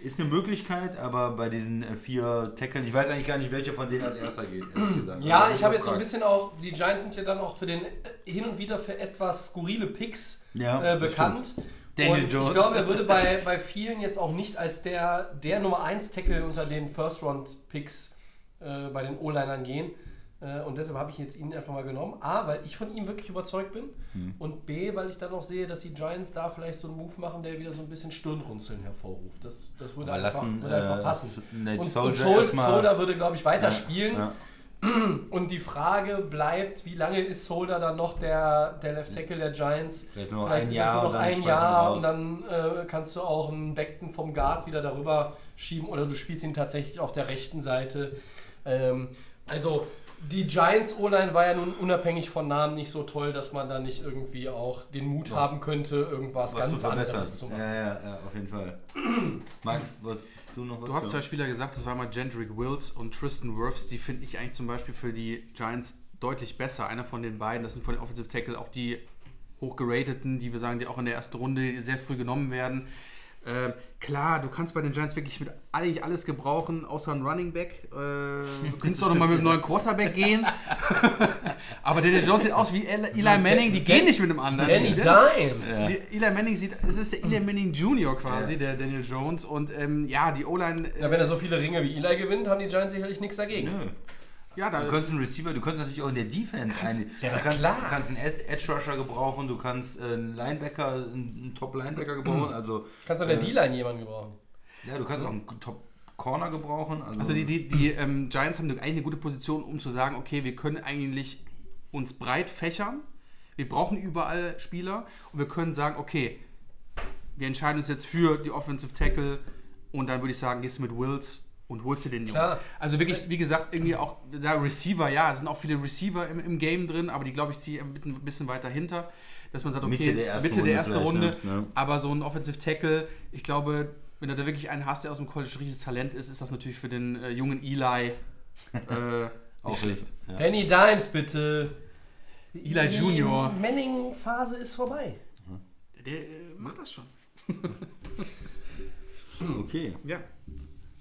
ist eine Möglichkeit, aber bei diesen äh, vier Tackeln, ich weiß eigentlich gar nicht, welcher von denen als erster geht, ehrlich [CLEARS THROAT] gesagt. Ja, Also, ich habe jetzt so ein bisschen auch, die Giants sind ja dann auch für den äh, hin und wieder für etwas skurrile Picks Ja, äh, bekannt. Daniel und Jones. ich glaube, er würde bei, [LAUGHS] bei vielen jetzt auch nicht als der, der Nummer 1 Tackle unter den First-Round-Picks äh, bei den O-Linern gehen. Äh, und deshalb habe ich jetzt ihn einfach mal genommen. A, weil ich von ihm wirklich überzeugt bin. Hm. Und B, weil ich dann auch sehe, dass die Giants da vielleicht so einen Move machen, der wieder so ein bisschen Stirnrunzeln hervorruft. Das, das würde, Aber einfach, lassen, würde einfach äh, passen. Nate und Soldier und Sol Soldier würde, glaube ich, weiter spielen. Ja. [CLEARS THROAT] Und die Frage bleibt, wie lange ist Soldier dann noch der, der Left Tackle der Giants? Vielleicht nur Vielleicht ein ist Jahr nur noch ein Jahr und dann äh, kannst du auch einen Beckton vom Guard wieder darüber schieben oder du spielst ihn tatsächlich auf der rechten Seite. Ähm, also die Giants O-Line war ja nun unabhängig von Namen nicht so toll, dass man da nicht irgendwie auch den Mut haben könnte, irgendwas was ganz anderes zu machen. Ja, ja, ja, auf jeden Fall. [CLEARS THROAT] Max, was, du noch was? Du hast zwei Spieler gesagt, das waren mal Gendrick Wills und Tristan Wirfs. Die finde ich eigentlich zum Beispiel für die Giants deutlich besser. Einer von den beiden, das sind von den Offensive Tackle auch die hochgerateten, die wir sagen, die auch in der ersten Runde sehr früh genommen werden. Ähm, klar, du kannst bei den Giants wirklich mit eigentlich alles gebrauchen, außer ein Running Back. Äh, du könntest auch noch mal mit einem neuen Quarterback gehen. [LAUGHS] Aber Daniel Jones sieht aus wie Eli Manning, die gehen nicht mit einem anderen. Danny Ja. Dimes. Die- Eli Manning sieht, es ist der Eli Manning Junior quasi, der Daniel Jones. Und ähm, ja, die O-Line. Äh, Ja, wenn er so viele Ringe wie Eli gewinnt, haben die Giants sicherlich nichts dagegen. Nö. Ja, da, Du kannst einen Receiver, du kannst natürlich auch in der Defense ein, ja, du, kannst, klar. du kannst einen Ed- Edge Rusher gebrauchen, du kannst äh, einen Linebacker, einen einen Top Linebacker gebrauchen, also Kannst du in der äh, D-Line jemanden gebrauchen? ja, du kannst auch einen Top Corner gebrauchen, also, Also die, die, die ähm, Giants haben eigentlich eine gute Position, um zu sagen, okay, wir können eigentlich uns breit fächern, wir brauchen überall Spieler und wir können sagen, okay, wir entscheiden uns jetzt für die Offensive Tackle und dann würde ich sagen, gehst du mit Wills und holst dir den Jungen. Klar. Also wirklich, wie gesagt, irgendwie auch da Receiver, ja, es sind auch viele Receiver im, im Game drin, aber die, glaube ich, ziehe ein bisschen- ein bisschen weiter hinter, dass man sagt, okay, Mitte der ersten Mitte der Runde erste vielleicht, Runde, ne? Ja. aber so ein Offensive Tackle, ich glaube, wenn du da wirklich einen hast, der aus dem College richtiges Talent ist, ist das natürlich für den äh, jungen Eli [LAUGHS] äh, auch schlecht. Ja. Danny Dimes, bitte. Eli Junior. Die Manning-Phase ist vorbei. Der äh, macht das schon. [LAUGHS] Okay. Ja.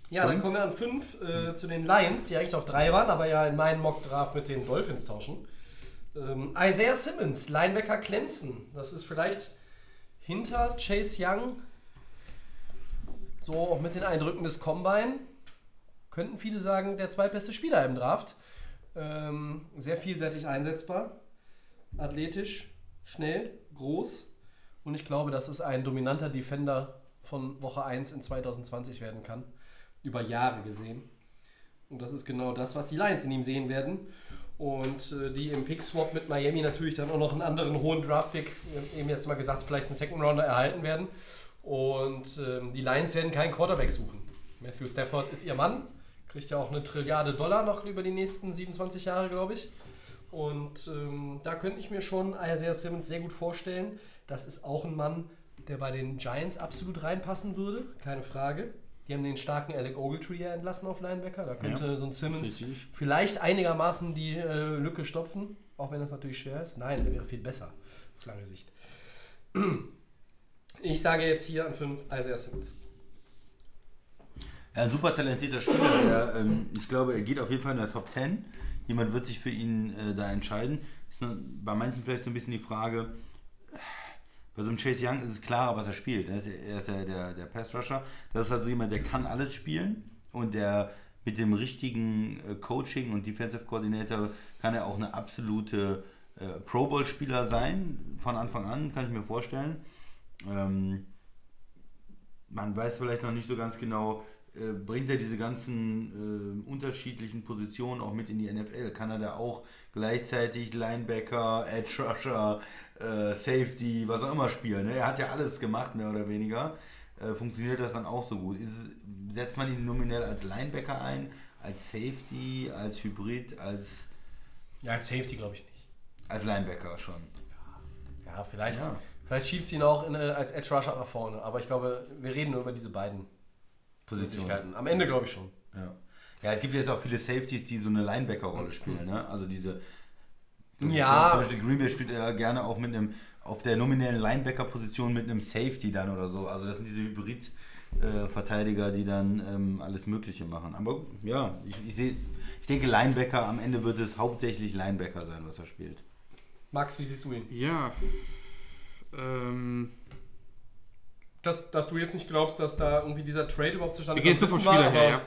Ja, dann Fünf? kommen wir an 5 äh, zu den Lions, die eigentlich auf 3 waren, aber ja in meinem Mock-Draft mit den Dolphins tauschen. Ähm, Isaiah Simmons, Linebacker Clemson. Das ist vielleicht hinter Chase Young, so auch mit den Eindrücken des Combine, könnten viele sagen, der zweitbeste Spieler im Draft. Ähm, sehr vielseitig einsetzbar, athletisch, schnell, groß. Und ich glaube, dass es ein dominanter Defender von Woche 1 in 2020 werden kann. Über Jahre gesehen. Und das ist genau das, was die Lions in ihm sehen werden. Und äh, die im Pick-Swap mit Miami natürlich dann auch noch einen anderen hohen Draft-Pick, haben eben jetzt mal gesagt, vielleicht einen Second-Rounder erhalten werden. Und ähm, die Lions werden keinen Quarterback suchen. Matthew Stafford ist ihr Mann, kriegt ja auch eine Trilliarde Dollar noch über die nächsten 27 Jahre, glaube ich. Und ähm, da könnte ich mir schon Isaiah Simmons sehr gut vorstellen. Das ist auch ein Mann, der bei den Giants absolut reinpassen würde, keine Frage. Die haben den starken Alec Ogletree ja entlassen auf Linebacker. Da könnte so ein Simmons richtig. vielleicht einigermaßen die äh, Lücke stopfen, auch wenn das natürlich schwer ist. Nein, der wäre viel besser auf lange Sicht. [CLEARS THROAT] Ich sage jetzt hier an 5 Isaiah Simmons. Ja, ein super talentierter Spieler, der, ähm, ich glaube, er geht auf jeden Fall in der Top 10. Jemand wird sich für ihn äh, da entscheiden. Ist bei manchen vielleicht so ein bisschen die Frage, bei so einem Chase Young ist es klarer, was er spielt. Er ist, er ist der, der, der Pass-Rusher. Das ist halt so jemand, der kann alles spielen und der mit dem richtigen äh, Coaching und Defensive Coordinator kann er auch eine absolute äh, Pro Bowl-Spieler sein. Von Anfang an, kann ich mir vorstellen. Ähm, man weiß vielleicht noch nicht so ganz genau, äh, bringt er diese ganzen äh, unterschiedlichen Positionen auch mit in die NFL? Kann er da auch gleichzeitig Linebacker, Edge Rusher, äh, Safety, was auch immer spielen? Ne? Er hat ja alles gemacht, mehr oder weniger. Äh, funktioniert das dann auch so gut? Ist, setzt man ihn nominell als Linebacker ein, als Safety, als Hybrid, als, Ja, als Safety glaube ich nicht. als Linebacker schon? Ja, vielleicht, Ja. vielleicht schiebst du ihn auch in, äh, als Edge Rusher nach vorne. Aber ich glaube, wir reden nur über diese beiden Position. Möglichkeiten. Am Ende glaube ich schon. Ja. ja, es gibt jetzt auch viele Safeties, die so eine Linebacker-Rolle spielen. Ne? Also diese. Ja. Zum Beispiel Green Bay spielt er gerne auch mit einem, auf der nominellen Linebacker-Position mit einem Safety dann oder so. Also das sind diese Hybrid-Verteidiger, die dann ähm, alles Mögliche machen. Aber ja, ich, ich, seh, ich denke Linebacker, am Ende wird es hauptsächlich Linebacker sein, was er spielt. Max, wie siehst du ihn? Ja. Ähm, dass, dass du jetzt nicht glaubst, dass da irgendwie dieser Trade überhaupt zustande Wir gehen jetzt nur vom Spieler her, aber- ja.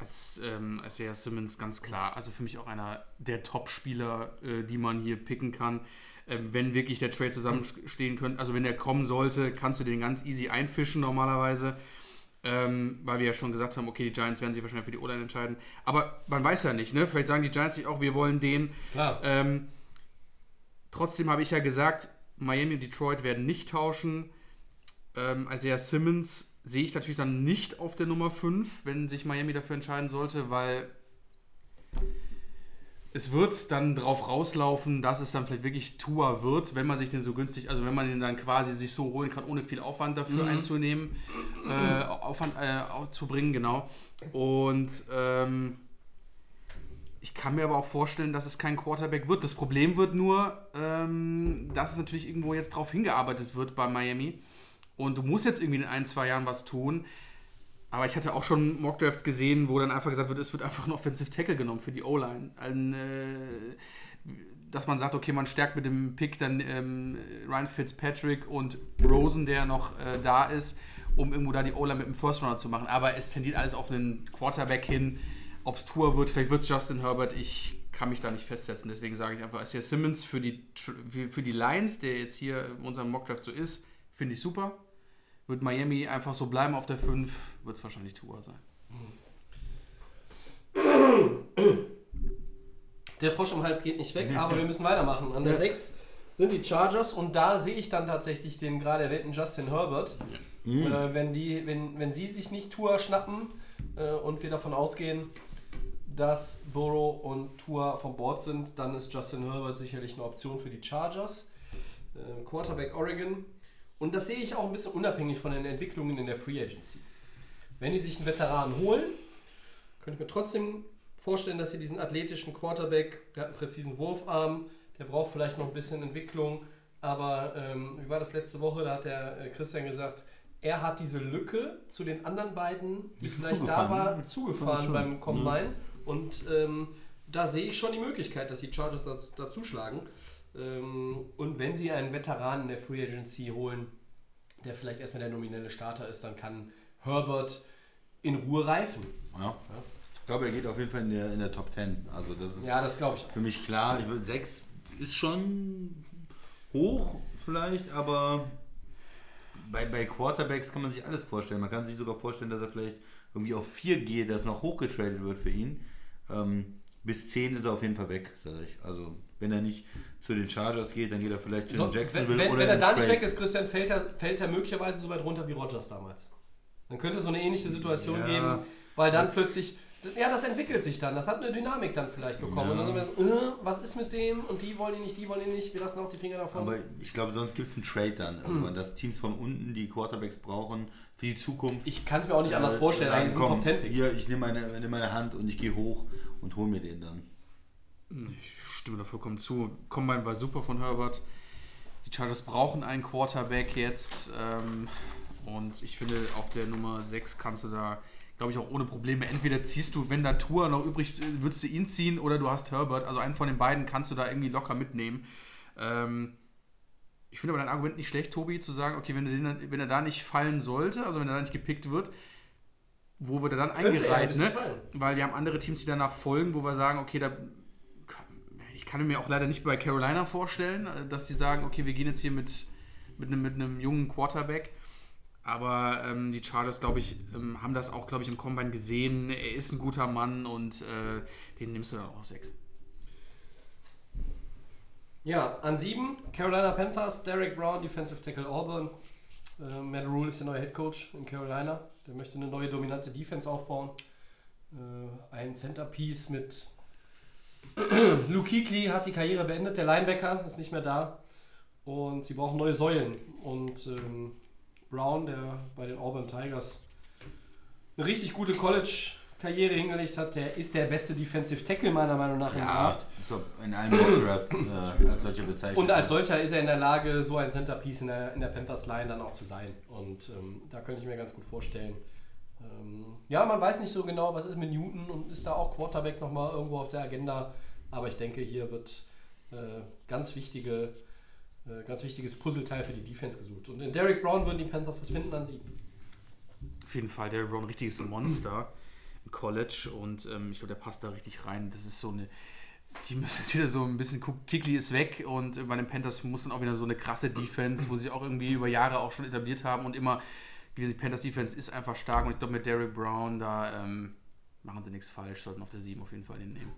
Es, ähm, Isaiah Simmons ganz klar. Also für mich auch einer der Top-Spieler, äh, die man hier picken kann. Ähm, wenn wirklich der Trade zusammenstehen könnte, also wenn der kommen sollte, kannst du den ganz easy einfischen normalerweise. Ähm, weil wir ja schon gesagt haben, okay, die Giants werden sich wahrscheinlich für die O-Line entscheiden. Aber man weiß ja nicht, ne? Vielleicht sagen die Giants sich auch, wir wollen den. Klar. Ähm, trotzdem habe ich ja gesagt, Miami und Detroit werden nicht tauschen. Ähm, Isaiah Simmons sehe ich natürlich dann nicht auf der Nummer 5, wenn sich Miami dafür entscheiden sollte, weil es wird dann drauf rauslaufen, dass es dann vielleicht wirklich Tua wird, wenn man sich den so günstig, also wenn man den dann quasi sich so holen kann, ohne viel Aufwand dafür einzunehmen, äh, Aufwand äh, aufzubringen, genau. Und ähm, ich kann mir aber auch vorstellen, dass es kein Quarterback wird. Das Problem wird nur, ähm, dass es natürlich irgendwo jetzt drauf hingearbeitet wird bei Miami. Und du musst jetzt irgendwie in ein, zwei Jahren was tun. Aber ich hatte auch schon Mockdrafts gesehen, wo dann einfach gesagt wird, es wird einfach ein Offensive Tackle genommen für die O-Line. Äh, dass man sagt, okay, man stärkt mit dem Pick dann ähm, Ryan Fitzpatrick und Rosen, der noch äh, da ist, um irgendwo da die O-Line mit dem First Runner zu machen. Aber es tendiert alles auf einen Quarterback hin. Ob es Tour wird, vielleicht wird Justin Herbert, ich kann mich da nicht festsetzen. Deswegen sage ich einfach, Isaiah Simmons für die, für die Lions, der jetzt hier in unserem Mockdraft so ist, finde ich super. Wird Miami einfach so bleiben auf der 5, wird es wahrscheinlich Tour sein. Der Frosch im Hals geht nicht weg, aber wir müssen weitermachen. An der 6 sind die Chargers und da sehe ich dann tatsächlich den gerade erwähnten Justin Herbert. Äh, wenn, die, wenn, wenn sie sich nicht Tour schnappen äh, und wir davon ausgehen, dass Burrow und Tour vom Board sind, dann ist Justin Herbert sicherlich eine Option für die Chargers. Äh, Quarterback Oregon. Und das sehe ich auch ein bisschen unabhängig von den Entwicklungen in der Free Agency. Wenn die sich einen Veteranen holen, könnte ich mir trotzdem vorstellen, dass sie diesen athletischen Quarterback, der hat einen präzisen Wurfarm, der braucht vielleicht noch ein bisschen Entwicklung, aber ähm, wie war das letzte Woche? Da hat der äh, Christian gesagt, er hat diese Lücke zu den anderen beiden, die vielleicht da war, zugefahren beim Combine. Und ähm, da sehe ich schon die Möglichkeit, dass die Chargers dazu, dazu schlagen. Ähm, und wenn sie einen Veteranen in der Free Agency holen, der vielleicht erstmal der nominelle Starter ist, dann kann Herbert in Ruhe reifen. Ja. Ich glaube, er geht auf jeden Fall in der, in der Top 10. Also das ist Ja, das glaube ich. für mich klar. Ich will, 6 ist schon hoch vielleicht, aber bei, bei Quarterbacks kann man sich alles vorstellen. Man kann sich sogar vorstellen, dass er vielleicht irgendwie auf 4 geht, dass noch hochgetradet wird für ihn. Ähm, bis 10 ist er auf jeden Fall weg, sage ich. Also wenn er nicht zu den Chargers geht, dann geht er vielleicht zu So, den Jacksonville wenn, oder wenn er da nicht weg ist, Christian, fällt er, fällt er möglicherweise so weit runter wie Rogers damals. Dann könnte es so eine ähnliche Situation Ja. geben, weil dann plötzlich, ja, das entwickelt sich dann. Das hat eine Dynamik dann vielleicht bekommen. Ja. Und dann sind wir, äh, was ist mit dem? Und die wollen ihn nicht, die wollen ihn nicht. Wir lassen auch die Finger davon. Aber ich glaube, sonst gibt es einen Trade dann Hm. irgendwann, dass Teams von unten die Quarterbacks brauchen für die Zukunft. ich kann es mir auch nicht anders Äh, vorstellen. sagen, Eigentlich ist ein komm, Top-10-Pick. Hier, ich nehme meine, nehme meine Hand und ich gehe hoch und hole mir den dann. Ich stimme da vollkommen zu. Combine war super von Herbert. Die Chargers brauchen einen Quarterback jetzt. Ähm, und ich finde, auf der Nummer 6 kannst du da, glaube ich, auch ohne Probleme. Entweder ziehst du, wenn da Tour noch übrig ist, würdest du ihn ziehen oder du hast Herbert. Also einen von den beiden kannst du da irgendwie locker mitnehmen. Ähm, ich finde aber dein Argument nicht schlecht, Tobi, zu sagen, okay, wenn er, den, wenn er da nicht fallen sollte, also wenn er da nicht gepickt wird, wo wird er dann er eingereiht? Ne? Weil die haben andere Teams, die danach folgen, wo wir sagen, okay, da kann mir auch leider nicht bei Carolina vorstellen, äh, dass die sagen, okay, wir gehen jetzt hier mit, mit, einem, mit einem jungen Quarterback. Aber ähm, die Chargers, glaube ich, ähm, haben das auch, glaube ich, im Combine gesehen. Er ist ein guter Mann und äh, den nimmst du dann auch auf 6. Ja, an 7 Carolina Panthers, Derek Brown, Defensive Tackle Auburn. Äh, Matt Rule ist der neue Head Coach in Carolina. Der möchte eine neue dominante Defense aufbauen. Äh, ein Centerpiece mit [CLEARS THROAT] Luke Kuechly hat die Karriere beendet. Der Linebacker ist nicht mehr da. Und sie brauchen neue Säulen. Und ähm, Brown, der bei den Auburn Tigers eine richtig gute College-Karriere hingelegt hat, der ist der beste Defensive Tackle meiner Meinung nach im Draft. so in allen Mock-Drafts äh, [CLEARS THROAT] als solche bezeichnet. Und als solcher ist er in der Lage, so ein Centerpiece in der, in der Panthers Line dann auch zu sein. Und ähm, da könnte ich mir ganz gut vorstellen. Ähm, ja, man weiß nicht so genau, was ist mit Newton und ist da auch Quarterback nochmal irgendwo auf der Agenda. Aber ich denke, hier wird äh, ganz wichtige äh, ganz wichtiges Puzzleteil für die Defense gesucht. Und in Derek Brown würden die Panthers das finden an sieben. Auf jeden Fall, Derrick Brown, richtiges Monster im College und ähm, ich glaube, der passt da richtig rein. Das ist so eine. Die müssen jetzt wieder so ein bisschen. gucken, Kikli ist weg und bei den Panthers muss dann auch wieder so eine krasse Defense, wo sie auch irgendwie über Jahre auch schon etabliert haben und immer. Die Panthers Defense ist einfach stark und ich glaube, mit Derrick Brown, da ähm, machen sie nichts falsch, sollten auf der 7 auf jeden Fall den nehmen.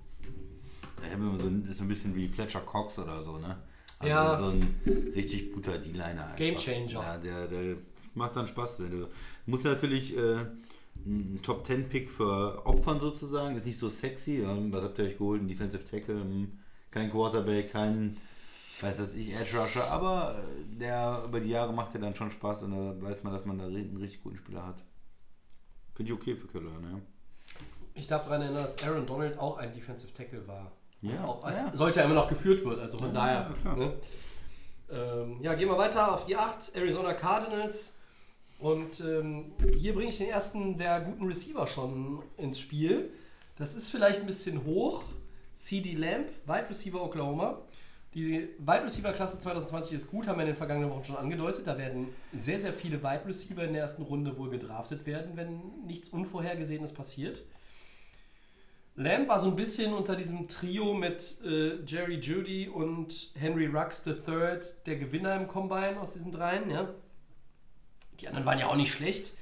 Ja, ein, ist so ein bisschen wie Fletcher Cox oder so, ne? Also Ja. so ein richtig guter D-Liner. Game Changer. Ja, der, der macht dann Spaß. Wenn du musst natürlich äh, einen Top 10 Pick für Opfern sozusagen. Ist nicht so sexy. Ja, was habt ihr euch geholt? Ein Defensive Tackle, hm, kein Quarterback, kein weiß das ich, Edge Rusher, aber äh, der über die Jahre macht ja dann schon Spaß und da weiß man, dass man da einen richtig guten Spieler hat. Finde ich okay für Carolina, ja. Ich darf daran erinnern, dass Aaron Donald auch ein Defensive Tackle war. Ja, auch als, ja. Sollte er immer noch geführt wird, also von Ja, daher. ja. Ne? Ähm, ja, gehen wir weiter auf die 8, Arizona Cardinals. Und ähm, hier bringe ich den ersten der guten Receiver schon ins Spiel. Das ist vielleicht ein bisschen hoch. CD Lamb, Wide Receiver Oklahoma. Die Wide Receiver Klasse 2020 ist gut, haben wir in den vergangenen Wochen schon angedeutet. Da werden sehr, sehr viele Wide Receiver in der ersten Runde wohl gedraftet werden, wenn nichts Unvorhergesehenes passiert. Lamb war so ein bisschen unter diesem Trio mit äh, Jerry Judy und Henry Rux III der Gewinner im Combine aus diesen dreien. Ja? Die anderen waren ja auch nicht schlecht.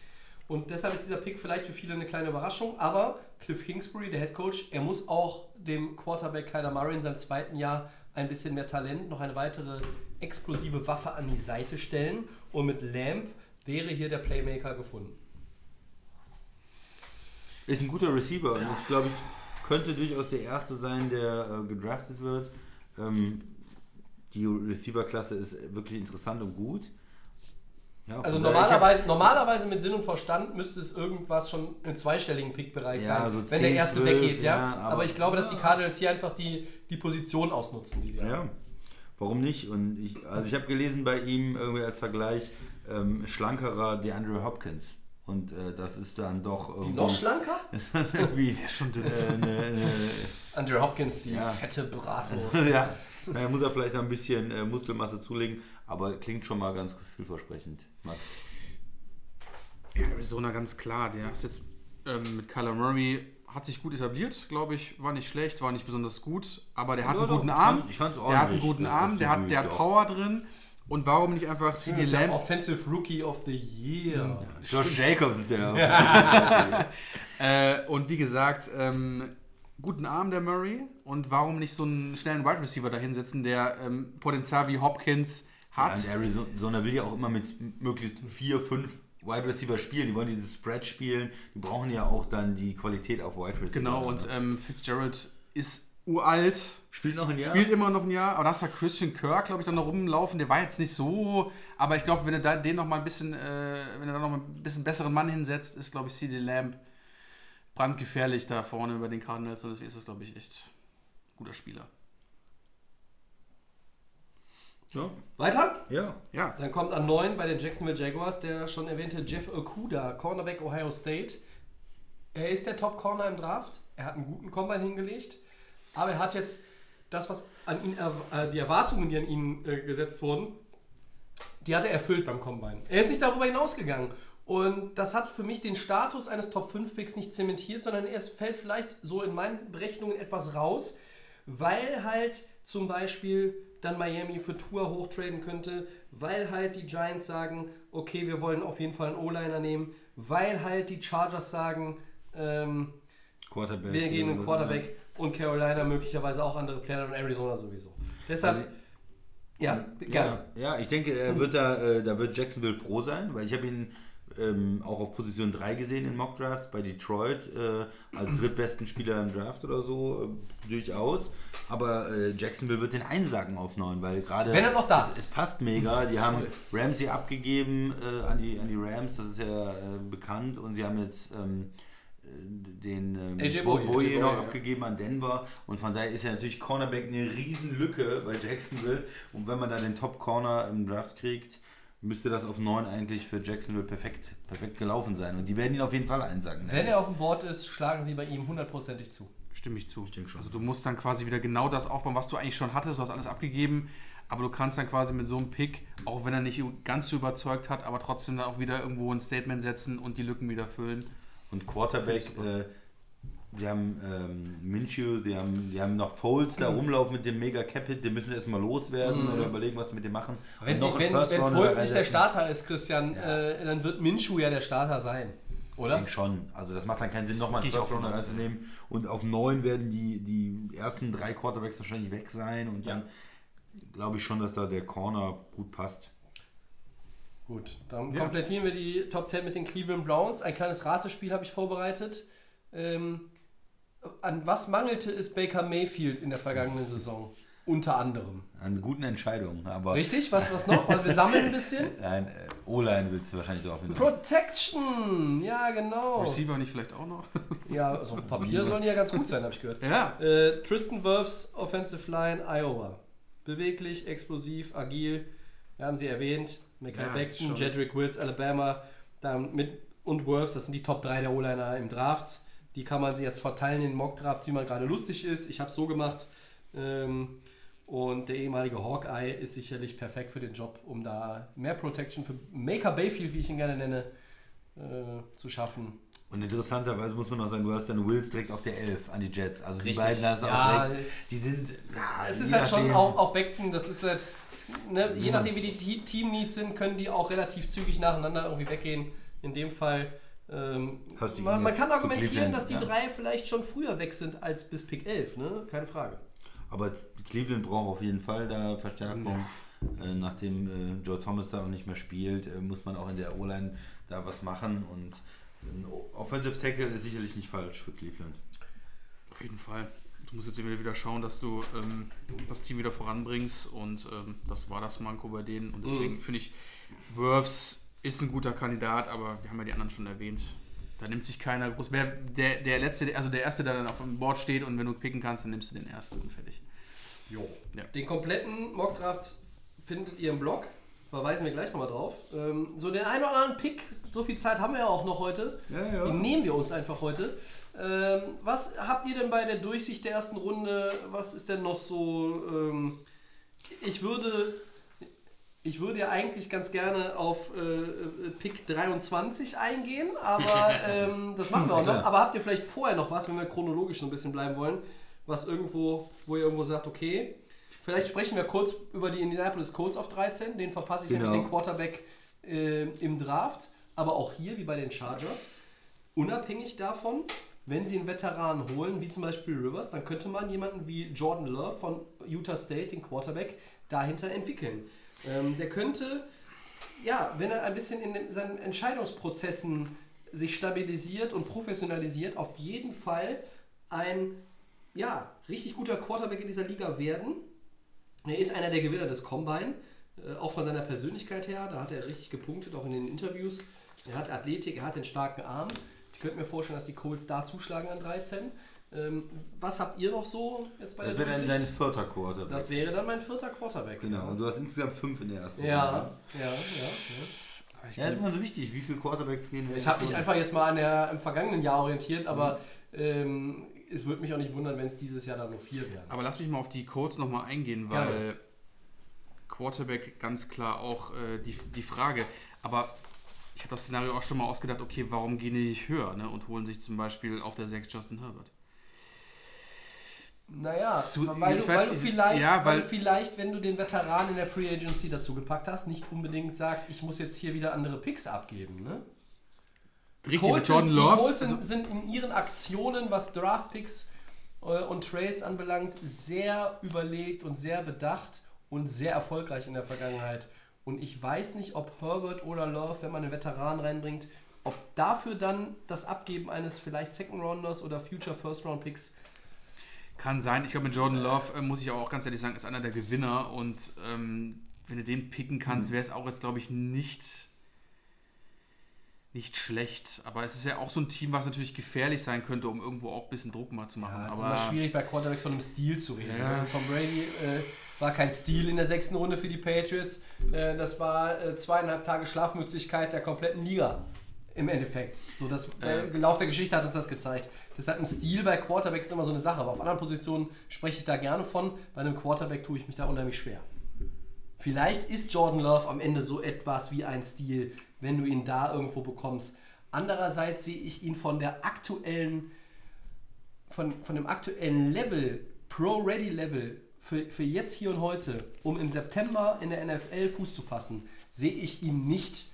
Und deshalb ist dieser Pick vielleicht für viele eine kleine Überraschung. Aber Cliff Kingsbury, der Head Coach, er muss auch dem Quarterback Kyler Murray in seinem zweiten Jahr ein bisschen mehr Talent, noch eine weitere explosive Waffe an die Seite stellen. Und mit Lamb wäre hier der Playmaker gefunden. Ist ein guter Receiver und ich glaube, ich könnte durchaus der erste sein, der äh, gedraftet wird. Ähm, die Receiver-Klasse ist wirklich interessant und gut. Ja, Also normalerweise, normalerweise mit Sinn und Verstand müsste es irgendwas schon im zweistelligen Pickbereich Ja, sein, so wenn 10, der erste 12, weggeht, ja. ja, aber, aber- ich glaube, dass die. Cardinals hier einfach die, die Position ausnutzen, die sie haben. Ja, warum nicht? Und ich, also ich habe gelesen bei ihm irgendwie als Vergleich ähm, schlankerer DeAndre Hopkins. Und äh, das ist dann doch irgendwie. Noch schlanker? [LAUGHS] irgendwie, [LAUGHS] Der ist schon dünn. äh, ne, ne, Andrew Hopkins, die Ja. fette Bratwurst. [LAUGHS] ja, da muss er vielleicht noch ein bisschen äh, Muskelmasse zulegen, aber klingt schon mal ganz vielversprechend. Max. Ja, Arizona ganz klar. Der ist jetzt ähm, mit Kyler Murray hat sich gut etabliert, glaube ich. War nicht schlecht, war nicht besonders gut, aber der hat Ja, einen doch, guten ich Arm. ich fand's der hat einen ordentlich, guten das Arm, der hat, der hat. Power drin. Und warum nicht einfach CD ja Lamb? Offensive Rookie of the Year. Josh Jacobs ist der. [LAUGHS] Äh, und wie gesagt, ähm, guten Arm der Murray. Und warum nicht so einen schnellen Wide Receiver da hinsetzen, der ähm, Potenzial wie Hopkins Ja, hat? und Arizona will ja auch immer mit möglichst vier, fünf Wide Receiver spielen. Die wollen dieses Spread spielen. Die brauchen ja auch dann die Qualität auf Wide Receiver. genau, und ähm, Fitzgerald ist uralt, spielt noch ein Jahr. spielt immer noch ein Jahr, aber da hast du Christian Kirk, glaube ich, dann noch rumlaufen. Der war jetzt nicht so, aber ich glaube, wenn du da den noch mal ein bisschen, äh, wenn du da noch mal ein bisschen besseren Mann hinsetzt, ist, glaube ich, CD Lamb brandgefährlich da vorne über den Cardinals. Und deswegen ist das, glaube ich, echt ein guter Spieler. Ja. Weiter? ja. Ja, Dann kommt an 9 bei den Jacksonville Jaguars der schon erwähnte Jeff Okuda, Cornerback Ohio State. Er ist der Top-Corner im Draft. Er hat einen guten Combine hingelegt. Aber er hat jetzt das, was an ihn, äh, die Erwartungen, die an ihn äh, gesetzt wurden, die hat er erfüllt beim Combine. Er ist nicht darüber hinausgegangen. Und das hat für mich den Status eines Top-5-Picks nicht zementiert, sondern er fällt vielleicht so in meinen Berechnungen etwas raus, weil halt zum Beispiel dann Miami für Tour hochtraden könnte, weil halt die Giants sagen, okay, wir wollen auf jeden Fall einen O-Liner nehmen, weil halt die Chargers sagen, ähm, Quarterback. wir gehen einen Quarterback und Carolina möglicherweise auch andere Player und Arizona sowieso. Deshalb, Also- ja, gerne. Ja, ja, ich denke, er [LAUGHS] wird da, äh, da wird Jacksonville froh sein, weil ich habe ihn ähm, auch auf Position 3 gesehen in Mock Drafts bei Detroit äh, als drittbesten Spieler im Draft oder so, äh, durchaus. Aber äh, Jacksonville wird den einsacken auf 9, weil gerade Wenn er noch da es, ist. es passt mega. Die haben Ramsey abgegeben äh, an, die, an die Rams, das ist ja äh, bekannt. Und sie haben jetzt ähm, äh, den ähm, AJ Bo- Boye. Boye AJ noch Boye, ja. abgegeben an Denver. Und von daher ist ja natürlich Cornerback eine riesen Lücke bei Jacksonville. Und wenn man dann den Top Corner im Draft kriegt, müsste das auf 9 eigentlich für Jacksonville perfekt, perfekt gelaufen sein. Und die werden ihn auf jeden Fall einsacken. Wenn er auf dem Board ist, schlagen sie bei ihm hundertprozentig zu. Stimme ich zu. denke schon. Also du musst dann quasi wieder genau das aufbauen, was du eigentlich schon hattest. Du hast alles abgegeben, aber du kannst dann quasi mit so einem Pick, auch wenn er nicht ganz so überzeugt hat, aber trotzdem dann auch wieder irgendwo ein Statement setzen und die Lücken wieder füllen. Und Quarterback, äh, die haben ähm, Minshew, die haben, die haben noch Foles da Mhm. rumlaufen mit dem Mega Cap Hit, den müssen erstmal loswerden oder überlegen, was sie mit dem machen. Wenn, Und sie, noch wenn, wenn da nicht der. Starter ist, Christian, äh, dann wird Minshu ja der Starter sein. Ich Oder? denke schon. Also das macht dann keinen Sinn, nochmal einen ich First aus, reinzunehmen. Und auf 9 werden die, die ersten drei Quarterbacks wahrscheinlich weg sein. Und dann glaube ich schon, dass da der Corner gut passt. Gut, dann Ja. komplettieren wir die Top 10 mit den Cleveland Browns. Ein kleines Ratespiel habe ich vorbereitet. Ähm, an was mangelte es Baker Mayfield in der vergangenen Saison? Unter anderem. An guten Entscheidungen. Aber Richtig? Was, was noch? Also wir sammeln ein bisschen. [LAUGHS] Nein, äh, O-Line willst du wahrscheinlich so auf ihn Protection! Ja, genau. Receiver nicht vielleicht auch noch? [LAUGHS] Ja, also auf Papier sollen die ja ganz gut sein, habe ich gehört. [LAUGHS] ja. Äh, Tristan Wirfs, Offensive Line, Iowa. Beweglich, explosiv, agil. Wir haben sie erwähnt. Michael Ja, Beckton, Jedrick Wills, Alabama. Dann mit, und Wirfs, das sind die Top 3 der O-Liner im Draft. Die kann man sie jetzt verteilen in den Mock-Drafts, wie man gerade lustig ist. Ich habe es so gemacht. Ähm, und der ehemalige Hawkeye ist sicherlich perfekt für den Job, um da mehr Protection für Maker Bayfield, wie ich ihn gerne nenne, äh, zu schaffen. Und interessanterweise muss man noch sagen, du hast dann Wills direkt auf der 11 an die Jets. Also die Richtig. beiden hast Ja, auch direkt, die sind, ja, Es je ist halt schon nachdem- auch, auch Beckton, das ist halt, ne, je nachdem wie die Te- Team-Needs sind, können die auch relativ zügig nacheinander irgendwie weggehen. In dem Fall, ähm, Hast du ihn man, man kann argumentieren, dass die ja. drei vielleicht schon früher weg sind als bis Pick 11, ne? keine Frage. Aber Cleveland braucht auf jeden Fall da Verstärkung. Äh, nachdem äh, Joe Thomas da auch nicht mehr spielt, äh, muss man auch in der O-Line da was machen. Und ein Offensive Tackle ist sicherlich nicht falsch für Cleveland. Auf jeden Fall. Du musst jetzt wieder, wieder schauen, dass du ähm, das Team wieder voranbringst und ähm, das war das Manko bei denen und deswegen Mhm. finde ich, Wirfs ist ein guter Kandidat, aber wir haben ja die anderen schon erwähnt. Da nimmt sich keiner groß. Wer der, der letzte, also der erste, der dann auf dem Board steht und wenn du picken kannst, dann nimmst du den ersten und fertig. Jo. Ja. Den kompletten Mockdraft findet ihr im Blog. Verweisen wir gleich nochmal drauf. Ähm, so den einen oder anderen Pick, so viel Zeit haben wir ja auch noch heute. Ja, Den nehmen wir uns einfach heute. Ähm, was habt ihr denn bei der Durchsicht der ersten Runde? Was ist denn noch so? Ähm, ich würde. Ich würde ja eigentlich ganz gerne auf äh, äh, Pick 23 eingehen, aber [LAUGHS] ähm, das machen wir auch noch. Aber habt ihr vielleicht vorher noch was, wenn wir chronologisch so ein bisschen bleiben wollen, was irgendwo, wo ihr irgendwo sagt, okay, vielleicht sprechen wir kurz über die Indianapolis Colts auf 13, den verpasse ich Genau. nämlich den Quarterback äh, im Draft, aber auch hier wie bei den Chargers, unabhängig davon, wenn sie einen Veteranen holen, wie zum Beispiel Rivers, dann könnte man jemanden wie Jordan Love von Utah State, den Quarterback, dahinter entwickeln. Ähm, der könnte, ja, wenn er ein bisschen in seinen Entscheidungsprozessen sich stabilisiert und professionalisiert, auf jeden Fall ein ja, richtig guter Quarterback in dieser Liga werden. Er ist einer der Gewinner des Combine, äh, auch von seiner Persönlichkeit her. Da hat er richtig gepunktet, auch in den Interviews. Er hat Athletik, er hat den starken Arm. Ich könnte mir vorstellen, dass die Colts da zuschlagen an 13. Ähm, was habt ihr noch so jetzt bei Das der wäre dann dein vierter Quarterback. Das wäre dann mein vierter Quarterback. genau. Und du hast insgesamt fünf in der ersten Ja, Runde. ja, ja. ja. Ja, das ist immer so wichtig, wie viele Quarterbacks gehen. Ich habe mich einfach jetzt mal an der, im vergangenen Jahr orientiert, aber ähm, es würde mich auch nicht wundern, wenn es dieses Jahr dann nur vier wären. Aber lass mich mal auf die Codes nochmal eingehen, weil Gerne. Quarterback ganz klar auch äh, die, die Frage. Aber ich habe das Szenario auch schon mal ausgedacht, okay, warum gehen die nicht höher ne, und holen sich zum Beispiel auf der 6 Justin Herbert? Naja, Zu- weil, du, weiß- weil du vielleicht, ja, weil, weil- du vielleicht, wenn du den Veteran in der Free Agency dazu gepackt hast, nicht unbedingt sagst, ich muss jetzt hier wieder andere Picks abgeben. Ne? Richtig, Colts mit Jordan Love. Die Colts also, sind, sind in ihren Aktionen, was Draft-Picks äh, und Trades anbelangt, sehr überlegt und sehr bedacht und sehr erfolgreich in der Vergangenheit. Und ich weiß nicht, ob Herbert oder Love, wenn man einen Veteran reinbringt, ob dafür dann das Abgeben eines vielleicht Second Rounders oder Future First Round Picks Kann sein. Ich glaube, mit Jordan Love äh, muss ich auch ganz ehrlich sagen, ist einer der Gewinner. Und ähm, wenn du den picken kannst, wäre es auch jetzt, glaube ich, nicht, nicht schlecht. Aber es wäre auch so ein Team, was natürlich gefährlich sein könnte, um irgendwo auch ein bisschen Druck mal zu machen. Ja, es ist Aber immer schwierig bei Quarterbacks von einem Stil zu reden. Ja. ne? Tom Brady äh, war kein Stil in der sechsten Runde für die Patriots. Äh, das war äh, zweieinhalb Tage Schlafmützigkeit der kompletten Liga Im Endeffekt. So, das der Lauf der Geschichte hat uns das gezeigt. Deshalb ein Stil bei Quarterbacks ist immer so eine Sache. Aber auf anderen Positionen spreche ich da gerne von. Bei einem Quarterback tue ich mich da unheimlich schwer. Vielleicht ist Jordan Love am Ende so etwas wie ein Stil, wenn du ihn da irgendwo bekommst. Andererseits sehe ich ihn von der aktuellen, von, von dem aktuellen Level, Pro-Ready-Level für, für jetzt hier und heute, um im September in der NFL Fuß zu fassen, sehe ich ihn nicht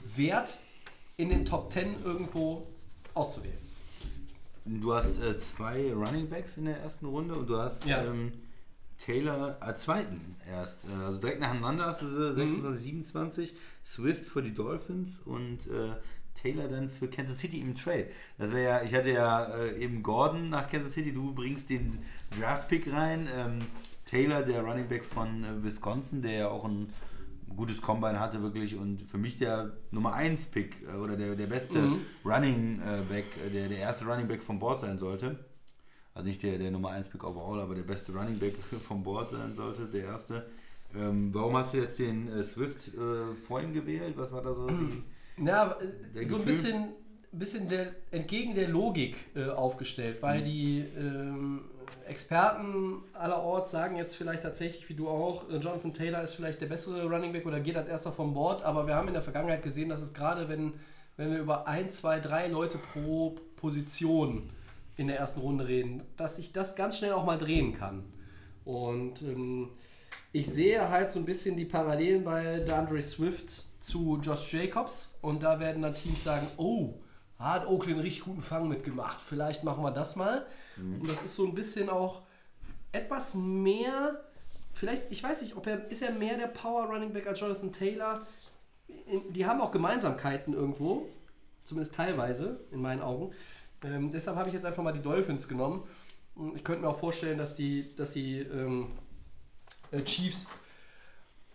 wert, in den Top 10 irgendwo auszuwählen. Du hast äh, zwei Running Backs in der ersten Runde und du hast Ja. ähm, Taylor als zweiten erst. Äh, also direkt nacheinander hast du sie 26, 27. Swift für die Dolphins und äh, Taylor dann für Kansas City im Trade. Das wäre ja, ich hatte ja äh, eben Gordon nach Kansas City, du bringst den Draft-Pick rein. Ähm, Taylor, der Running Back von äh, Wisconsin, der ja auch ein gutes Combine hatte wirklich und für mich der Nummer 1 Pick äh, oder der, der beste Running äh, Back, äh, der, der erste Running Back vom Board sein sollte. Also nicht der, der Nummer 1 Pick overall, aber der beste Running Back [LAUGHS] vom Board sein sollte, der erste. Ähm, warum hast du jetzt den äh, Swift äh, vor ihm gewählt? Was war da so die... [CLEARS THROAT] Der äh, so ein bisschen, bisschen der, entgegen der Logik aufgestellt, weil Mhm. die ähm, Experten allerorts sagen jetzt vielleicht tatsächlich, wie du auch, äh, Jonathan Taylor ist vielleicht der bessere Running Back oder geht als erster vom Board, aber wir haben in der Vergangenheit gesehen, dass es gerade, wenn, wenn wir über ein, zwei, drei Leute pro Position in der ersten Runde reden, dass sich das ganz schnell auch mal drehen kann. Und ähm, ich sehe halt so ein bisschen die Parallelen bei DeAndre Swift zu Josh Jacobs und da werden dann Teams sagen, oh, hat Oakland einen richtig guten Fang mitgemacht, vielleicht machen wir das mal. Und das ist so ein bisschen auch etwas mehr, vielleicht, ich weiß nicht, ob er, ist er mehr der Power Running Back als Jonathan Taylor? Die haben auch Gemeinsamkeiten irgendwo, zumindest teilweise, in meinen Augen. Ähm, deshalb habe ich jetzt einfach mal die Dolphins genommen. Ich könnte mir auch vorstellen, dass die, dass die ähm, äh, Chiefs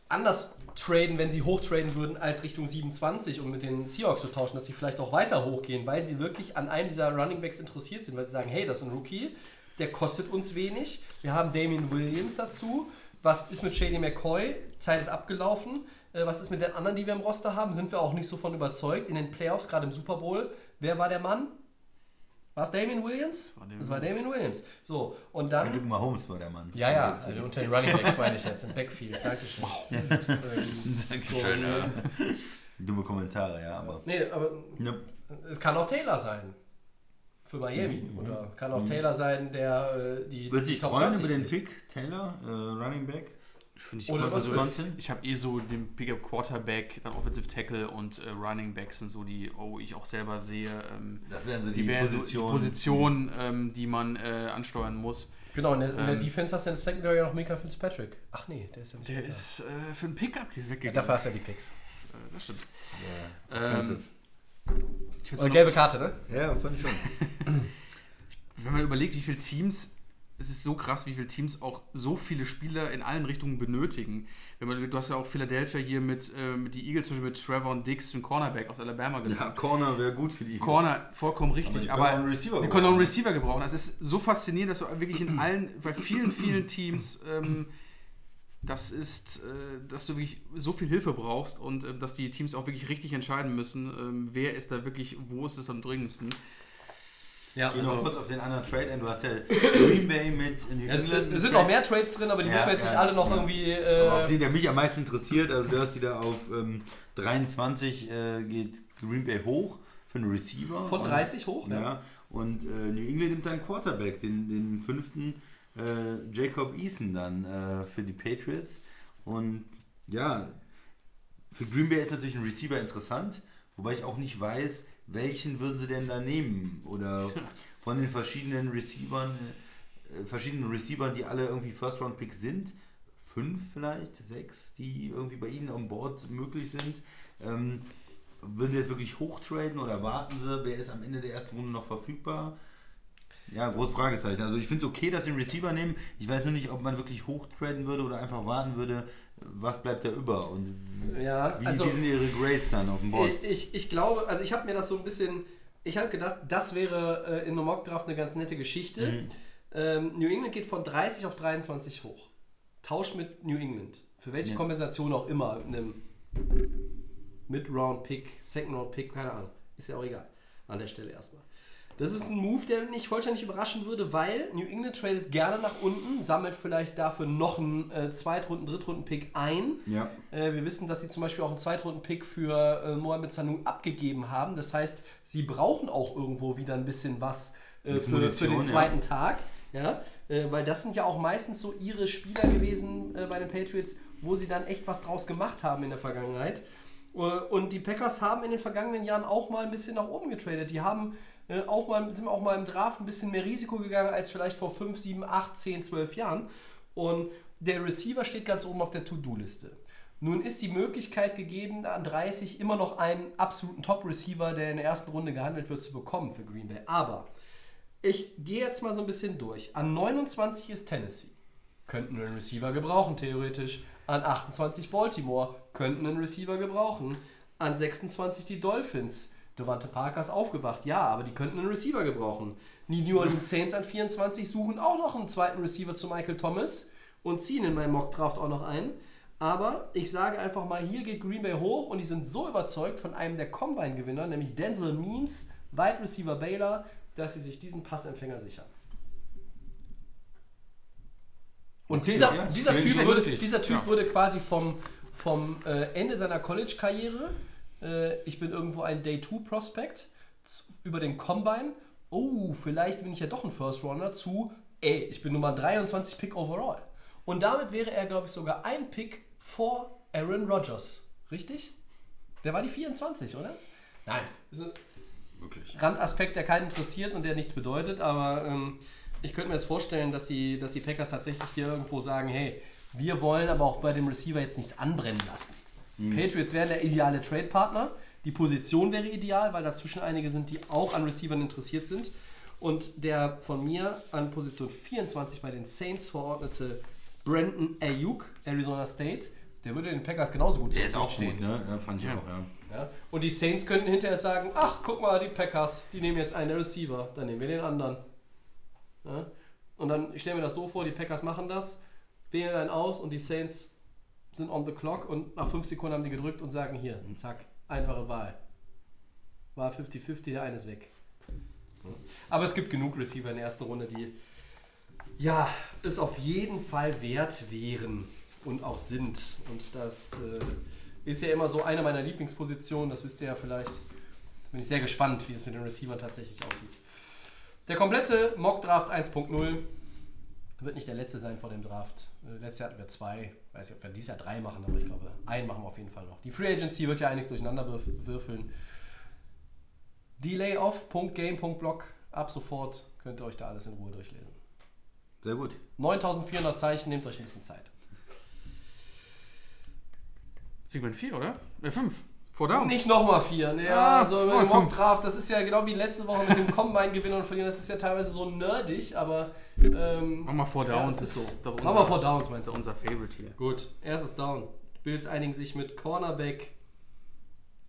anders traden, wenn sie hochtraden würden, als Richtung 27 um mit den Seahawks zu tauschen, dass sie vielleicht auch weiter hochgehen, weil sie wirklich an einem dieser Running Backs interessiert sind, weil sie sagen, hey, das ist ein Rookie, der kostet uns wenig, wir haben Damien Williams dazu, was ist mit Shady McCoy, Zeit ist abgelaufen, Äh, was ist mit den anderen, die wir im Roster haben, sind wir auch nicht so von überzeugt, in den Playoffs, gerade im Super Bowl, wer war der Mann? War es Damien Williams? war Damien das war Damien Williams. So, und dann... Patrick Mahomes war der Mann. Ja, ja, also unter den Running Backs [LAUGHS] meine ich jetzt, im Backfield. Dankeschön. [LAUGHS] Ähm, Dankeschön. so, ja. Dumme Kommentare, ja, aber... Nee, aber Ja. es kann auch Taylor sein. Für Miami. Oder kann auch Taylor sein, der äh, die. Würde sich freuen 20 über den. Pick, Taylor, äh, Running Back? Finde ich Oder was Also, ich habe eh so den Pickup Quarterback, dann Offensive Tackle und äh, Running Back sind so die, oh, ich auch selber sehe. Ähm, Das wären so die, die wären so die Positionen. Positionen, ähm, die man äh, ansteuern muss. Genau, in der, in der Ähm, Defense hast du in der Secondary ja noch Mika Fitzpatrick. Ach nee, der ist ja nicht Der ist äh, für einen Pickup weggegangen. Dafür hast du ja die Picks. Äh, das stimmt. Ja, Ähm, ich gelbe Karte, ne? ja, fand ich schon. [LAUGHS] wenn man überlegt, wie viele Teams, es ist so krass, wie viele Teams auch so viele Spieler in allen Richtungen benötigen. Wenn man, du hast ja auch Philadelphia hier mit, äh, mit die Eagles zum Beispiel mit Trevor und Dix, dem Cornerback aus Alabama Ja, genommen. Corner wäre gut für die. Corner, vollkommen Aber richtig, aber, Receiver die können auch einen. Receiver gebrauchen. Das ist so faszinierend, dass du wirklich in allen, bei vielen, vielen Teams, ähm, das ist, äh, dass du wirklich so viel Hilfe brauchst und äh, dass die Teams auch wirklich richtig entscheiden müssen, ähm, wer ist da wirklich, wo ist es am dringendsten. Ja, Geh also- noch kurz auf den anderen Trade ein. Du hast ja Green Bay mit New England. es sind noch mehr Trades drin, aber die Ja, müssen wir jetzt ja, nicht alle noch ja. irgendwie. Aber auf Äh, den, der mich am meisten interessiert, also du hast die da auf ähm, 23 äh, geht Green Bay hoch für einen Receiver. von Und- 30 hoch, Ja. Und äh, New England nimmt dann Quarterback, den, den fünften äh, Jacob Eason dann äh, für die Patriots. Und ja, für Green Bay ist natürlich ein Receiver interessant, wobei ich auch nicht weiß, welchen würden sie denn da nehmen? Oder [LAUGHS] von den verschiedenen Receivern, äh, verschiedenen Receivern, die alle irgendwie First-Round-Picks sind, fünf vielleicht, sechs, die irgendwie bei ihnen an Bord möglich sind. Ähm, würden sie jetzt wirklich hochtraden oder warten sie, wer ist am Ende der ersten Runde noch verfügbar? Ja, großes Fragezeichen. Also ich finde es okay, dass sie einen Receiver nehmen. Ich weiß nur nicht, ob man wirklich hochtraden würde oder einfach warten würde, was bleibt da über und Ja, wie, also- wie sind ihre Grades dann auf dem Board? Ich, ich, glaube, also ich habe mir das so ein bisschen, ich habe gedacht, das wäre äh, in einem Mockdraft eine ganz nette Geschichte. Mhm. Ähm, New England geht von 30 auf 23 hoch. Tausch mit New England. Für welche Ja. Kompensation auch immer. Einem Mid-Round-Pick, Second-Round-Pick, keine Ahnung. Ist ja auch egal. An der Stelle erstmal. Das ist ein Move, der mich vollständig überraschen würde, weil New England tradet gerne nach unten, sammelt vielleicht dafür noch einen äh, Zweitrunden-, Drittrunden-Pick ein. Ja. Äh, wir wissen, dass sie zum Beispiel auch einen Zweitrunden-Pick für äh, Mohamed Sanu abgegeben haben. Das heißt, sie brauchen auch irgendwo wieder ein bisschen was äh, für, für Munition, den ja. zweiten Tag. Ja? Äh, weil das sind ja auch meistens so ihre Spieler gewesen äh, bei den Patriots, wo sie dann echt was draus gemacht haben in der Vergangenheit. Äh, Und die Packers haben in den vergangenen Jahren auch mal ein bisschen nach oben getradet. Die haben äh, auch mal, sind auch mal im Draft ein bisschen mehr Risiko gegangen als vielleicht vor 5, 7, 8, 10, 12 Jahren. Und der Receiver steht ganz oben auf der To-Do-Liste. Nun ist die Möglichkeit gegeben, an 30 immer noch einen absoluten Top-Receiver, der in der ersten Runde gehandelt wird, zu bekommen für Green Bay. Aber ich gehe jetzt mal so ein bisschen durch. An 29 ist Tennessee. Könnten wir einen Receiver gebrauchen, theoretisch. An 28 Baltimore. Könnten einen Receiver gebrauchen. An 26 die Dolphins. Devante Parker ist aufgewacht, ja, aber die könnten einen Receiver gebrauchen. Die New Orleans Saints an 24 suchen auch noch einen zweiten Receiver zu Michael Thomas und ziehen in meinem Mock-Draft auch noch ein. Aber ich sage einfach mal, hier geht Green Bay hoch und die sind so überzeugt von einem der Combine-Gewinner, nämlich Denzel Memes, Wide Receiver Baylor, dass sie sich diesen Passempfänger sichern. Und Okay, dieser, ja, dieser, typ richtig. dieser Typ Ja. wurde quasi vom, vom äh, Ende seiner College-Karriere, äh, ich bin irgendwo ein Day-2-Prospect, über den Combine, oh, vielleicht bin ich ja doch ein First-Runner, zu, ey, ich bin Nummer 23 Pick overall. Und damit wäre er, glaube ich, sogar ein Pick vor Aaron Rodgers. Richtig? Der war die 24, oder? Nein. Das ist ein Wirklich. Randaspekt, der keinen interessiert und der nichts bedeutet, aber ähm, ich könnte mir jetzt vorstellen, dass die, dass die Packers tatsächlich hier irgendwo sagen, hey, wir wollen aber auch bei dem Receiver jetzt nichts anbrennen lassen. Patriots wären der ideale Trade-Partner, die Position wäre ideal, weil dazwischen einige sind, die auch an Receivern interessiert sind. Und der von mir an Position 24 bei den Saints verordnete Brandon Ayuk, Arizona State, der würde den Packers genauso gut Der ist auch Verfügung gut, ne? Ja, fand ich auch, ja. ja? Und die Saints könnten hinterher sagen, ach, guck mal, die Packers, die nehmen jetzt einen Receiver, dann nehmen wir den anderen. Ja? Und dann, ich stelle mir das so vor, die Packers machen das, wählen einen aus und die Saints sind on the clock und nach fünf Sekunden haben die gedrückt und sagen, hier, zack, einfache Wahl. War 50-50, der eine ist weg. Aber es gibt genug Receiver in der ersten Runde, die ja, es auf jeden Fall wert wären und auch sind. Und das äh, ist ja immer so eine meiner Lieblingspositionen, das wisst ihr ja vielleicht. Bin ich sehr gespannt, wie das mit den Receivern tatsächlich aussieht. Der komplette Mock Draft 1.0 wird nicht der letzte sein vor dem Draft. Äh, letztes Jahr hatten wir zwei. Weiß nicht, ob wir dieses Jahr drei machen, aber ich glaube, einen machen wir auf jeden Fall noch. Die Free Agency wird ja einiges durcheinander würf würfeln. Delay off, Punkt Game, Punkt Block. Ab sofort könnt ihr euch da alles in Ruhe durchlesen. Sehr gut. 9400 Zeichen, nehmt euch ein bisschen Zeit. Segment 4, oder? Äh, 5. Vor Downs. Nicht nochmal vier. Ne, Ah, ja, so voll im fünf. Mock-Draft, das ist ja genau wie letzte Woche mit dem Combine-Gewinner und Verlieren. Das ist ja teilweise so nerdig, aber. Ähm, Mach mal vor ja, Downs. das ist so. doch Mach mal vor Downs, Das meinst ist du? unser Favorite hier. Gut, erstes Down. Bills einigen sich mit Cornerback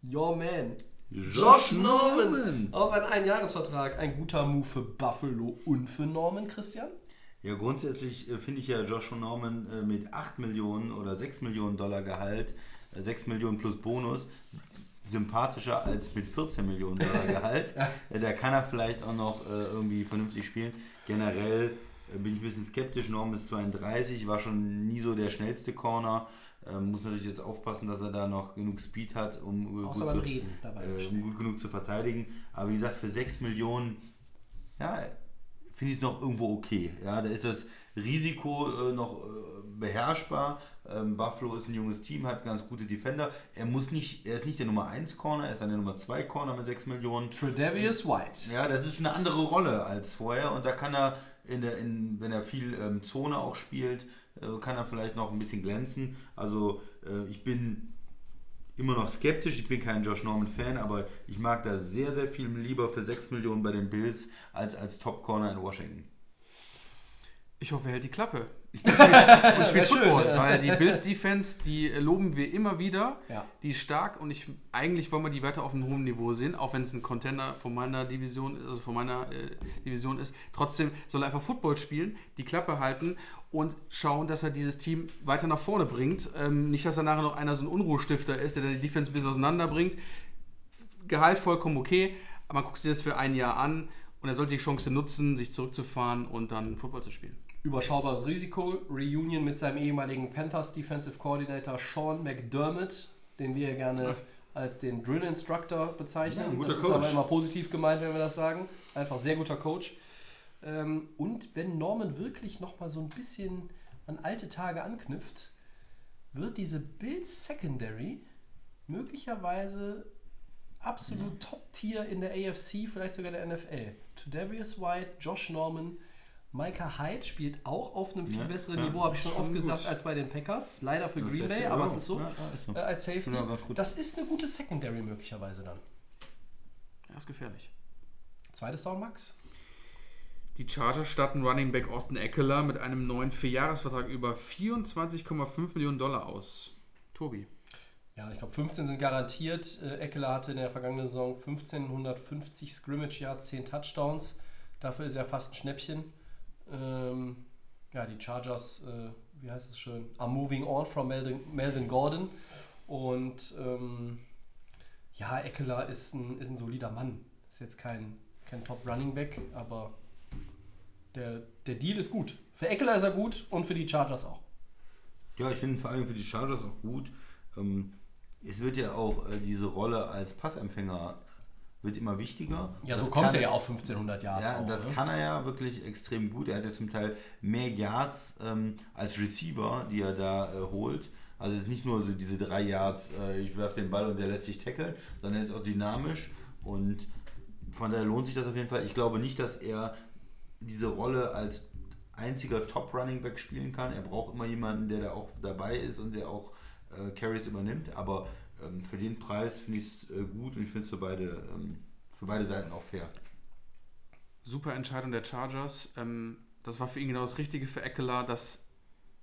Your Man. Josh Norman auf einen Einjahresvertrag. Ein guter Move für Buffalo und für Norman, Christian? Ja, grundsätzlich äh, finde ich ja Josh Norman äh, mit 8 Millionen oder 6 Millionen Dollar Gehalt, 6 Millionen plus Bonus, sympathischer als mit 14 Millionen Dollar [LAUGHS] Gehalt. äh, da kann er vielleicht auch noch äh, irgendwie vernünftig spielen. Generell äh, bin ich ein bisschen skeptisch. Norman ist 32, war schon nie so der schnellste Corner. Ähm, muss natürlich jetzt aufpassen, dass er da noch genug Speed hat, um, gut, zu, Reden äh, um gut genug zu verteidigen. Aber wie gesagt, für 6 Millionen, ja, finde ich es noch irgendwo okay. Ja, da ist das Risiko äh, noch äh, beherrschbar. Ähm, Buffalo ist ein junges Team, hat ganz gute Defender. Er muss nicht, er ist nicht der Nummer 1 Corner, er ist dann der Nummer 2 Corner mit 6 Millionen. Tredavious White. Ja, das ist eine andere Rolle als vorher und da kann er, in der, in, wenn er viel ähm, Zone auch spielt, äh, kann er vielleicht noch ein bisschen glänzen. Also äh, ich bin immer noch skeptisch, ich bin kein Josh Norman-Fan, aber ich mag da sehr, sehr viel lieber für 6 Millionen bei den Bills als als Top-Corner in Washington. Ich hoffe, er hält die Klappe. [LAUGHS] und spielt schön, Football. ja. Weil die Bills Defense, die loben wir immer wieder. Ja. Die ist stark und ich eigentlich wollen wir die weiter auf einem hohen Niveau sehen, auch wenn es ein Contender von meiner Division, also von meiner äh, Division ist. Trotzdem soll er einfach Football spielen, die Klappe halten und schauen, dass er dieses Team weiter nach vorne bringt. Ähm, nicht, dass er nachher noch einer so ein Unruhestifter ist, der dann die Defense ein bisschen auseinanderbringt. Gehalt vollkommen okay, aber man guckt sich das für ein Jahr an und er sollte die Chance nutzen, sich zurückzufahren und dann Football zu spielen. Überschaubares Risiko. Reunion mit seinem ehemaligen Panthers Defensive Coordinator Sean McDermott, den wir ja gerne als den Drill Instructor bezeichnen. Ja, das ist Coach. aber immer positiv gemeint, wenn wir das sagen. Einfach sehr guter Coach. Ähm, und wenn Norman wirklich nochmal so ein bisschen an alte Tage anknüpft, wird diese Bills Secondary möglicherweise absolut Top-Tier in der AFC, vielleicht sogar der NFL. Tredavious White, Josh Norman, Micah Hyde spielt auch auf einem viel Ja, besseren ja, Niveau, habe ich schon schon oft gut. gesagt, als bei den Packers. Leider für Das Green Bay, aber es ist so. ja, ja, ist so. Äh, als Safety. Das ist eine gute Secondary möglicherweise dann. Ja, ist gefährlich. Zweites Down, Max. Die Chargers starten Running Back Austin Eckler mit einem neuen Vierjahresvertrag über 24,5 Millionen Dollar aus. Tobi. Ja, ich glaube 15 sind garantiert. Äh, Eckler hatte in der vergangenen Saison 1550 Scrimmage Yards, 10 Touchdowns. Dafür ist er fast ein Schnäppchen. Ähm, ja, die Chargers, äh, wie heißt es schön, are moving on from Melvin, Melvin Gordon. Und ähm, ja, Eckler ist ein, ist ein solider Mann. Ist jetzt kein, kein Top Running Back, aber der, der Deal ist gut. Für Eckler ist er gut und für die Chargers auch. Ja, ich finde vor allem für die Chargers auch gut. Ähm, es wird ja auch äh, diese Rolle als Passempfänger wird immer wichtiger. Ja, Das so kommt kann- er ja auf 1500 Yards. Ja, auch, das ne? kann er ja wirklich extrem gut. Er hat ja zum Teil mehr Yards ähm, als Receiver, die er da äh, holt. Also es ist nicht nur so diese drei Yards, äh, ich werfe den Ball und der lässt sich tackeln, sondern er ist auch dynamisch und von daher lohnt sich das auf jeden Fall. Ich glaube nicht, dass er diese Rolle als einziger Top Running Back spielen kann. Er braucht immer jemanden, der da auch dabei ist und der auch äh, Carries übernimmt. Aber ähm, für den Preis finde ich es äh, gut und ich finde es für beide, ähm, für beide Seiten auch fair. Super Entscheidung der Chargers. Ähm, das war für ihn genau das Richtige für Eckler, dass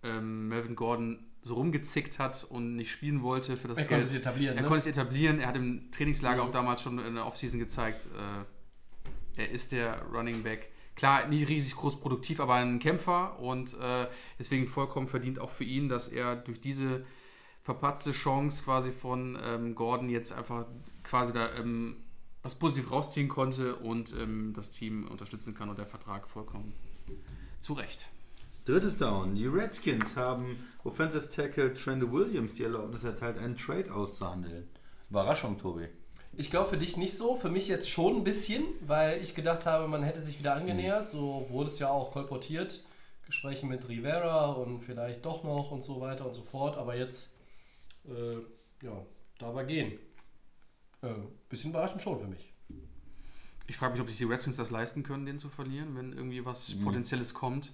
ähm, Melvin Gordon so rumgezickt hat und nicht spielen wollte für das Er Geld. konnte sich etablieren, Er ne? konnte sich etablieren. Er hat im Trainingslager Mhm. auch damals schon in der Offseason gezeigt, äh, er ist der Running Back. Klar, nicht riesig groß produktiv, aber ein Kämpfer und äh, deswegen vollkommen verdient auch für ihn, dass er durch diese verpatzte Chance quasi von ähm, Gordon jetzt einfach quasi da ähm, was positiv rausziehen konnte und ähm, das Team unterstützen kann und der Vertrag vollkommen zu Recht. Drittes Down. Die Redskins haben Offensive Tackle Trent Williams die Erlaubnis erteilt, einen Trade auszuhandeln. Überraschung, Tobi. Ich glaube für dich nicht so, für mich jetzt schon ein bisschen, weil ich gedacht habe, man hätte sich wieder angenähert. So wurde es ja auch kolportiert. Gespräche mit Rivera und vielleicht doch noch und so weiter und so fort. Aber jetzt, äh, ja, da war gehen. Äh, bisschen überraschend schon für mich. Ich frage mich, ob sich die Redskins das leisten können, den zu verlieren, wenn irgendwie was Potenzielles kommt.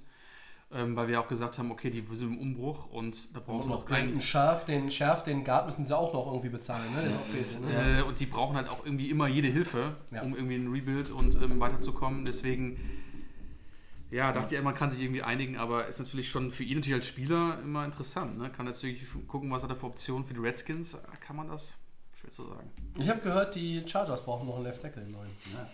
Ähm, weil wir auch gesagt haben, okay, die sind im Umbruch und da brauchen sie noch eigentlich. Schärf, den Schärf, den Guard müssen sie auch noch irgendwie bezahlen, ne? Fehlt, ne? Äh, und die brauchen halt auch irgendwie immer jede Hilfe, Ja. um irgendwie ein Rebuild und ähm, weiterzukommen. Deswegen, ja, dachte ich, man kann sich irgendwie einigen, aber ist natürlich schon für ihn natürlich als Spieler immer interessant. Ne? Kann natürlich gucken, was hat er für Optionen für die Redskins. Kann man das? Schwer zu sagen. Ich habe gehört, die Chargers brauchen noch einen Left Tackle im neuen. Ja.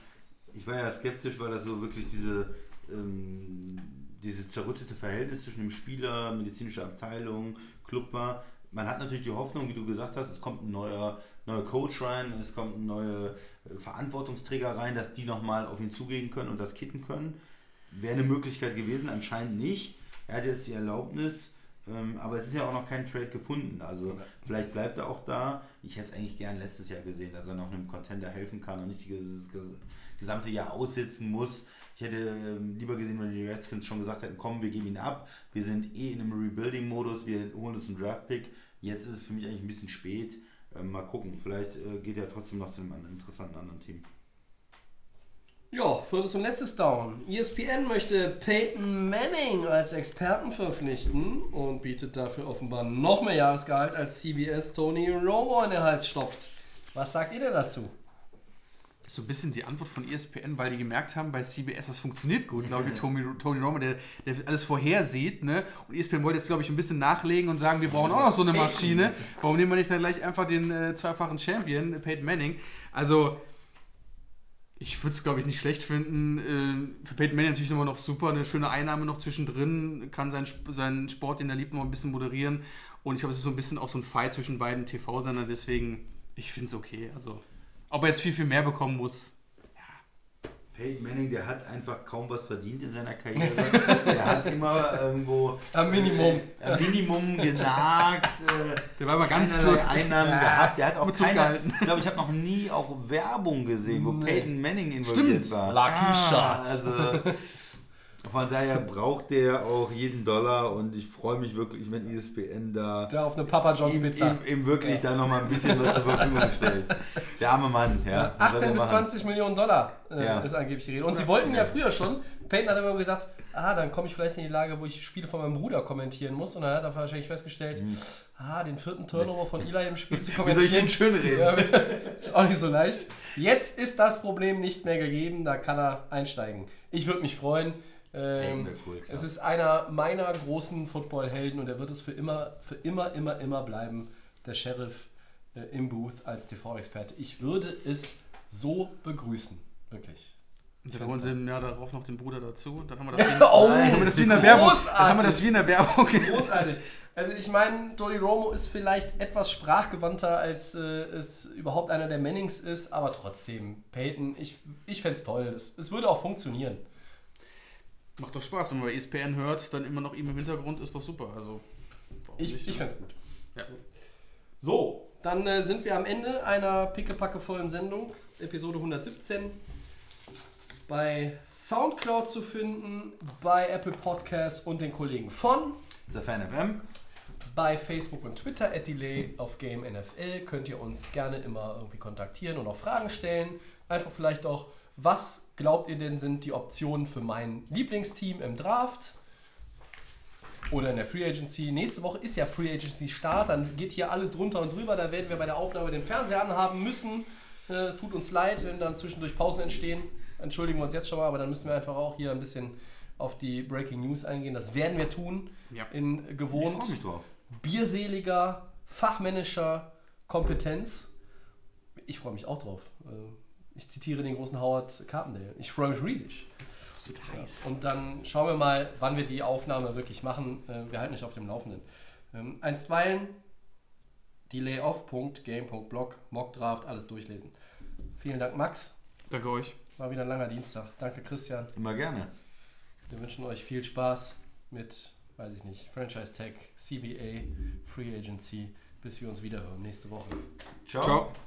Ich war ja skeptisch, weil das so wirklich diese, ähm, dieses zerrüttete Verhältnis zwischen dem Spieler, medizinische Abteilung, Club war. Man hat natürlich die Hoffnung, wie du gesagt hast, es kommt ein neuer, neuer Coach rein, es kommt ein neuer äh, Verantwortungsträger rein, dass die nochmal auf ihn zugehen können und das kitten können. Wäre eine Möglichkeit gewesen, anscheinend nicht. Er hat jetzt die Erlaubnis, ähm, aber es ist ja auch noch kein Trade gefunden. Also vielleicht bleibt er auch da. Ich hätte es eigentlich gern letztes Jahr gesehen, dass er noch einem Contender helfen kann und nicht dieses ges- gesamte Jahr aussitzen muss. Ich hätte ähm, lieber gesehen, wenn die Redskins schon gesagt hätten, komm, wir geben ihn ab. Wir sind eh in einem Rebuilding-Modus, wir holen uns einen Draft-Pick. Jetzt ist es für mich eigentlich ein bisschen spät. Ähm, mal gucken, vielleicht äh, geht er trotzdem noch zu einem anderen, interessanten anderen Team. Ja, viertes und letztes Down. ESPN möchte Peyton Manning als Experten verpflichten und bietet dafür offenbar noch mehr Jahresgehalt als CBS Tony Romo in den Hals stopft. Was sagt ihr denn dazu? Das ist so ein bisschen die Antwort von ESPN, weil die gemerkt haben, bei CBS, das funktioniert gut, glaube ich, Tony, Tony Romo, der, der alles vorhersieht. Ne? Und ESPN wollte jetzt, glaube ich, ein bisschen nachlegen und sagen, wir brauchen auch noch so eine Maschine. Warum nehmen wir nicht dann gleich einfach den äh, zweifachen Champion, Peyton Manning? Also, ich würde es, glaube ich, nicht schlecht finden. Äh, für Peyton Manning natürlich immer noch super, eine schöne Einnahme noch zwischendrin, kann seinen, seinen Sport, den er liebt, noch ein bisschen moderieren. Und ich glaube, es ist so ein bisschen auch so ein Fight zwischen beiden TV-Sendern, deswegen, ich finde es okay. Also, ob er jetzt viel, viel mehr bekommen muss. Peyton Manning, der hat einfach kaum was verdient in seiner Karriere. der hat [LAUGHS] immer irgendwo Am Minimum. äh, am Minimum genagt. Äh, Der war aber ganz so- Einnahmen Ja, gehabt. Der hat auch keine, gehalten. ich glaube, ich habe noch nie auch Werbung gesehen, wo Nee. Peyton Manning involviert Stimmt. war. Lucky Shot. Also [LAUGHS] von daher braucht der auch jeden Dollar und ich freue mich wirklich, wenn ESPN da Da auf eine Papa John's ihm, Pizza. ihm, ihm wirklich da nochmal ein bisschen was zur Verfügung stellt. Der arme Mann, ja. Was soll 18 der bis machen? 20 Millionen Dollar äh, Ja. ist angeblich die Rede. Und sie wollten ja früher schon. Peyton hat immer gesagt, ah, dann komme ich vielleicht in die Lage, wo ich Spiele von meinem Bruder kommentieren muss. Und dann hat er wahrscheinlich festgestellt, ah, den vierten Turnover von Eli im Spiel zu Hm. [LAUGHS] Wie soll ich den kommentieren. schön reden? Ja, [LAUGHS] ist auch nicht so leicht. Jetzt ist das Problem nicht mehr gegeben, da kann er einsteigen. Ich würde mich freuen. Ähm, cool, es ist einer meiner großen Football-Helden und er wird es für immer, für immer, immer, immer bleiben. Der Sheriff äh, im Booth als TV-Experte. Ich würde es so begrüßen. Wirklich. Und dann holen sie im Jahr darauf noch den Bruder dazu. Dann haben wir das, [LAUGHS] wie, Oh, dann haben wir das wie in der Werbung. Dann haben wir das großartig. wie in der Werbung. [LAUGHS] Großartig. Also ich meine, Tony Romo ist vielleicht etwas sprachgewandter, als äh, es überhaupt einer der Mannings ist, aber trotzdem, Peyton, ich, ich fände es toll. Es würde auch funktionieren. Macht doch Spaß, wenn man bei E ESPN hört, dann immer noch ihm im Hintergrund, ist doch super. Also, warum Ich, nicht, ich ne? fände es gut. Ja. So, dann äh, sind wir am Ende einer pickepackevollen Sendung, Episode 117. Bei Soundcloud zu finden, bei Apple Podcasts und den Kollegen von The Fan FM. bei Facebook und Twitter at Delay of Game NFL könnt ihr uns gerne immer irgendwie kontaktieren und auch Fragen stellen. Einfach vielleicht auch, was glaubt ihr denn sind die Optionen für mein Lieblingsteam im Draft? Oder in der Free Agency. Nächste Woche ist ja Free Agency Start, dann geht hier alles drunter und drüber. Da werden wir bei der Aufnahme den Fernseher anhaben müssen. Äh, Es tut uns leid, wenn dann zwischendurch Pausen entstehen. Entschuldigen wir uns jetzt schon mal, aber dann müssen wir einfach auch hier ein bisschen auf die Breaking News eingehen. Das werden wir tun. Ja. In gewohnt freue mich drauf. bierseliger, fachmännischer Kompetenz. Ich freue mich auch drauf. Ich zitiere den großen Howard Carpendale. Ich freue mich riesig. Das wird heiß. Und dann schauen wir mal, wann wir die Aufnahme wirklich machen. Äh, Wir halten euch auf dem Laufenden. Ähm, Einstweilen delayoff.game.blog, Mockdraft, alles durchlesen. Vielen Dank, Max. Danke euch. War wieder ein langer Dienstag. Danke, Christian. Immer gerne. Wir wünschen euch viel Spaß mit, weiß ich nicht, Franchise Tag, CBA, Free Agency, bis wir uns wiederhören nächste Woche. Ciao. Ciao.